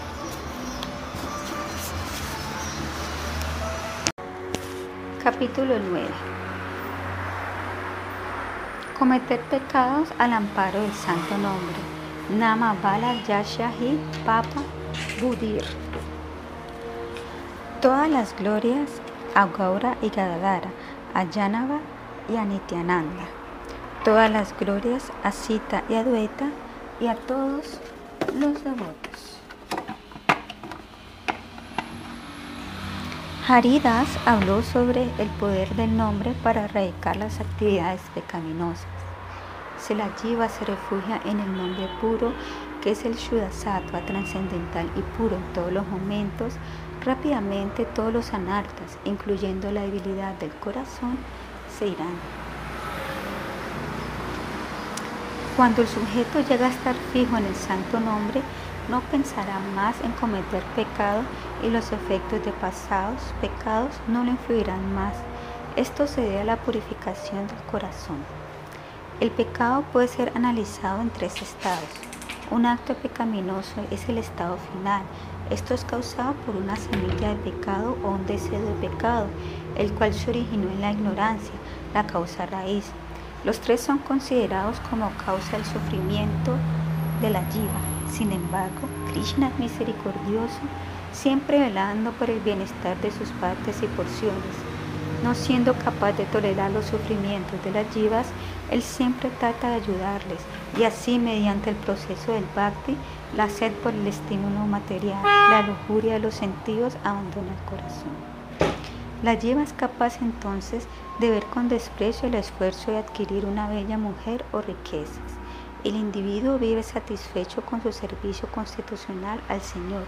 Capítulo 9 Cometer pecados al amparo del santo nombre. Nama Bala Yashahi Papa Budir. Todas las glorias a Gaura y Gadadara, a Yanava y a Nityananda. Todas las glorias a Sita y a Dueta y a todos los devotos. Haridas habló sobre el poder del nombre para erradicar las actividades pecaminosas. Selajiva se refugia en el nombre puro, que es el Shuddhasattva trascendental y puro en todos los momentos. Rápidamente todos los anartas, incluyendo la debilidad del corazón, se irán. Cuando el sujeto llega a estar fijo en el santo nombre, no pensará más en cometer pecado y los efectos de pasados pecados no le influirán más. Esto se debe a la purificación del corazón. El pecado puede ser analizado en tres estados. Un acto pecaminoso es el estado final. Esto es causado por una semilla de pecado o un deseo de pecado, el cual se originó en la ignorancia, la causa raíz. Los tres son considerados como causa del sufrimiento de la jiva. Sin embargo, Krishna es misericordioso, siempre velando por el bienestar de sus partes y porciones. No siendo capaz de tolerar los sufrimientos de las jivas, él siempre trata de ayudarles y así mediante el proceso del bhakti, la sed por el estímulo material, la lujuria de los sentidos abandona el corazón. La jiva es capaz entonces de ver con desprecio el esfuerzo de adquirir una bella mujer o riquezas. El individuo vive satisfecho con su servicio constitucional al Señor.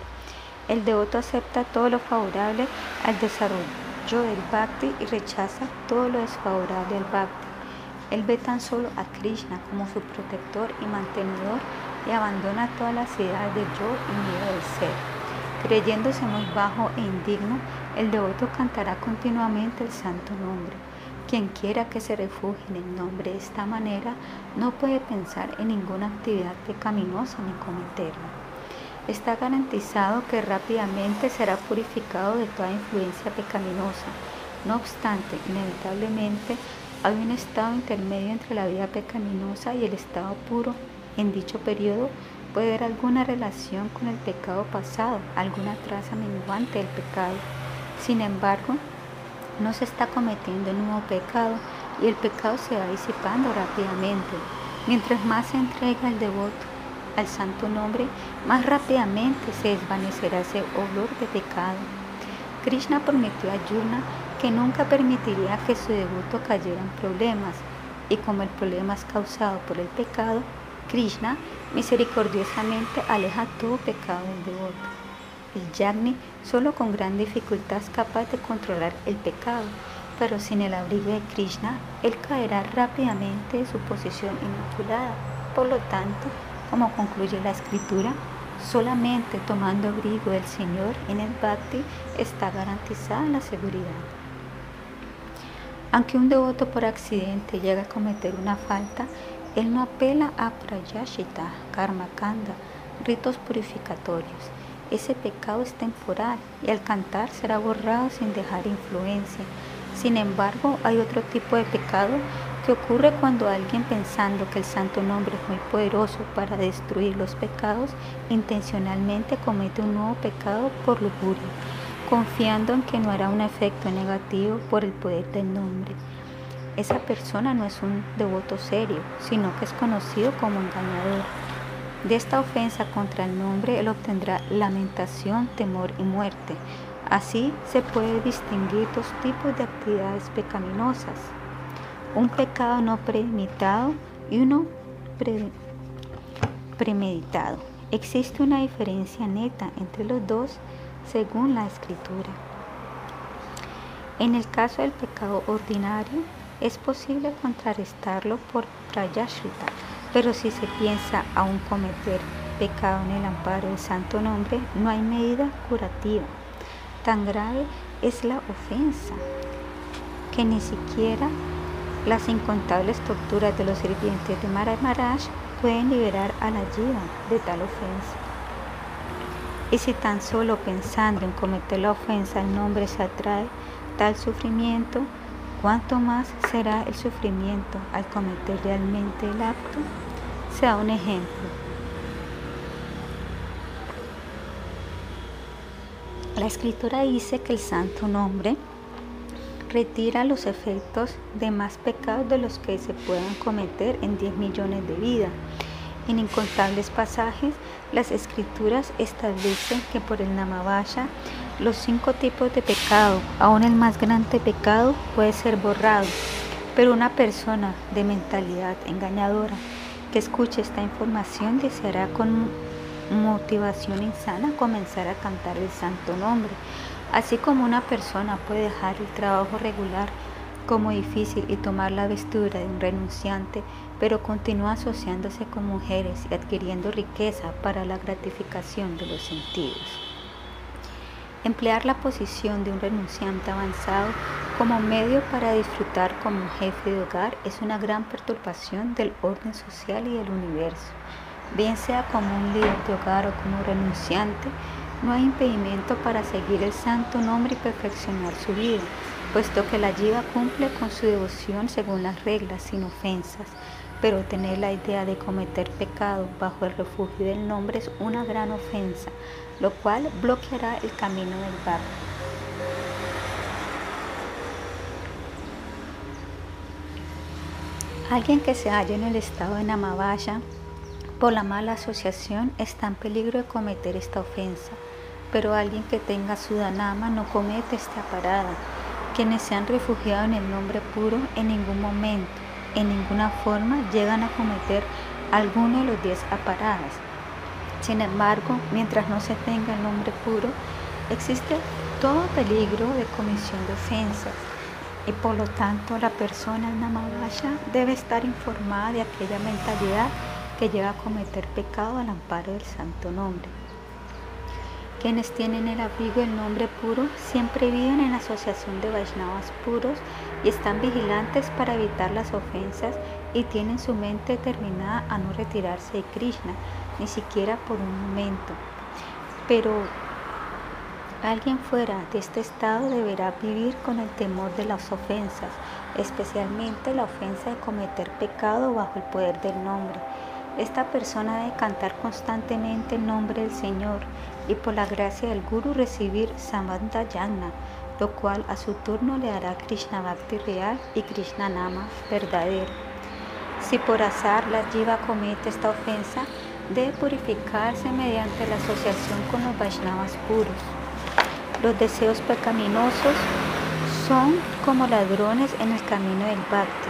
El devoto acepta todo lo favorable al desarrollo del bhakti y rechaza todo lo desfavorable al bhakti. Él ve tan solo a Krishna como su protector y mantenedor y abandona todas las ideas de yo y miedo del ser. Creyéndose muy bajo e indigno, el devoto cantará continuamente el santo nombre. Quien quiera que se refugie en el nombre de esta manera no puede pensar en ninguna actividad pecaminosa ni cometerla. Está garantizado que rápidamente será purificado de toda influencia pecaminosa. No obstante, inevitablemente hay un estado intermedio entre la vida pecaminosa y el estado puro. En dicho periodo puede haber alguna relación con el pecado pasado, alguna traza menguante del pecado. Sin embargo, no se está cometiendo nuevo pecado y el pecado se va disipando rápidamente. Mientras más se entrega el devoto al santo nombre, más rápidamente se desvanecerá ese olor de pecado. Krishna prometió a Yuna que nunca permitiría que su devoto cayera en problemas, y como el problema es causado por el pecado, Krishna misericordiosamente aleja todo pecado del devoto. El yagni solo con gran dificultad es capaz de controlar el pecado, pero sin el abrigo de Krishna, él caerá rápidamente de su posición inmaculada. Por lo tanto, como concluye la escritura, solamente tomando abrigo del Señor en el bhakti está garantizada la seguridad. Aunque un devoto por accidente llega a cometer una falta, él no apela a prayashita, karma kanda, ritos purificatorios. Ese pecado es temporal y al cantar será borrado sin dejar influencia. Sin embargo, hay otro tipo de pecado que ocurre cuando alguien pensando que el santo nombre es muy poderoso para destruir los pecados, intencionalmente comete un nuevo pecado por lujuria confiando en que no hará un efecto negativo por el poder del nombre. Esa persona no es un devoto serio, sino que es conocido como engañador. De esta ofensa contra el nombre él obtendrá lamentación, temor y muerte. Así se puede distinguir dos tipos de actividades pecaminosas. un pecado no premeditado y uno premeditado. Existe una diferencia neta entre los dos según la escritura. En el caso del pecado ordinario, es posible contrarrestarlo por prayashrita, pero si se piensa aún cometer pecado en el amparo del santo nombre, no hay medida curativa. Tan grave es la ofensa que ni siquiera las incontables torturas de los sirvientes de Maharaj pueden liberar a la jiva de tal ofensa. Y si tan solo pensando en cometer la ofensa el nombre se atrae tal sufrimiento, ¿cuánto más será el sufrimiento al cometer realmente el acto? Sea un ejemplo. La escritura dice que el santo nombre retira los efectos de más pecados de los que se puedan cometer en 10 millones de vidas. En incontables pasajes, las escrituras establecen que por el Namavaya los cinco tipos de pecado, aún el más grande pecado, puede ser borrado. Pero una persona de mentalidad engañadora escuche esta información deseará con motivación insana comenzar a cantar el santo nombre Así como una persona puede dejar el trabajo regular como difícil y tomar la vestidura de un renunciante, pero continúa asociándose con mujeres y adquiriendo riqueza para la gratificación de los sentidos. Emplear la posición de un renunciante avanzado como medio para disfrutar como jefe de hogar es una gran perturbación del orden social y del universo. Bien sea como un líder de hogar o como renunciante, no hay impedimento para seguir el santo nombre y perfeccionar su vida, puesto que la yiva cumple con su devoción según las reglas sin ofensas, pero tener la idea de cometer pecado bajo el refugio del nombre es una gran ofensa, lo cual bloqueará el camino del barro. Alguien que se halla en el estado de Namavaya por la mala asociación está en peligro de cometer esta ofensa pero alguien que tenga sudanama no comete esta parada. Quienes se han refugiado en el nombre puro en ningún momento, en ninguna forma, llegan a cometer alguno de los diez aparadas. Sin embargo, mientras no se tenga el nombre puro, existe todo peligro de comisión de ofensas y por lo tanto la persona en debe estar informada de aquella mentalidad que llega a cometer pecado al amparo del santo nombre. Quienes tienen el abrigo del nombre puro siempre viven en asociación de Vaishnavas puros y están vigilantes para evitar las ofensas y tienen su mente determinada a no retirarse de Krishna, ni siquiera por un momento. Pero alguien fuera de este estado deberá vivir con el temor de las ofensas, especialmente la ofensa de cometer pecado bajo el poder del nombre. Esta persona debe cantar constantemente el nombre del Señor y por la gracia del Guru recibir Samanta Yagna, lo cual a su turno le hará Krishna Bhakti real y Krishna Nama verdadero. Si por azar la jiva comete esta ofensa, debe purificarse mediante la asociación con los Vaishnavas puros. Los deseos pecaminosos son como ladrones en el camino del Bhakti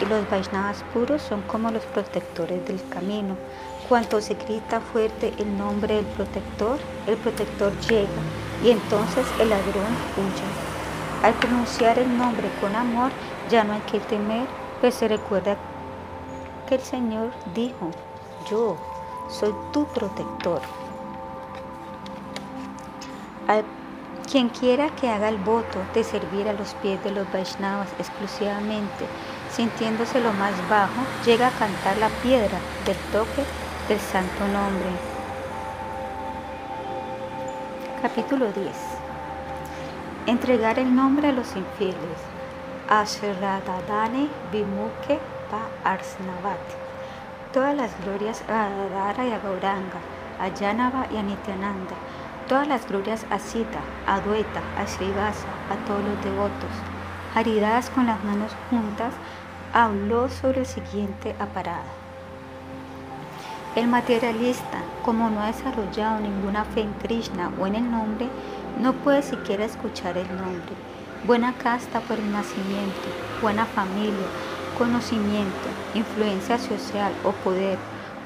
y los Vaishnavas puros son como los protectores del camino. Cuanto se grita fuerte el nombre del protector, el protector llega y entonces el ladrón huye. Al pronunciar el nombre con amor ya no hay que temer, pues se recuerda que el Señor dijo, yo soy tu protector. Al quien quiera que haga el voto de servir a los pies de los Vaishnavas exclusivamente, sintiéndose lo más bajo, llega a cantar la piedra del toque del santo nombre. Capítulo 10. Entregar el nombre a los infieles. Ashradadane Vimuke Pa Arsnavat. Todas las glorias a Adara y a Gauranga, a Yanava y a Nityananda. Todas las glorias a Sita, a Dueta, a Srivasa, a todos los devotos. Haridas con las manos juntas, habló sobre el siguiente aparado. El materialista, como no ha desarrollado ninguna fe en Krishna o en el nombre, no puede siquiera escuchar el nombre. Buena casta por el nacimiento, buena familia, Conocimiento, influencia social o poder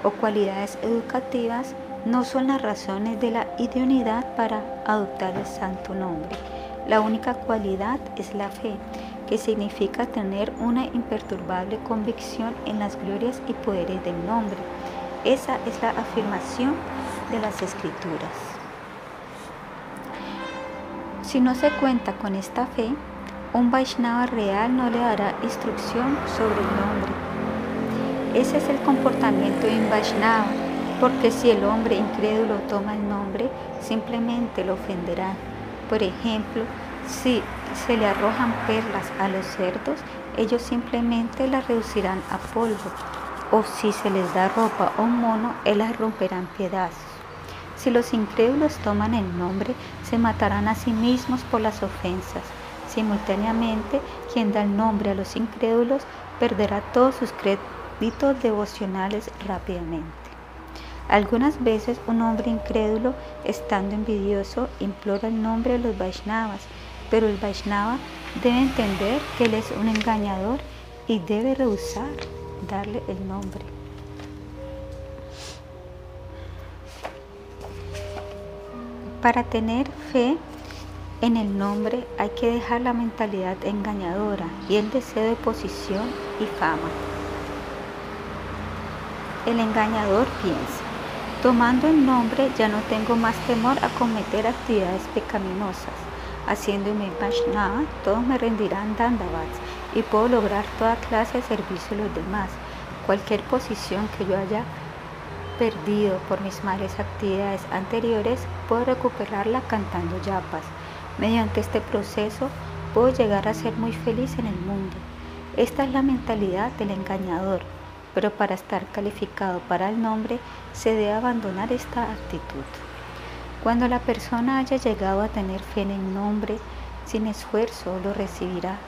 o cualidades educativas no son las razones de la idoneidad para adoptar el santo nombre. La única cualidad es la fe, que significa tener una imperturbable convicción en las glorias y poderes del nombre. Esa es la afirmación de las escrituras. Si no se cuenta con esta fe, un Vaishnava real no le dará instrucción sobre el nombre. Ese es el comportamiento de un Vaishnava, porque si el hombre incrédulo toma el nombre, simplemente lo ofenderá. Por ejemplo, si se le arrojan perlas a los cerdos, ellos simplemente las reducirán a polvo. O si se les da ropa un mono, él las romperá en pedazos. Si los incrédulos toman el nombre, se matarán a sí mismos por las ofensas. Simultáneamente, quien da el nombre a los incrédulos perderá todos sus créditos devocionales rápidamente. Algunas veces un hombre incrédulo, estando envidioso, implora el nombre de los Vaishnavas, pero el Vaishnava debe entender que él es un engañador y debe rehusar darle el nombre. Para tener fe en el nombre hay que dejar la mentalidad engañadora y el deseo de posición y fama. El engañador piensa, tomando el nombre ya no tengo más temor a cometer actividades pecaminosas haciendo mi Vaishnava, todos me rendirán dandavats y puedo lograr toda clase de servicio a los demás. Cualquier posición que yo haya perdido por mis malas actividades anteriores, puedo recuperarla cantando yapas. Mediante este proceso, puedo llegar a ser muy feliz en el mundo. Esta es la mentalidad del engañador, pero para estar calificado para el nombre se debe abandonar esta actitud. Cuando la persona haya llegado a tener fe en el nombre, sin esfuerzo lo recibirá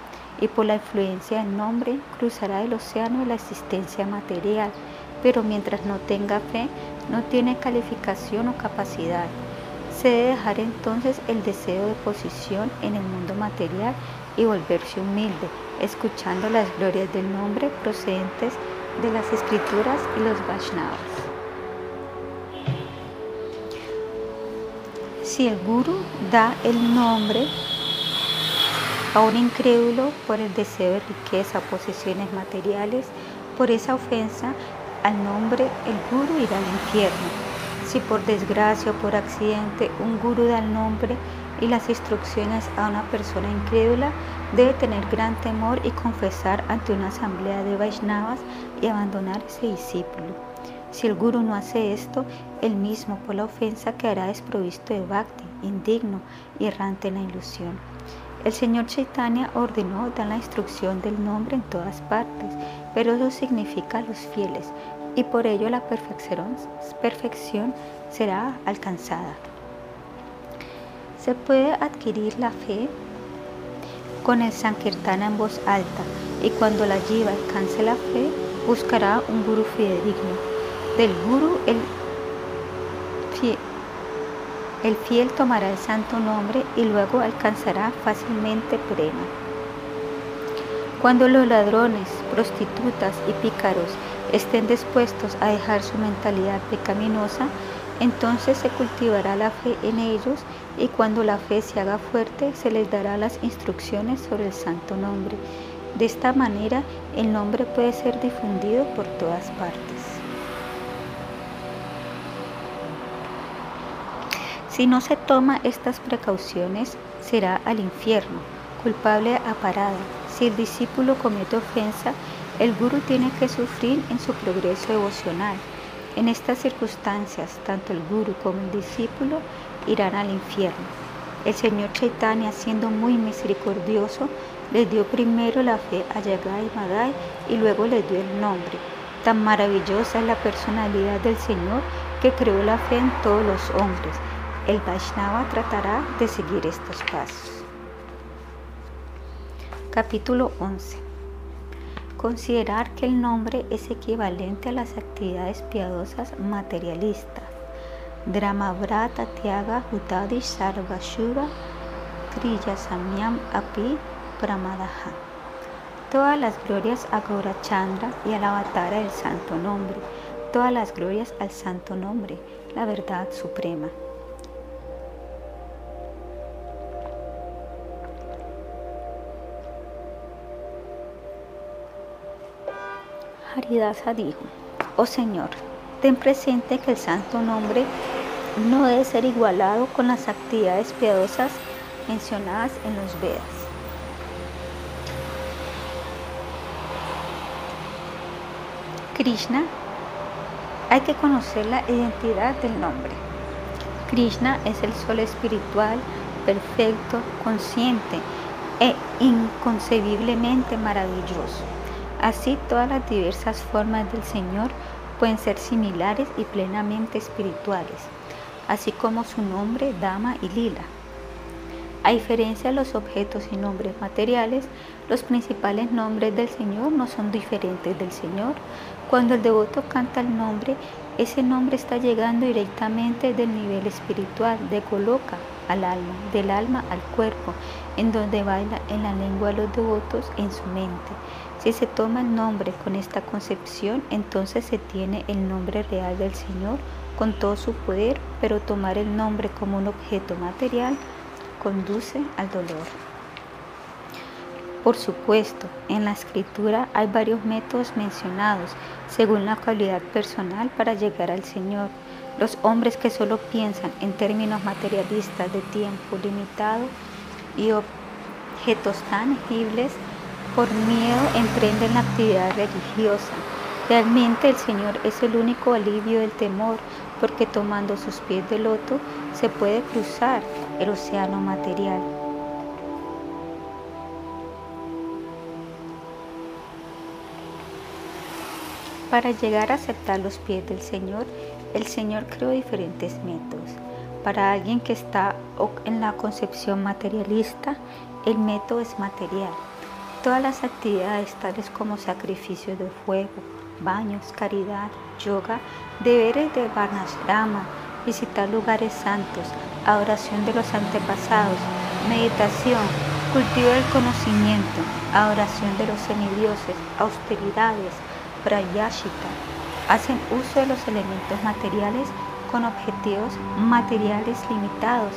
y por la influencia del nombre cruzará el océano de la existencia material, pero mientras no tenga fe, no tiene calificación o capacidad. Se debe dejar entonces el deseo de posición en el mundo material y volverse humilde, escuchando las glorias del nombre procedentes de las escrituras y los Vaishnavas. Si el guru da el nombre a un incrédulo por el deseo de riqueza, posesiones materiales, por esa ofensa al nombre, el guru irá al infierno. Si por desgracia o por accidente un guru da el nombre y las instrucciones a una persona incrédula, debe tener gran temor y confesar ante una asamblea de Vaishnavas y abandonar ese discípulo. Si el guru no hace esto, él mismo por la ofensa quedará desprovisto de bhakti, indigno y errante en la ilusión. El Señor Chaitanya ordenó dar la instrucción del nombre en todas partes, pero eso significa los fieles, y por ello la perfección, será alcanzada. Se puede adquirir la fe con el Sankirtana en voz alta, y cuando la jiva alcance la fe, buscará un guru fidedigno del guru, el el fiel tomará el santo nombre y luego alcanzará fácilmente prema. Cuando los ladrones, prostitutas y pícaros estén dispuestos a dejar su mentalidad pecaminosa, entonces se cultivará la fe en ellos y cuando la fe se haga fuerte se les dará las instrucciones sobre el santo nombre. De esta manera el nombre puede ser difundido por todas partes. Si no se toma estas precauciones, será al infierno, culpable a parada. Si el discípulo comete ofensa, el guru tiene que sufrir en su progreso devocional. En estas circunstancias, tanto el guru como el discípulo irán al infierno. El Señor Chaitanya, siendo muy misericordioso, les dio primero la fe a Yagai y Madai y luego les dio el nombre. Tan maravillosa es la personalidad del Señor que creó la fe en todos los hombres el Vaishnava tratará de seguir estos pasos. Capítulo 11. Considerar que el nombre es equivalente a las actividades piadosas materialistas. Brata Tyaga Hutadi Sarva Shura Kriya Samyam Api Pramadaha. Todas las glorias a Gaurachandra y a la batalla del santo nombre. Todas las glorias al santo nombre, la verdad suprema. Haridasa dijo, oh Señor, ten presente que el santo nombre no debe ser igualado con las actividades piadosas mencionadas en los Vedas. Krishna, hay que conocer la identidad del nombre. Krishna es el sol espiritual, perfecto, consciente e inconcebiblemente maravilloso. Así todas las diversas formas del Señor pueden ser similares y plenamente espirituales, así como su nombre, Dama y Lila. A diferencia de los objetos y nombres materiales, los principales nombres del Señor no son diferentes del Señor. Cuando el devoto canta el nombre, ese nombre está llegando directamente del nivel espiritual, de coloca al alma, del alma al cuerpo, en donde baila en la lengua de los devotos en su mente. Si se toma el nombre con esta concepción, entonces se tiene el nombre real del Señor con todo su poder, pero tomar el nombre como un objeto material conduce al dolor. Por supuesto, en la escritura hay varios métodos mencionados según la cualidad personal para llegar al Señor. Los hombres que solo piensan en términos materialistas de tiempo limitado y objetos tangibles por miedo emprenden la actividad religiosa. Realmente el Señor es el único alivio del temor, porque tomando sus pies de loto se puede cruzar el océano material. Para llegar a aceptar los pies del Señor, el Señor creó diferentes métodos. Para alguien que está en la concepción materialista, el método es material. Todas las actividades tales como sacrificio de fuego, baños, caridad, yoga, deberes de Varnashrama, visitar lugares santos, adoración de los antepasados, meditación, cultivo del conocimiento, adoración de los semidioses, austeridades, prayashita, hacen uso de los elementos materiales con objetivos materiales limitados,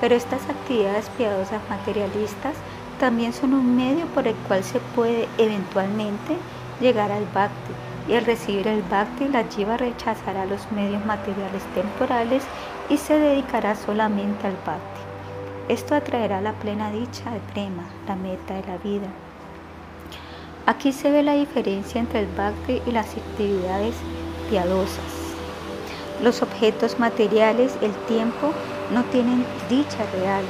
pero estas actividades piadosas materialistas también son un medio por el cual se puede eventualmente llegar al bhakti. Y al recibir el bhakti, la jiva rechazará los medios materiales temporales y se dedicará solamente al bhakti. Esto atraerá la plena dicha de prema, la meta de la vida. Aquí se ve la diferencia entre el bhakti y las actividades piadosas. Los objetos materiales, el tiempo, no tienen dicha real,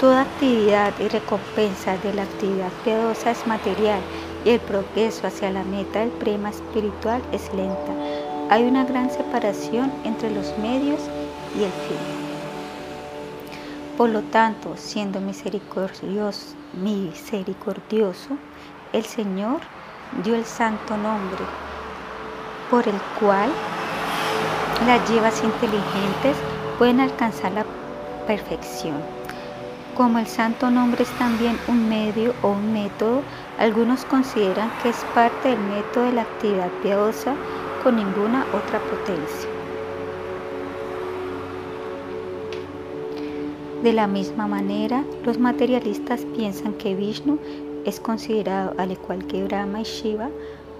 Toda actividad y recompensa de la actividad piadosa es material y el progreso hacia la meta del prema espiritual es lenta. Hay una gran separación entre los medios y el fin. Por lo tanto, siendo misericordioso, misericordioso, el Señor dio el santo nombre por el cual las llevas inteligentes pueden alcanzar la perfección. Como el santo nombre es también un medio o un método, algunos consideran que es parte del método de la actividad piadosa con ninguna otra potencia. De la misma manera, los materialistas piensan que Vishnu es considerado, al igual que Brahma y Shiva,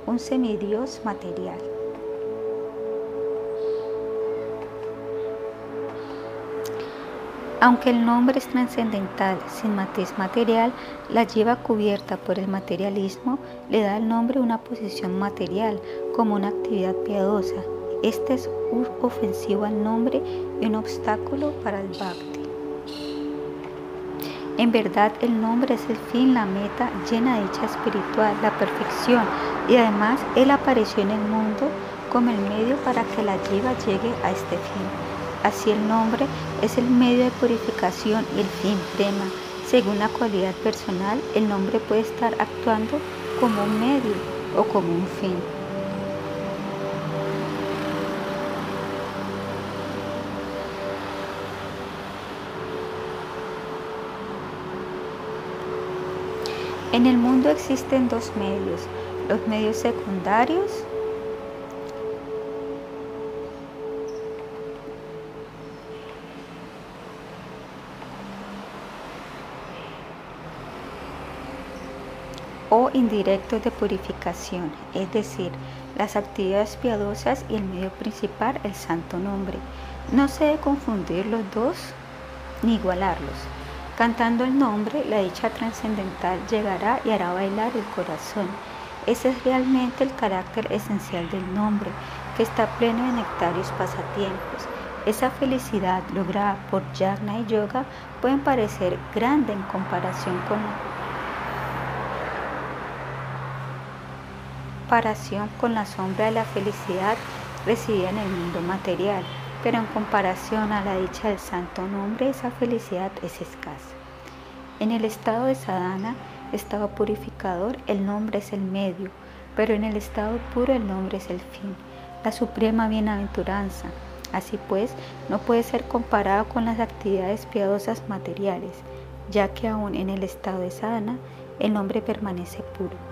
un semidios material. Aunque el nombre es trascendental, sin matiz material, la lleva cubierta por el materialismo, le da al nombre una posición material, como una actividad piadosa. Este es un ofensivo al nombre y un obstáculo para el bhakti. En verdad, el nombre es el fin, la meta, llena de dicha espiritual, la perfección, y además él apareció en el mundo como el medio para que la lleva llegue a este fin. Así el nombre es el medio de purificación y el fin prema. Según la cualidad personal, el nombre puede estar actuando como un medio o como un fin. En el mundo existen dos medios, los medios secundarios o indirectos de purificación, es decir, las actividades piadosas y el medio principal, el santo nombre. No se debe confundir los dos ni igualarlos. Cantando el nombre, la dicha trascendental llegará y hará bailar el corazón. Ese es realmente el carácter esencial del nombre, que está pleno de nectarios pasatiempos. Esa felicidad lograda por yagna y yoga puede parecer grande en comparación con comparación con la sombra de la felicidad recibida en el mundo material, pero en comparación a la dicha del santo nombre, esa felicidad es escasa. En el estado de sadhana, estado purificador, el nombre es el medio, pero en el estado puro el nombre es el fin, la suprema bienaventuranza. Así pues, no puede ser comparado con las actividades piadosas materiales, ya que aún en el estado de sadhana, el nombre permanece puro.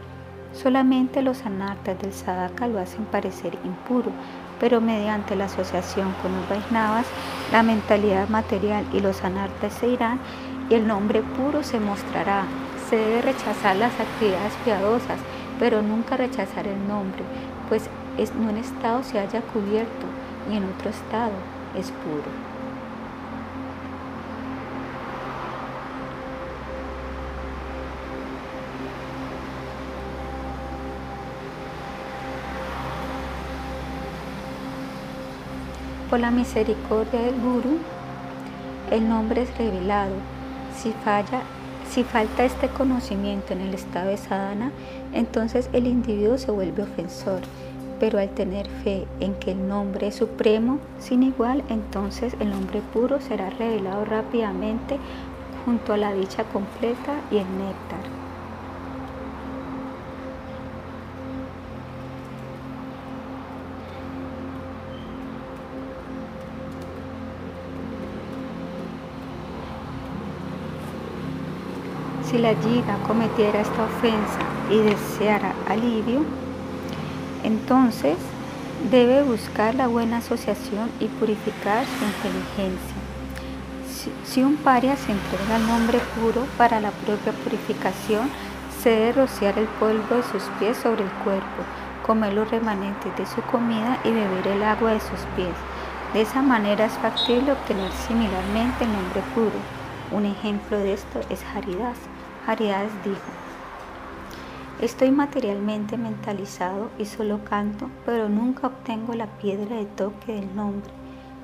Solamente los anartas del sadhaka lo hacen parecer impuro, pero mediante la asociación con los Vaisnavas, la mentalidad material y los anartas se irán y el nombre puro se mostrará. Se debe rechazar las actividades piadosas, pero nunca rechazar el nombre, pues en un estado se haya cubierto y en otro estado es puro. Por la misericordia del Guru, el nombre es revelado. Si falla, si falta este conocimiento en el estado de sadhana, entonces el individuo se vuelve ofensor. Pero al tener fe en que el nombre es supremo, sin igual, entonces el nombre puro será revelado rápidamente junto a la dicha completa y el néctar. Si la yiga cometiera esta ofensa y deseara alivio, entonces debe buscar la buena asociación y purificar su inteligencia. Si, un paria se entrega al nombre puro para la propia purificación, se debe rociar el polvo de sus pies sobre el cuerpo, comer los remanentes de su comida y beber el agua de sus pies. De esa manera es factible obtener similarmente el nombre puro. Un ejemplo de esto es Haridas. Haridas dijo, estoy materialmente mentalizado y solo canto, pero nunca obtengo la piedra de toque del nombre.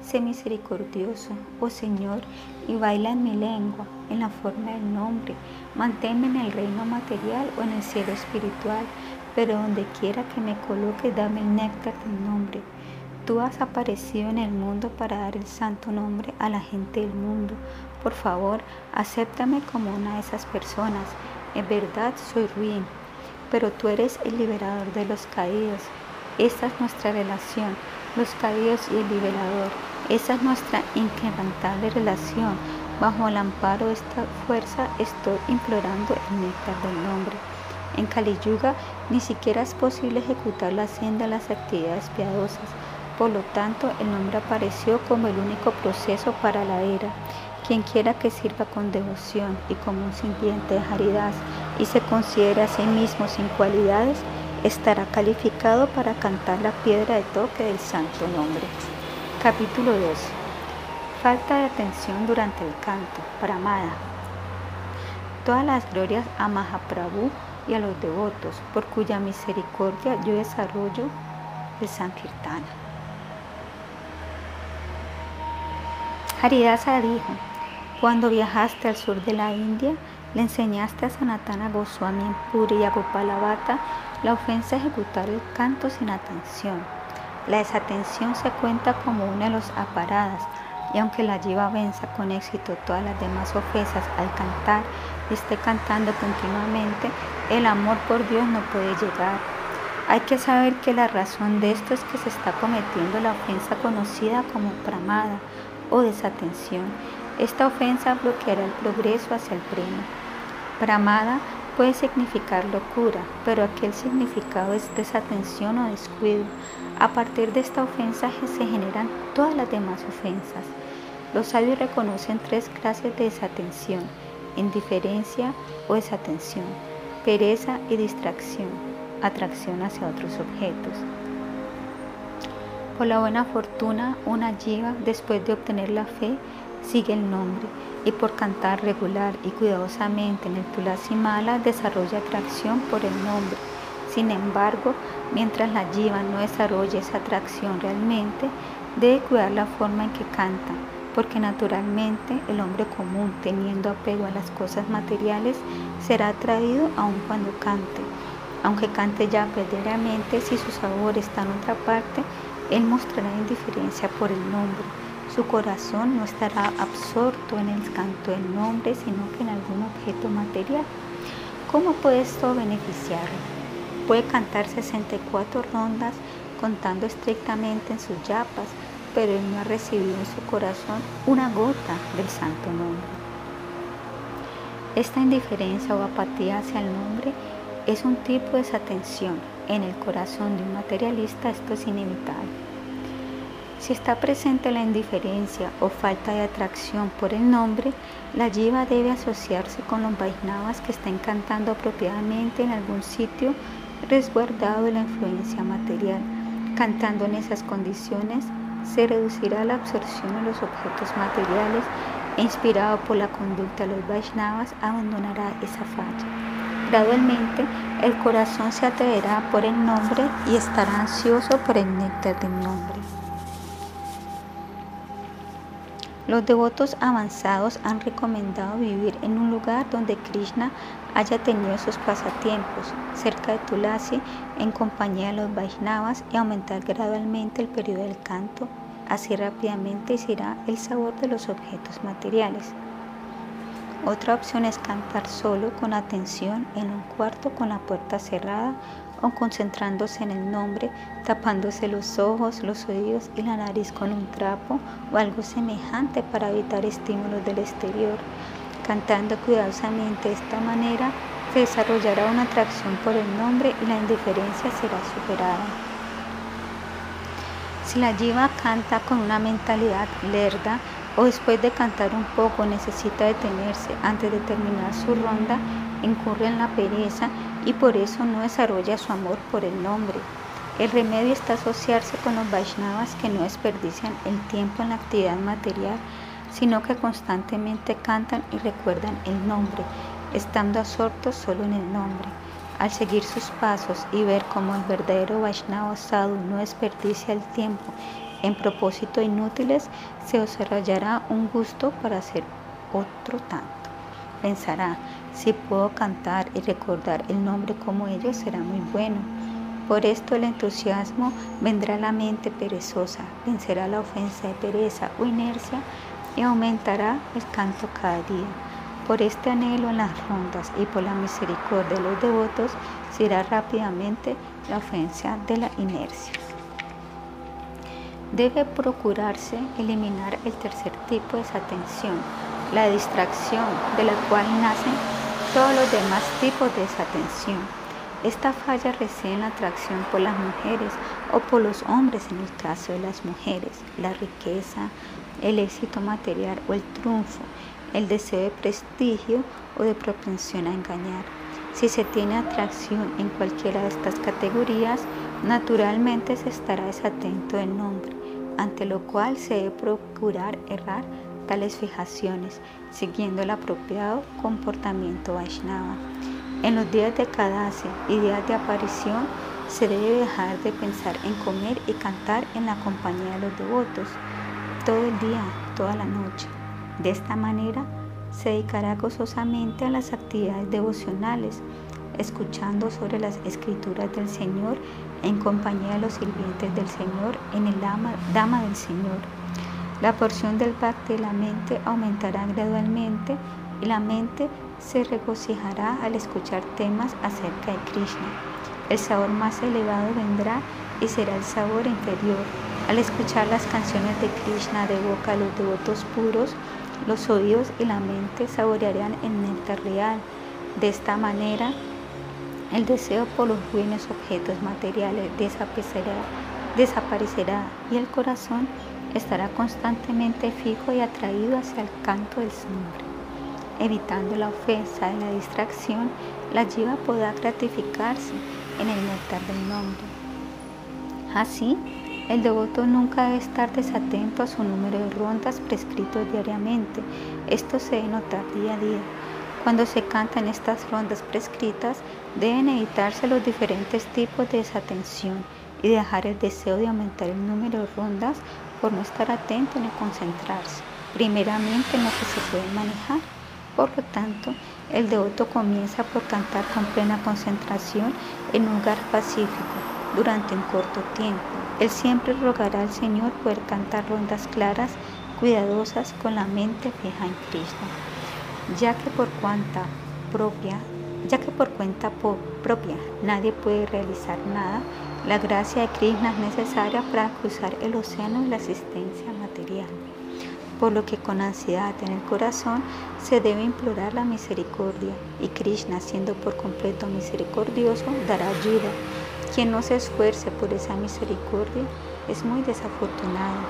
Sé misericordioso, oh Señor, y baila en mi lengua, en la forma del nombre. Manténme en el reino material o en el cielo espiritual, pero donde quiera que me coloque, dame el néctar del nombre. Tú has aparecido en el mundo para dar el santo nombre a la gente del mundo. Por favor, acéptame como una de esas personas. En verdad soy ruin, pero tú eres el liberador de los caídos. Esta es nuestra relación, los caídos y el liberador. Esa es nuestra inquebrantable relación. Bajo el amparo de esta fuerza estoy implorando el néctar del nombre. En Kali Yuga ni siquiera es posible ejecutar la hacienda de las actividades piadosas. Por lo tanto, el nombre apareció como el único proceso para la era. Quien quiera que sirva con devoción y como un sirviente de caridad y se considere a sí mismo sin cualidades, estará calificado para cantar la piedra de toque del santo nombre. Capítulo 2. Falta de atención durante el canto. Pramada. Todas las glorias a Mahaprabhu y a los devotos, por cuya misericordia yo desarrollo el Sankirtana. Haridasa dijo, cuando viajaste al sur de la India, le enseñaste a Sanatana Goswami en Puri y a Gopalabhata la ofensa de ejecutar el canto sin atención. La desatención se cuenta como una de las aparadas, y aunque la lleva venza con éxito todas las demás ofensas al cantar y esté cantando continuamente, el amor por Dios no puede llegar. Hay que saber que la razón de esto es que se está cometiendo la ofensa conocida como pramada o desatención esta ofensa bloqueará el progreso hacia el premio. Pramada puede significar locura, pero aquel significado es desatención o descuido. A partir de esta ofensa se generan todas las demás ofensas. Los sabios reconocen tres clases de desatención, indiferencia o desatención, pereza y distracción, atracción hacia otros objetos. Por la buena fortuna, una yiva, después de obtener la fe, sigue el nombre y por cantar regular y cuidadosamente en el Tulasimala desarrolla atracción por el nombre. Sin embargo, mientras la yiva no desarrolla esa atracción realmente, debe cuidar la forma en que canta, porque naturalmente el hombre común, teniendo apego a las cosas materiales, será atraído aun cuando cante. Aunque cante ya verdaderamente, si su sabor está en otra parte, él mostrará indiferencia por el nombre. Su corazón no estará absorto en el canto del nombre, sino que en algún objeto material. ¿Cómo puede esto beneficiarlo? Puede cantar 64 rondas contando estrictamente en sus yapas, pero él no ha recibido en su corazón una gota del santo nombre. Esta indiferencia o apatía hacia el nombre es un tipo de desatención. En el corazón de un materialista esto es inevitable. Si está presente la indiferencia o falta de atracción por el nombre, la jiva debe asociarse con los Vaisnavas que estén cantando apropiadamente en algún sitio resguardado de la influencia material. Cantando en esas condiciones, se reducirá la absorción de los objetos materiales e inspirado por la conducta de los Vaishnavas abandonará esa falla. Gradualmente, el corazón se atreverá por el nombre y estará ansioso por el néctar del nombre. Los devotos avanzados han recomendado vivir en un lugar donde Krishna haya tenido sus pasatiempos, cerca de Tulasi, en compañía de los Vaishnavas y aumentar gradualmente el periodo del canto. Así rápidamente se irá el sabor de los objetos materiales. Otra opción es cantar solo con atención en un cuarto con la puerta cerrada o concentrándose en el nombre, tapándose los ojos, los oídos y la nariz con un trapo o algo semejante para evitar estímulos del exterior. Cantando cuidadosamente de esta manera, se desarrollará una atracción por el nombre y la indiferencia será superada. Si la jiva canta con una mentalidad lerda o después de cantar un poco necesita detenerse antes de terminar su ronda, incurre en la pereza y por eso no desarrolla su amor por el nombre. El remedio está asociarse con los Vaishnavas que no desperdician el tiempo en la actividad material, sino que constantemente cantan y recuerdan el nombre, estando absortos solo en el nombre. Al seguir sus pasos y ver cómo el verdadero Vaishnava sadhu no desperdicia el tiempo en propósitos inútiles, se desarrollará un gusto para hacer otro tanto. Pensará, si puedo cantar y recordar el nombre como ellos, será muy bueno. Por esto el entusiasmo vendrá a la mente perezosa, vencerá la ofensa de pereza o inercia y aumentará el canto cada día. Por este anhelo en las rondas y por la misericordia de los devotos, se irá rápidamente la ofensa de la inercia. Debe procurarse eliminar el tercer tipo de desatención, la distracción, de la cual nacen todos los demás tipos de desatención. Esta falla reside en la atracción por las mujeres o por los hombres en el caso de las mujeres, la riqueza, el éxito material o el triunfo, el deseo de prestigio o de propensión a engañar. Si se tiene atracción en cualquiera de estas categorías, naturalmente se estará desatento del nombre, ante lo cual se debe procurar errar tales fijaciones, siguiendo el apropiado comportamiento Vaishnava. En los días de Kadasi y días de aparición, se debe dejar de pensar en comer y cantar en la compañía de los devotos, todo el día, toda la noche. De esta manera, se dedicará gozosamente a las actividades devocionales, escuchando sobre las escrituras del Señor en compañía de los sirvientes del Señor en el Dama del Señor la porción del Bhakti de la mente aumentará gradualmente y la mente se regocijará al escuchar temas acerca de Krishna. El sabor más elevado vendrá y será el sabor inferior. Al escuchar las canciones de Krishna de boca de los devotos puros, los oídos y la mente saborearán el néctar real. De esta manera, el deseo por los buenos objetos materiales desaparecerá, desaparecerá y el corazón estará constantemente fijo y atraído hacia el canto del Señor. Evitando la ofensa y la distracción, la jiva podrá gratificarse en el néctar del nombre. Así, el devoto nunca debe estar desatento a su número de rondas prescritos diariamente. Esto se debe notar día a día. Cuando se cantan estas rondas prescritas, deben evitarse los diferentes tipos de desatención y dejar el deseo de aumentar el número de rondas por no estar atento ni concentrarse, primeramente en lo que se puede manejar. Por lo tanto, el devoto comienza por cantar con plena concentración en un lugar pacífico durante un corto tiempo. Él siempre rogará al Señor poder cantar rondas claras, cuidadosas, con la mente fija en Krishna, ya que por cuenta propia, ya que por cuenta propia nadie puede realizar nada, la gracia de Krishna es necesaria para cruzar el océano de la existencia material, por lo que con ansiedad en el corazón se debe implorar la misericordia y Krishna, siendo por completo misericordioso, dará ayuda. Quien no se esfuerce por esa misericordia es muy desafortunado.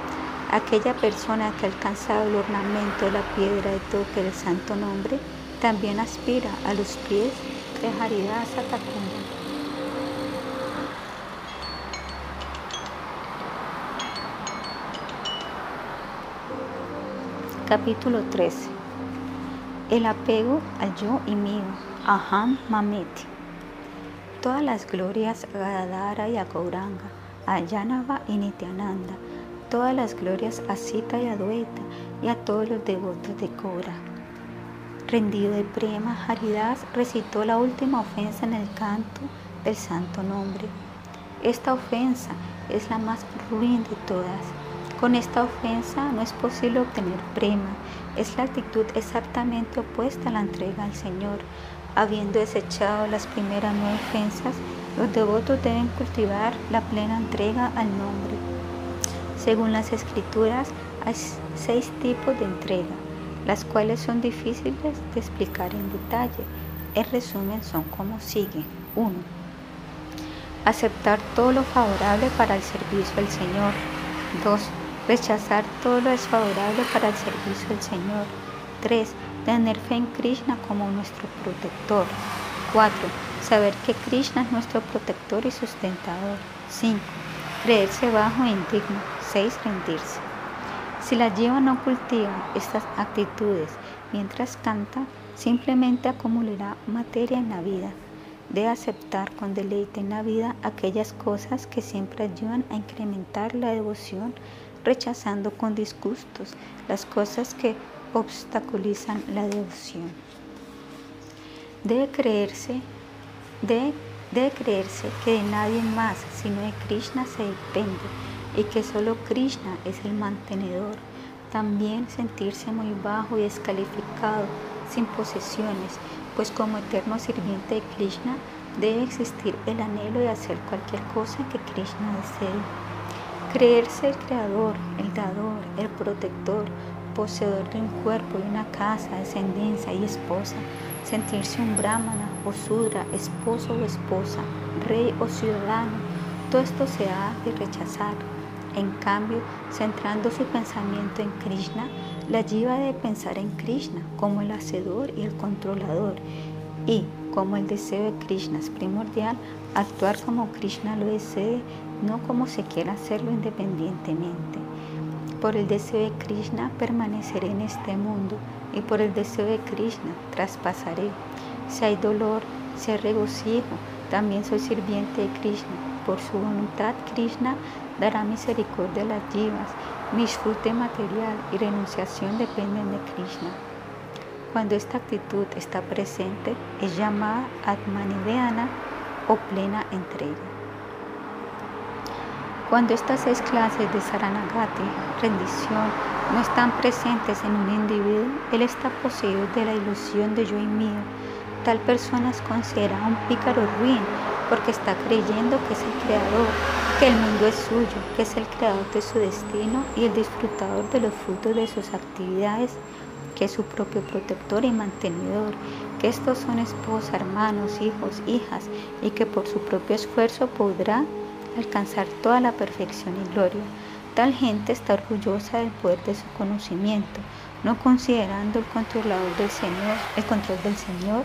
Aquella persona que ha alcanzado el ornamento de la piedra de toque del santo nombre también aspira a los pies de Haridasa Satakunda. Capítulo 13. El apego al yo y mío. Aham Mameti. Todas las glorias a Gadadara y a Gauranga, a Yanava y Nityananda. Todas las glorias a Sita y a Dueta y a todos los devotos de Kora. Rendido de prema, Haridas recitó la última ofensa en el canto del santo nombre. Esta ofensa es la más ruin de todas con esta ofensa no es posible obtener prema. Es la actitud exactamente opuesta a la entrega al Señor. Habiendo desechado las primeras nueve ofensas, los devotos deben cultivar la plena entrega al nombre. Según las escrituras, hay seis tipos de entrega, las cuales son difíciles de explicar en detalle. En resumen, son como sigue. 1. Aceptar todo lo favorable para el servicio del Señor. 2 Rechazar todo lo desfavorable para el servicio del Señor. 3. Tener fe en Krishna como nuestro protector. 4. Saber que Krishna es nuestro protector y sustentador. 5. Creerse bajo e indigno. 6. Rendirse. Si la lleva no cultiva estas actitudes mientras canta, simplemente acumulará materia en la vida. Debe aceptar con deleite en la vida aquellas cosas que siempre ayudan a incrementar la devoción rechazando con disgustos las cosas que obstaculizan la devoción. Debe creerse, debe, creerse que de nadie más sino de Krishna se depende y que solo Krishna es el mantenedor. También sentirse muy bajo y descalificado, sin posesiones, pues como eterno sirviente de Krishna debe existir el anhelo de hacer cualquier cosa que Krishna desee. Creerse el creador, el dador, el protector, poseedor de un cuerpo y una casa, descendencia y esposa. Sentirse un brahmana o sudra, esposo o esposa, rey o ciudadano. Todo esto se ha de rechazar. En cambio, centrando su pensamiento en Krishna, la jiva debe pensar en Krishna como el hacedor y el controlador y como el deseo de Krishna es primordial, actuar como Krishna lo desee, no como se quiera hacerlo independientemente. Por el deseo de Krishna permaneceré en este mundo y por el deseo de Krishna traspasaré. Si hay dolor, si hay regocijo, también soy sirviente de Krishna. Por su voluntad, Krishna dará misericordia a las jivas. Mi disfrute material y renunciación dependen de Krishna. Cuando esta actitud está presente, es llamada Atmanideana o plena entrega. Cuando estas seis clases de Saranagati, rendición, no están presentes en un individuo, él está poseído de la ilusión de yo y mío. Tal persona es considerada un pícaro ruin porque está creyendo que es el creador, que el mundo es suyo, que es el creador de su destino y el disfrutador de los frutos de sus actividades que es su propio protector y mantenedor, que estos son esposa, hermanos, hijos, hijas, y que por su propio esfuerzo podrá alcanzar toda la perfección y gloria. Tal gente está orgullosa del poder de su conocimiento, no considerando el controlador del Señor, el control del Señor,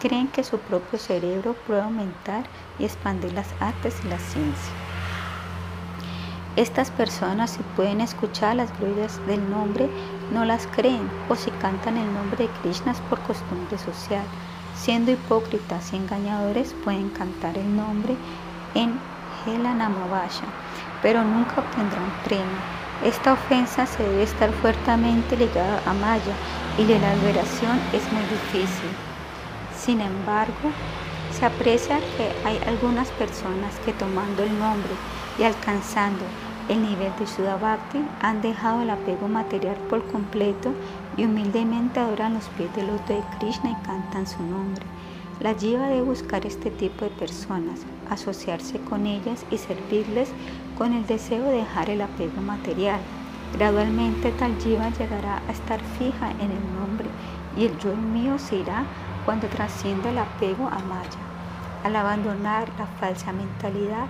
creen que su propio cerebro puede aumentar y expandir las artes y la ciencia. Estas personas si pueden escuchar las glorias del nombre, no las creen, o si cantan el nombre de Krishna por costumbre social. Siendo hipócritas y engañadores, pueden cantar el nombre en Hela Namavasha, pero nunca obtendrán premio. Esta ofensa se debe estar fuertemente ligada a Maya y la liberación es muy difícil. Sin embargo, se aprecia que hay algunas personas que tomando el nombre y alcanzando el nivel de Sudabhakti han dejado el apego material por completo y humildemente adoran los pies del loto de Krishna y cantan su nombre. La jiva debe buscar este tipo de personas, asociarse con ellas y servirles con el deseo de dejar el apego material. Gradualmente tal jiva llegará a estar fija en el nombre y el yo mío se irá cuando trascienda el apego a Maya. Al abandonar la falsa mentalidad,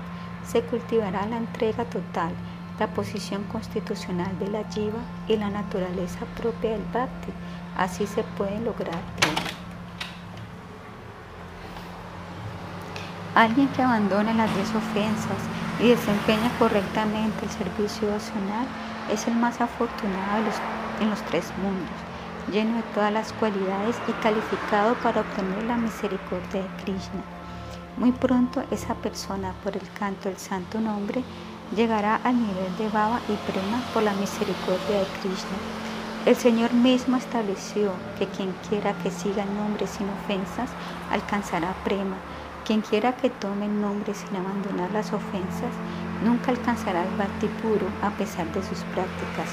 se cultivará la entrega total, la posición constitucional de la jiva y la naturaleza propia del bhakti. Así se puede lograr Alguien que abandone las 10 ofensas y desempeña correctamente el servicio devocional es el más afortunado en los tres mundos, lleno de todas las cualidades y calificado para obtener la misericordia de Krishna. Muy pronto esa persona, por el canto del santo nombre, llegará al nivel de Baba y Prema por la misericordia de Krishna. El Señor mismo estableció que quien quiera que siga el nombre sin ofensas alcanzará Prema. Quien quiera que tome el nombre sin abandonar las ofensas nunca alcanzará el Bhakti puro a pesar de sus prácticas.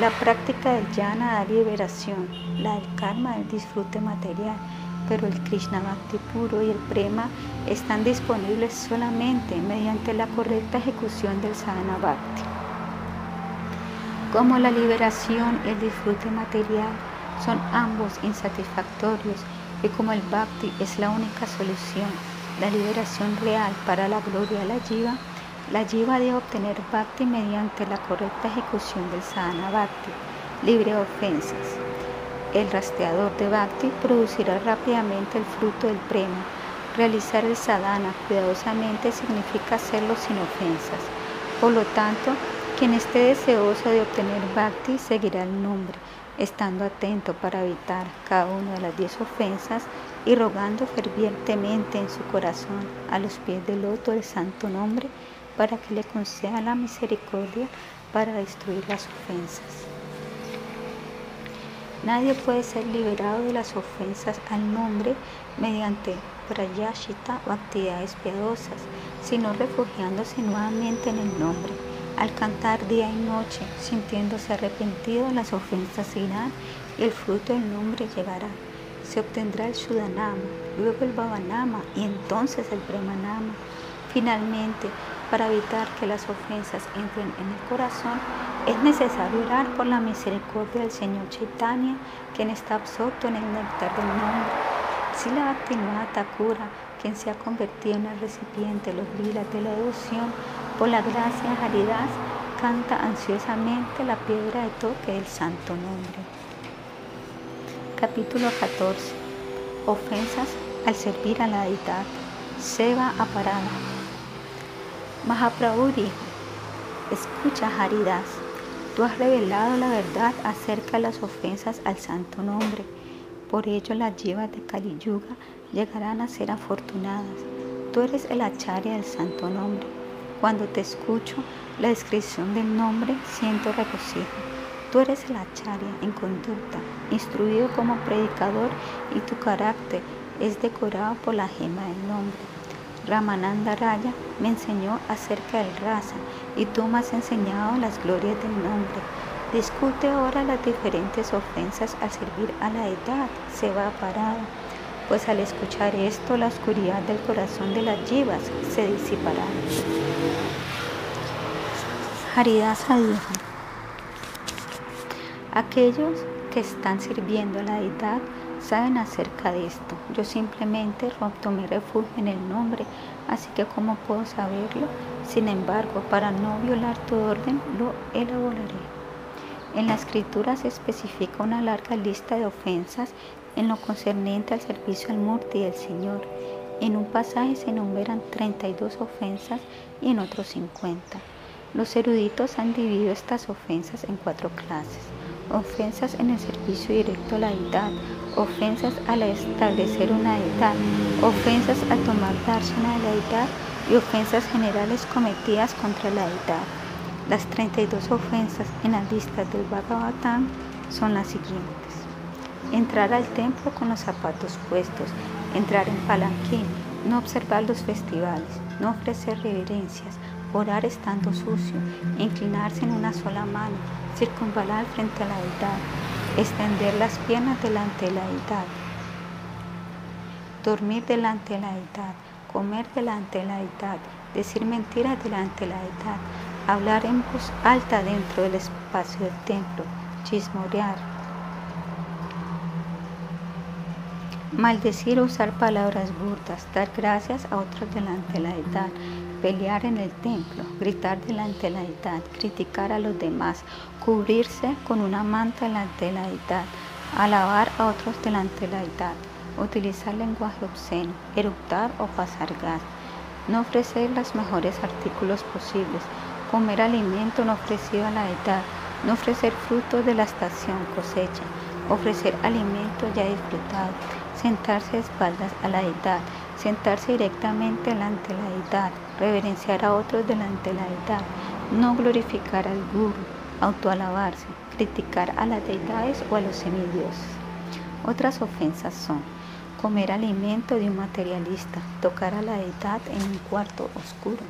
La práctica del Jnana da liberación, la del karma del disfrute material pero el Krishna Bhakti puro y el Prema están disponibles solamente mediante la correcta ejecución del Sadhana Bhakti. Como la liberación y el disfrute material son ambos insatisfactorios y como el Bhakti es la única solución, la liberación real para la gloria de la Jiva, la Jiva debe obtener Bhakti mediante la correcta ejecución del Sadhana Bhakti, libre de ofensas. El rastreador de Bhakti producirá rápidamente el fruto del prema. Realizar el sadhana cuidadosamente significa hacerlo sin ofensas. Por lo tanto, quien esté deseoso de obtener Bhakti seguirá el nombre, estando atento para evitar cada una de las diez ofensas y rogando fervientemente en su corazón a los pies del loto del santo nombre para que le conceda la misericordia para destruir las ofensas. Nadie puede ser liberado de las ofensas al nombre mediante prayashita o actividades piadosas, sino refugiándose nuevamente en el nombre. Al cantar día y noche, sintiéndose arrepentido, las ofensas irán y el fruto del nombre llegará. Se obtendrá el Shudanama, luego el Bhavanama y entonces el Premanama. Finalmente, para evitar que las ofensas entren en el corazón, es necesario orar por la misericordia del Señor Chaitanya, quien está absorto en el néctar del nombre. Sila Bhaktivinoda Thakura, quien se ha convertido en el recipiente de los lilas de la devoción, por la gracia de Haridas, canta ansiosamente la piedra de toque del santo nombre. Capítulo 14. Ofensas al servir a la deidad. Seba Aparada. Mahaprabhu dijo, escucha Haridas, tú has revelado la verdad acerca de las ofensas al santo nombre. Por ello las llevas de Kali Yuga llegarán a ser afortunadas. Tú eres el acharya del santo nombre. Cuando te escucho la descripción del nombre, siento regocijo. Tú eres el acharya en conducta, instruido como predicador y tu carácter es decorado por la gema del nombre. Ramananda Raya me enseñó acerca del raza y tú me has enseñado las glorias del nombre. Discute ahora las diferentes ofensas al servir a la edad, se va parado, pues al escuchar esto la oscuridad del corazón de las yivas se disipará. Haridasa dijo, aquellos que están sirviendo a la deidad saben acerca de esto. Yo simplemente tomé refugio en el nombre, así que ¿cómo puedo saberlo? Sin embargo, para no violar tu orden, lo elaboraré. En la escritura se especifica una larga lista de ofensas en lo concerniente al servicio al Murti del Señor. En un pasaje se enumeran 32 ofensas y en otros 50. Los eruditos han dividido estas ofensas en cuatro clases. Ofensas en el servicio directo a la deidad, ofensas al establecer una deidad, ofensas a tomar dársena de la deidad y ofensas generales cometidas contra la deidad. Las 32 ofensas en la lista del Bhagavatam son las siguientes. Entrar al templo con los zapatos puestos, entrar en palanquín, no observar los festivales, no ofrecer reverencias, orar estando sucio, inclinarse en una sola mano, circunvalar frente a la deidad, extender las piernas delante de la deidad, dormir delante de la deidad, comer delante de la deidad, decir mentiras delante de la deidad, hablar en voz alta dentro del espacio del templo, chismorear, maldecir o usar palabras burdas, dar gracias a otros delante de la deidad, pelear en el templo, gritar delante de la deidad, criticar a los demás, cubrirse con una manta delante de la deidad, alabar a otros delante de la deidad, utilizar lenguaje obsceno, eructar o pasar gas, no ofrecer los mejores artículos posibles, comer alimento no ofrecido a la deidad, no ofrecer frutos de la estación cosecha, ofrecer alimento ya disfrutado, sentarse de espaldas a la deidad, sentarse directamente delante de la deidad, reverenciar a otros delante de la deidad, no glorificar al guru, autoalabarse, criticar a las deidades o a los semidioses. Otras ofensas son comer alimento de un materialista, tocar a la deidad en un cuarto oscuro,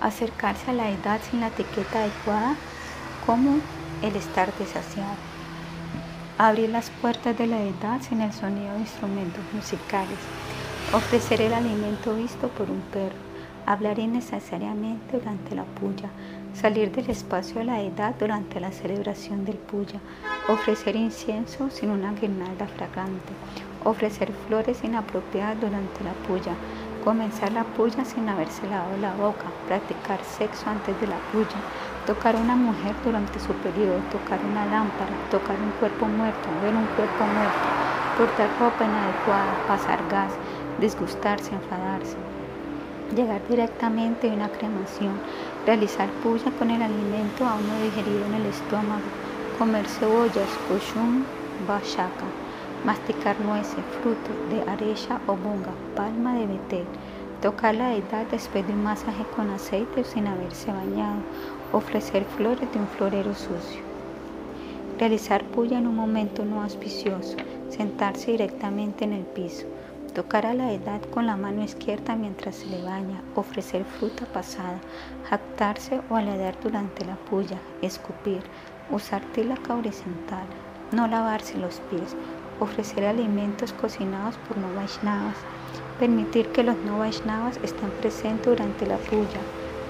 acercarse a la deidad sin la etiqueta adecuada como el estar desasiado, abrir las puertas de la deidad sin el sonido de instrumentos musicales, ofrecer el alimento visto por un perro, hablar innecesariamente durante la puya, salir del espacio de la edad durante la celebración del puya, ofrecer incienso sin una guirnalda fragante, ofrecer flores inapropiadas durante la puya, comenzar la puya sin haberse lavado la boca, practicar sexo antes de la puya, tocar a una mujer durante su periodo, tocar una lámpara, tocar un cuerpo muerto, ver un cuerpo muerto, portar ropa inadecuada, pasar gas, disgustarse, enfadarse, llegar directamente a una cremación, realizar puya con el alimento aún no digerido en el estómago, comer cebollas, kushum, bashaka, masticar nueces, frutos de arecha o bunga, palma de betel, tocar la edad después de un masaje con aceite sin haberse bañado, ofrecer flores de un florero sucio. Realizar puya en un momento no auspicioso, sentarse directamente en el piso, tocar a la edad con la mano izquierda mientras se le baña, ofrecer fruta pasada, jactarse o aladar durante la puya, escupir, usar tilaca horizontal, no lavarse los pies, ofrecer alimentos cocinados por no Vaishnavas, permitir que los no Vaishnavas estén presentes durante la puya,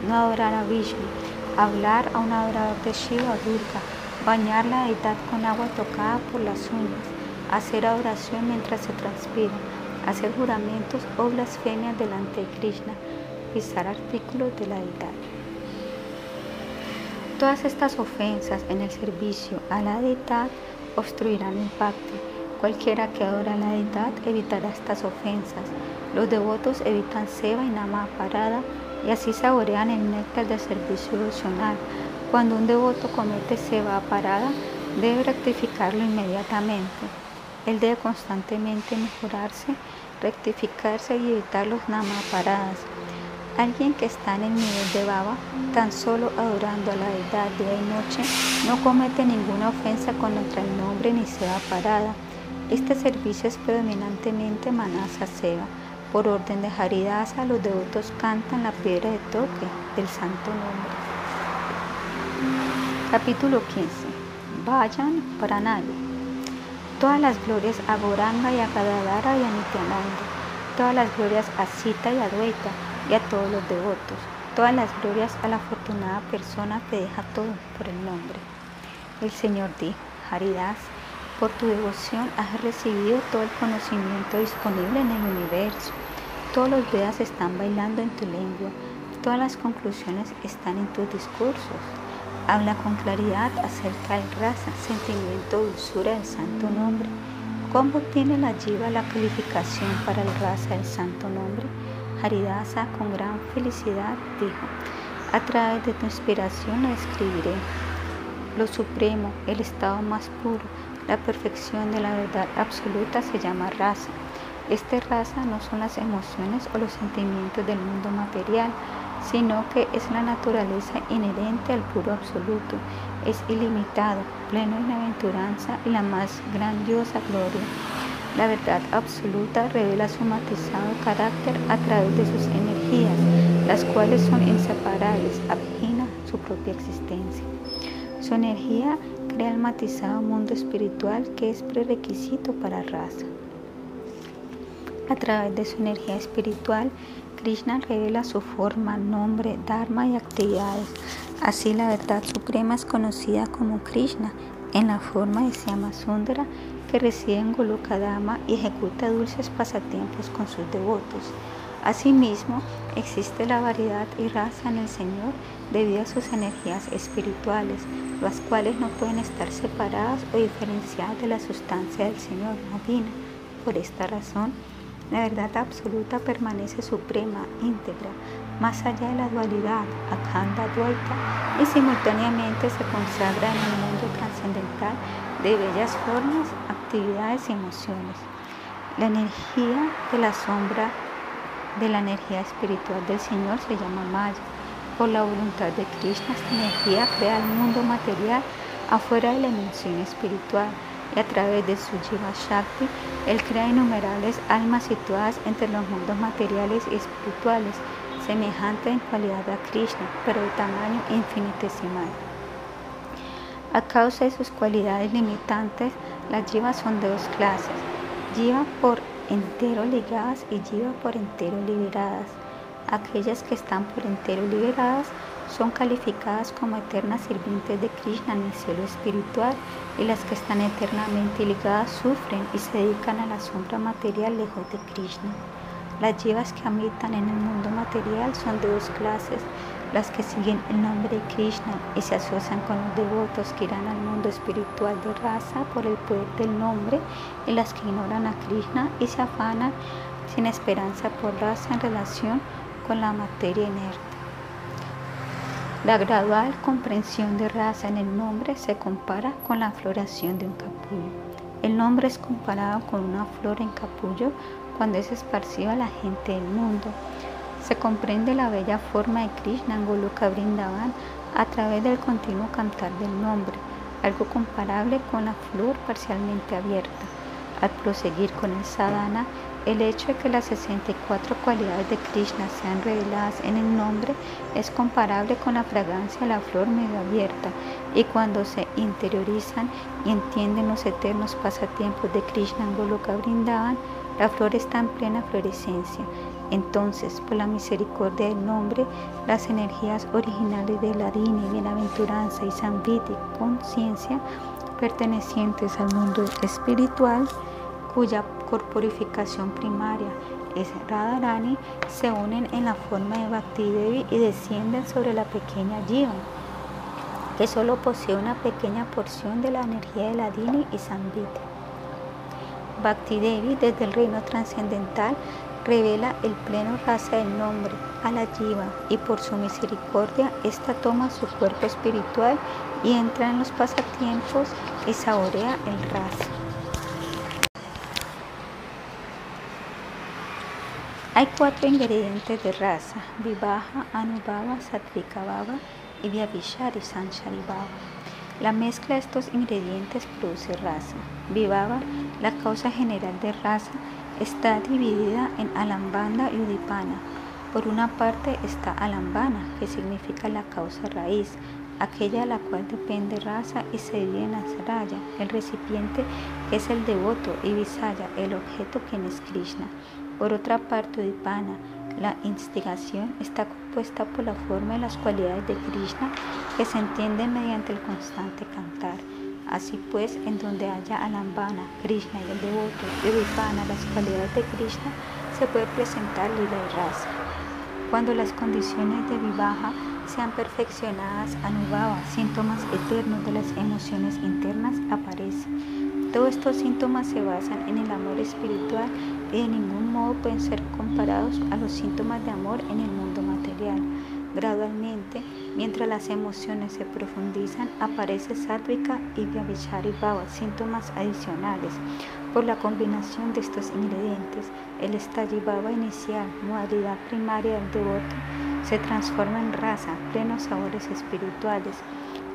no adorar a Vishnu, hablar a un adorador de Shiva o bañar la deidad con agua tocada por las uñas, hacer adoración mientras se transpira, hacer juramentos o blasfemias delante de Krishna, pisar artículos de la deidad. Todas estas ofensas en el servicio a la deidad obstruirán el pacto. Cualquiera que adora a la deidad evitará estas ofensas. Los devotos evitan seva y nama parada y así saborean el néctar del servicio devocional. Cuando un devoto comete ceba parada, debe rectificarlo inmediatamente. Él debe constantemente mejorarse, rectificarse y evitar los paradas. Alguien que está en el nivel de baba, tan solo adorando a la deidad día y noche, no comete ninguna ofensa contra el nombre ni ceba parada. Este servicio es predominantemente manasa seva. Por orden de Haridasa, los devotos cantan la piedra de toque del santo nombre. Capítulo 15. Vayan para nadie. Todas las glorias a Goranga y a Kadadara y a Nityananda. Todas las glorias a Sita y a Dvaita y a todos los devotos. Todas las glorias a la afortunada persona que deja todo por el nombre. El Señor dijo, Haridas, por tu devoción has recibido todo el conocimiento disponible en el universo. Todos los Vedas están bailando en tu lengua. Todas las conclusiones están en tus discursos. Habla con claridad acerca del raza, sentimiento, dulzura del santo nombre. ¿Cómo tiene la jiva la calificación para el raza del santo nombre? Haridasa con gran felicidad dijo, a través de tu inspiración escribiré. Lo supremo, el estado más puro, la perfección de la verdad absoluta se llama raza. Esta raza no son las emociones o los sentimientos del mundo material, sino que es la naturaleza inherente al puro absoluto, es ilimitado, pleno de aventuranza y la más grandiosa gloria. La verdad absoluta revela su matizado carácter a través de sus energías, las cuales son inseparables, avejina su propia existencia. Su energía crea el matizado mundo espiritual que es prerequisito para raza. A través de su energía espiritual, Krishna revela su forma, nombre, dharma y actividades. Así la verdad suprema es conocida como Krishna en la forma de Sundara que reside en Golokadama y ejecuta dulces pasatiempos con sus devotos. Asimismo, existe la variedad y raza en el Señor debido a sus energías espirituales, las cuales no pueden estar separadas o diferenciadas de la sustancia del Señor divina. Por esta razón, la verdad absoluta permanece suprema, íntegra, más allá de la dualidad, Akhanda Dvaita, y simultáneamente se consagra en el mundo trascendental de bellas formas, actividades y emociones. La energía de la sombra de la energía espiritual del Señor se llama Maya. Por la voluntad de Krishna, esta energía crea el mundo material afuera de la dimensión espiritual y a través de su Jiva Shakti, Él crea innumerables almas situadas entre los mundos materiales y espirituales, semejantes en cualidad a Krishna, pero de tamaño infinitesimal. A causa de sus cualidades limitantes, las jivas son de dos clases, jiva por entero ligadas y jiva por entero liberadas. Aquellas que están por entero liberadas son calificadas como eternas sirvientes de Krishna en el cielo espiritual y las que están eternamente ligadas sufren y se dedican a la sombra material lejos de Krishna. Las jivas que habitan en el mundo material son de dos clases, las que siguen el nombre de Krishna y se asocian con los devotos que irán al mundo espiritual de raza por el poder del nombre y las que ignoran a Krishna y se afanan sin esperanza por raza en relación con la materia inerte. La gradual comprensión de raza en el nombre se compara con la floración de un capullo. El nombre es comparado con una flor en capullo cuando es esparcido a la gente del mundo. Se comprende la bella forma de Krishna en Goloka Vrindavan a través del continuo cantar del nombre, algo comparable con la flor parcialmente abierta. Al proseguir con el sadhana, el hecho de que las 64 cualidades de Krishna sean reveladas en el nombre es comparable con la fragancia de la flor medio abierta y cuando se interiorizan y entienden los eternos pasatiempos de Krishna en Goloka Vrindavan, la flor está en plena florescencia. Entonces, por la misericordia del nombre, las energías originales de la Dini, bienaventuranza y Samviti, conciencia, pertenecientes al mundo espiritual, cuya corporificación primaria es Radharani, se unen en la forma de Bhakti Devi y descienden sobre la pequeña Jiva, que solo posee una pequeña porción de la energía de la Dini y. Bhakti Devi, desde el reino trascendental, revela el pleno raza del nombre a la Jiva y por su misericordia ésta toma su cuerpo espiritual y entra en los pasatiempos y saborea el raza. Hay cuatro ingredientes de raza, Vivaha, Anubhava, Satvika Bhava y Vyabhishari Sanchari Bhava. La mezcla de estos ingredientes produce raza. Vivava, la causa general de raza, está dividida en Alambanda y Udipana. Por una parte está Alambana, que significa la causa raíz, aquella de la cual depende raza y se divide en Asaraya, el recipiente que es el devoto, y Visaya, el objeto quien es Krishna. Por otra parte, Udipana, la instigación está compuesta por la forma y las cualidades de Krishna que se entienden mediante el constante cantar. Así pues, en donde haya Alambana, Krishna y el devoto de Vipana, las cualidades de Krishna, se puede presentar lila y rasa. Cuando las condiciones de Vivaha sean perfeccionadas, Anubhava, síntomas eternos de las emociones internas, aparecen. Todos estos síntomas se basan en el amor espiritual y de ningún modo pueden ser comparados a los síntomas de amor en el mundo material. Gradualmente, mientras las emociones se profundizan, aparece sádvica y vyabhichari bhava, síntomas adicionales. Por la combinación de estos ingredientes, el bhava inicial, modalidad primaria del devoto, se transforma en raza, plenos sabores espirituales.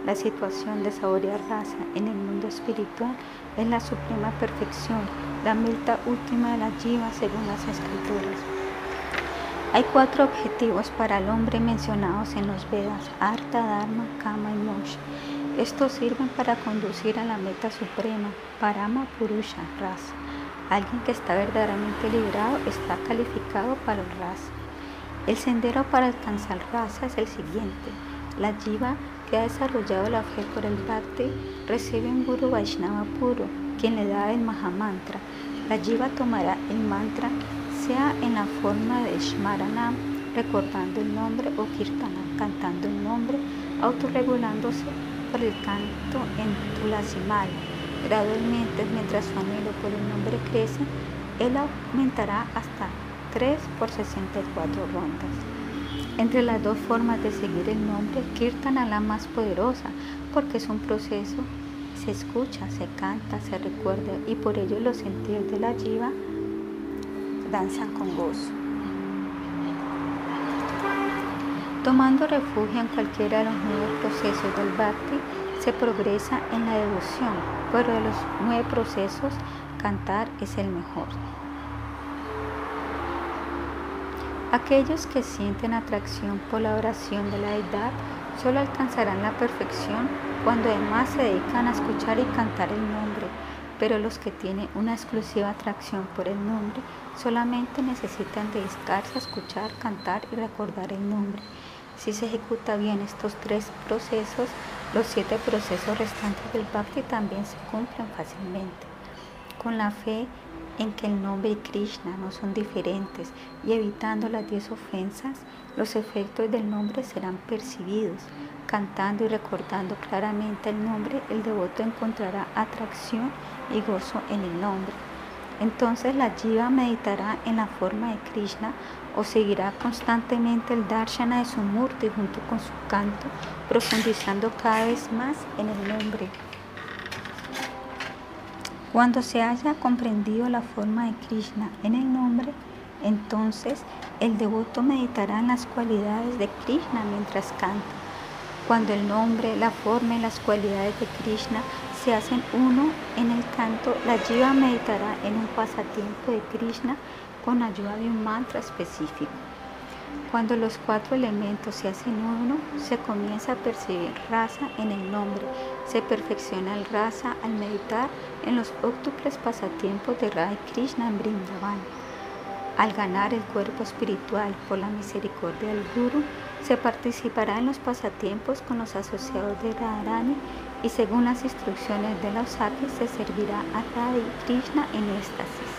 La situación de saborear raza en el mundo espiritual es la suprema perfección, la meta última de la jiva según las escrituras. Hay cuatro objetivos para el hombre mencionados en los Vedas, Arta, Dharma, Kama y Moksha. Estos sirven para conducir a la meta suprema, Parama Purusha, Rasa. Alguien que está verdaderamente liberado está calificado para el Rasa. El sendero para alcanzar Rasa es el siguiente. La jiva que ha desarrollado la fe por el Bhakti recibe un Guru Vaishnava puro, quien le da el Mahamantra. La jiva tomará el mantra sea en la forma de Shmaranam, recordando el nombre, o Kirtana, cantando el nombre, autorregulándose por el canto en Tulasimala. Gradualmente, mientras su anhelo por el nombre crece, él aumentará hasta 3 por 64 rondas. Entre las dos formas de seguir el nombre, Kirtana la más poderosa, porque es un proceso, se escucha, se canta, se recuerda y por ello los sentidos de la jiva danzan con gozo. Tomando refugio en cualquiera de los nueve procesos del bhakti, se progresa en la devoción, pero de los nueve procesos, cantar es el mejor. Aquellos que sienten atracción por la oración de la deidad solo alcanzarán la perfección cuando además se dedican a escuchar y cantar el nombre pero los que tienen una exclusiva atracción por el nombre solamente necesitan dedicarse a escuchar, cantar y recordar el nombre. Si se ejecuta bien estos tres procesos, los siete procesos restantes del Bhakti también se cumplen fácilmente. Con la fe en que el nombre y Krishna no son diferentes y evitando las diez ofensas, los efectos del nombre serán percibidos. Cantando y recordando claramente el nombre, el devoto encontrará atracción y gozo en el nombre. Entonces la jiva meditará en la forma de Krishna o seguirá constantemente el darshana de su murti junto con su canto, profundizando cada vez más en el nombre. Cuando se haya comprendido la forma de Krishna en el nombre, entonces el devoto meditará en las cualidades de Krishna mientras canta. Cuando el nombre, la forma y las cualidades de Krishna se hacen uno en el canto, la jiva meditará en un pasatiempo de Krishna con ayuda de un mantra específico. Cuando los cuatro elementos se hacen uno, se comienza a percibir raza en el nombre, se perfecciona el raza al meditar en los óctuples pasatiempos de Rai Krishna en Brindavan. Al ganar el cuerpo espiritual por la misericordia del Guru, se participará en los pasatiempos con los asociados de Radharani y según las instrucciones de los sabios se servirá a Radha y Krishna en éxtasis.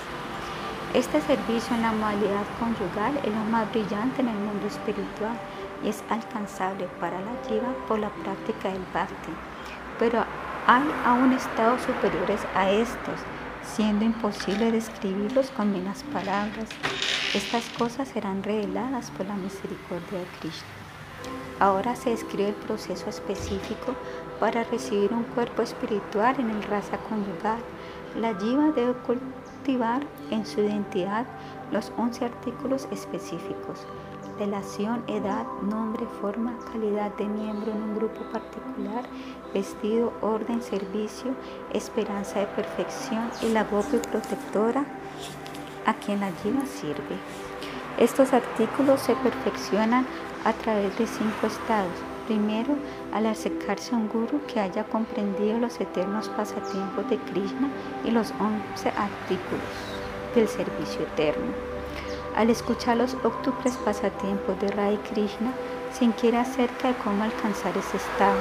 Este servicio en la modalidad conyugal es lo más brillante en el mundo espiritual y es alcanzable para la jiva por la práctica del bhakti. Pero hay aún estados superiores a estos, siendo imposible describirlos con menos palabras. Estas cosas serán reveladas por la misericordia de Krishna. Ahora se describe el proceso específico para recibir un cuerpo espiritual en el raza conyugal. La jiva debe cultivar en su identidad los 11 artículos específicos. Relación, edad, nombre, forma, calidad de miembro en un grupo particular, vestido, orden, servicio, esperanza de perfección y la gopi protectora a quien la jiva sirve. Estos artículos se perfeccionan a través de cinco estados. Primero, al acercarse a un guru que haya comprendido los eternos pasatiempos de Krishna y los once artículos del servicio eterno. Al escuchar los octuples pasatiempos de Rai Krishna, se inquiere acerca de cómo alcanzar ese estado.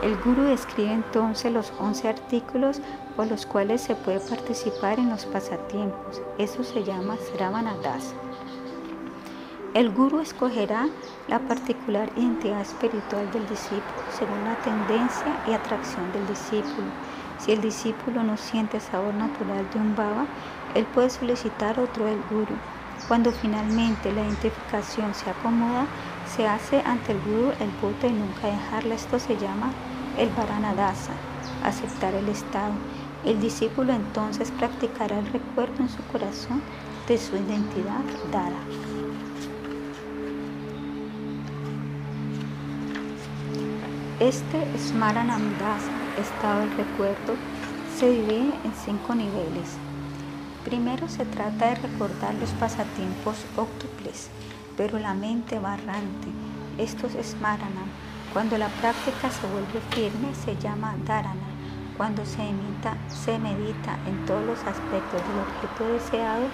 El guru describe entonces los 11 artículos por los cuales se puede participar en los pasatiempos. Eso se llama Sravanadasa. El guru escogerá la particular identidad espiritual del discípulo según la tendencia y atracción del discípulo. Si el discípulo no siente sabor natural de un baba, él puede solicitar otro del guru. Cuando finalmente la identificación se acomoda, se hace ante el guru el voto de nunca dejarla. Esto se llama el varanadasa, aceptar el estado. El discípulo entonces practicará el recuerdo en su corazón de su identidad dada. Este Smaranamdasa, estado del recuerdo, se divide en cinco niveles. Primero se trata de recordar los pasatiempos óctuples, pero la mente va errante. Estos Smaranam. Cuando la práctica se vuelve firme se llama Dharana. Cuando se, se medita en todos los aspectos del objeto deseado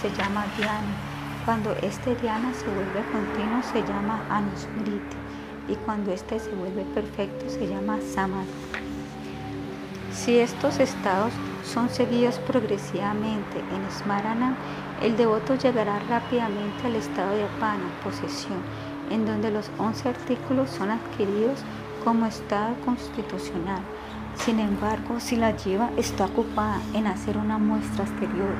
se llama Dhyana. Cuando este Dhyana se vuelve continuo se llama Anusmriti y cuando éste se vuelve perfecto se llama samadhi. Si estos estados son seguidos progresivamente en Smarana, el devoto llegará rápidamente al estado de apana, posesión, en donde los 11 artículos son adquiridos como estado constitucional. Sin embargo, si la lleva está ocupada en hacer una muestra exterior,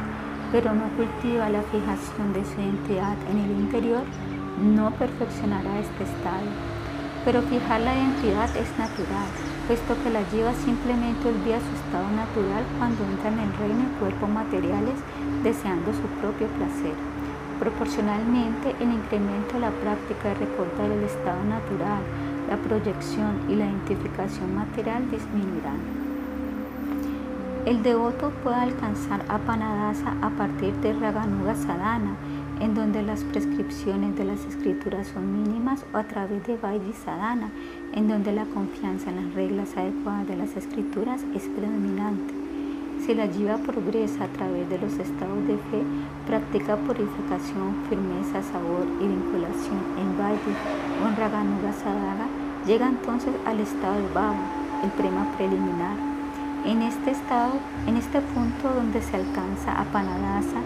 pero no cultiva la fijación de su identidad en el interior, no perfeccionará este estado pero fijar la identidad es natural, puesto que la lleva simplemente olvida su estado natural cuando entra en el reino de cuerpos materiales deseando su propio placer. Proporcionalmente, el incremento de la práctica de recordar el estado natural, la proyección y la identificación material disminuirán. El devoto puede alcanzar a Panadasa a partir de Raganuga Sadhana, en donde las prescripciones de las escrituras son mínimas, o a través de Vaidhi Sadhana, en donde la confianza en las reglas adecuadas de las escrituras es predominante. Si la jiva progresa a través de los estados de fe, practica purificación, firmeza, sabor y vinculación en Vaidhi o en Raganuga Sadhana, llega entonces al estado de Bhava, el prema preliminar. En este estado, en este punto donde se alcanza a Panadasa,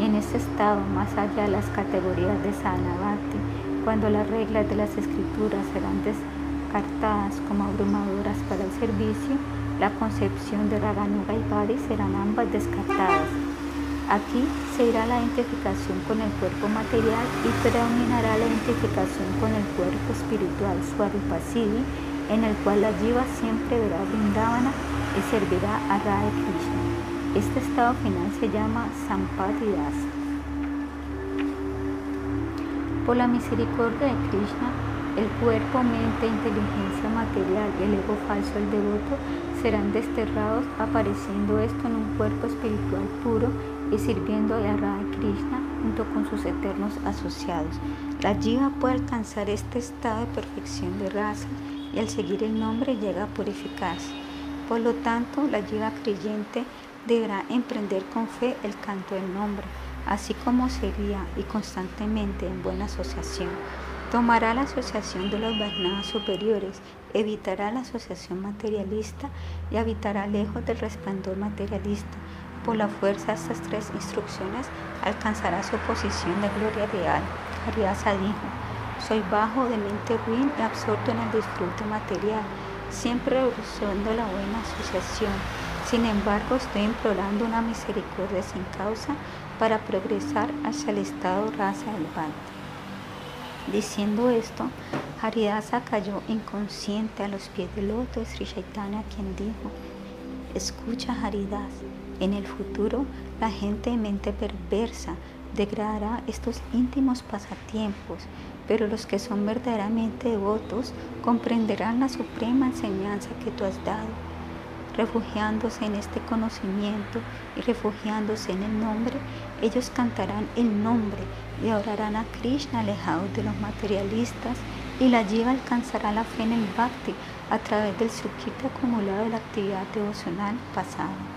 en ese estado, más allá de las categorías de Sanabhati, cuando las reglas de las escrituras serán descartadas como abrumadoras para el servicio, la concepción de Raganuga y Badi serán ambas descartadas. Aquí se irá la identificación con el cuerpo material y predominará la identificación con el cuerpo espiritual Swarupasiddhi, en el cual la jiva siempre verá Vrindavana y servirá a Radha Krishna. Este estado final se llama Sampati-dasa. Por la misericordia de Krishna, el cuerpo, mente, inteligencia material y el ego falso del devoto serán desterrados, apareciendo esto en un cuerpo espiritual puro sirviendo a Radha Krishna junto con sus eternos asociados. La jiva puede alcanzar este estado de perfección de raza y al seguir el nombre llega a purificarse. Por lo tanto, la jiva creyente deberá emprender con fe el canto del nombre, así como sería y constantemente en buena asociación. Tomará la asociación de los Varnadas superiores, evitará la asociación materialista y habitará lejos del resplandor materialista. Por la fuerza de estas tres instrucciones alcanzará su posición de gloria real. Haryasa dijo, soy bajo de mente ruin y absorto en el disfrute material, siempre usando la buena asociación sin embargo, estoy implorando una misericordia sin causa para progresar hacia el estado raza del Bhakti. Diciendo esto, Haridasa cayó inconsciente a los pies del loto de Sri Chaitanya, quien dijo, escucha Haridas, en el futuro la gente de mente perversa degradará estos íntimos pasatiempos, pero los que son verdaderamente devotos comprenderán la suprema enseñanza que tú has dado refugiándose en este conocimiento y refugiándose en el nombre, ellos cantarán el nombre y orarán a Krishna alejados de los materialistas y la jiva alcanzará la fe en el bhakti a través del sukhita acumulado de la actividad devocional pasada.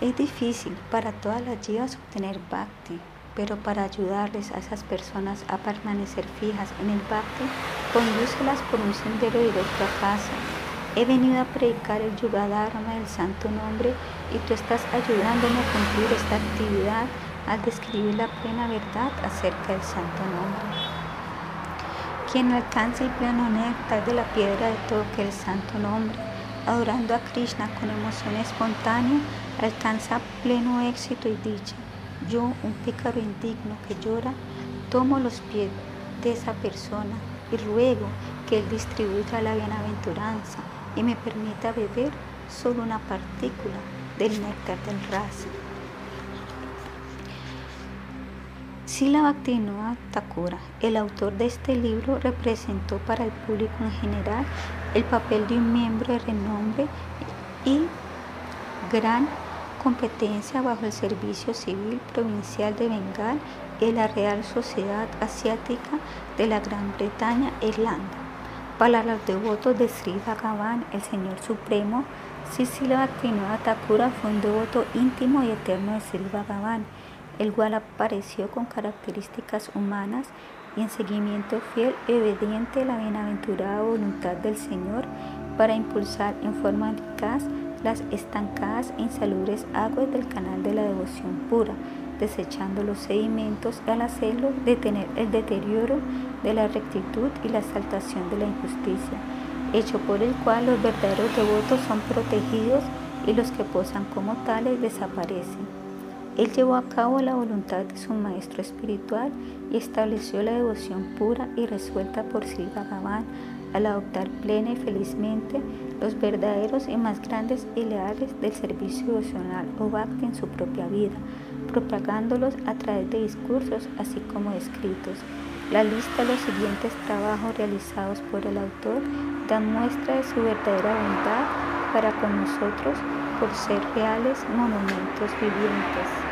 Es difícil para todas las jivas obtener bhakti, pero para ayudarles a esas personas a permanecer fijas en el pacto, condúcelas por un sendero directo a casa. He venido a predicar el yugadharma del santo nombre y tú estás ayudándome a cumplir esta actividad al describir la plena verdad acerca del santo nombre. Quien alcanza el pleno néctar de la piedra de toque, el santo nombre, adorando a Krishna con emoción espontánea, alcanza pleno éxito y dicha. Yo, un pícaro indigno que llora, tomo los pies de esa persona y ruego que Él distribuya la bienaventuranza y me permita beber solo una partícula del néctar del rasa. Sila Bhaktivinoda Thakura, el autor de este libro, representó para el público en general el papel de un miembro de renombre y gran competencia bajo el Servicio Civil Provincial de Bengal y la Real Sociedad Asiática de la Gran Bretaña e Irlanda. Para los devotos de Sri Bhagavan, el Señor Supremo, Sisila Bhaktivinoda Thakura fue un devoto íntimo y eterno de Sri Bhagavan, el cual apareció con características humanas y en seguimiento fiel y obediente la bienaventurada voluntad del Señor para impulsar en forma eficaz las estancadas e insalubres aguas del canal de la devoción pura, desechando los sedimentos al hacerlo detener el deterioro de la rectitud y la exaltación de la injusticia, hecho por el cual los verdaderos devotos son protegidos y los que posan como tales desaparecen. Él llevó a cabo la voluntad de su maestro espiritual y estableció la devoción pura y resuelta por Sri Bhagavan al adoptar plena y felizmente los verdaderos y más grandes y leales del servicio devocional o bhakti en su propia vida, propagándolos a través de discursos así como escritos. La lista de los siguientes trabajos realizados por el autor da muestra de su verdadera bondad para con nosotros por ser reales monumentos vivientes.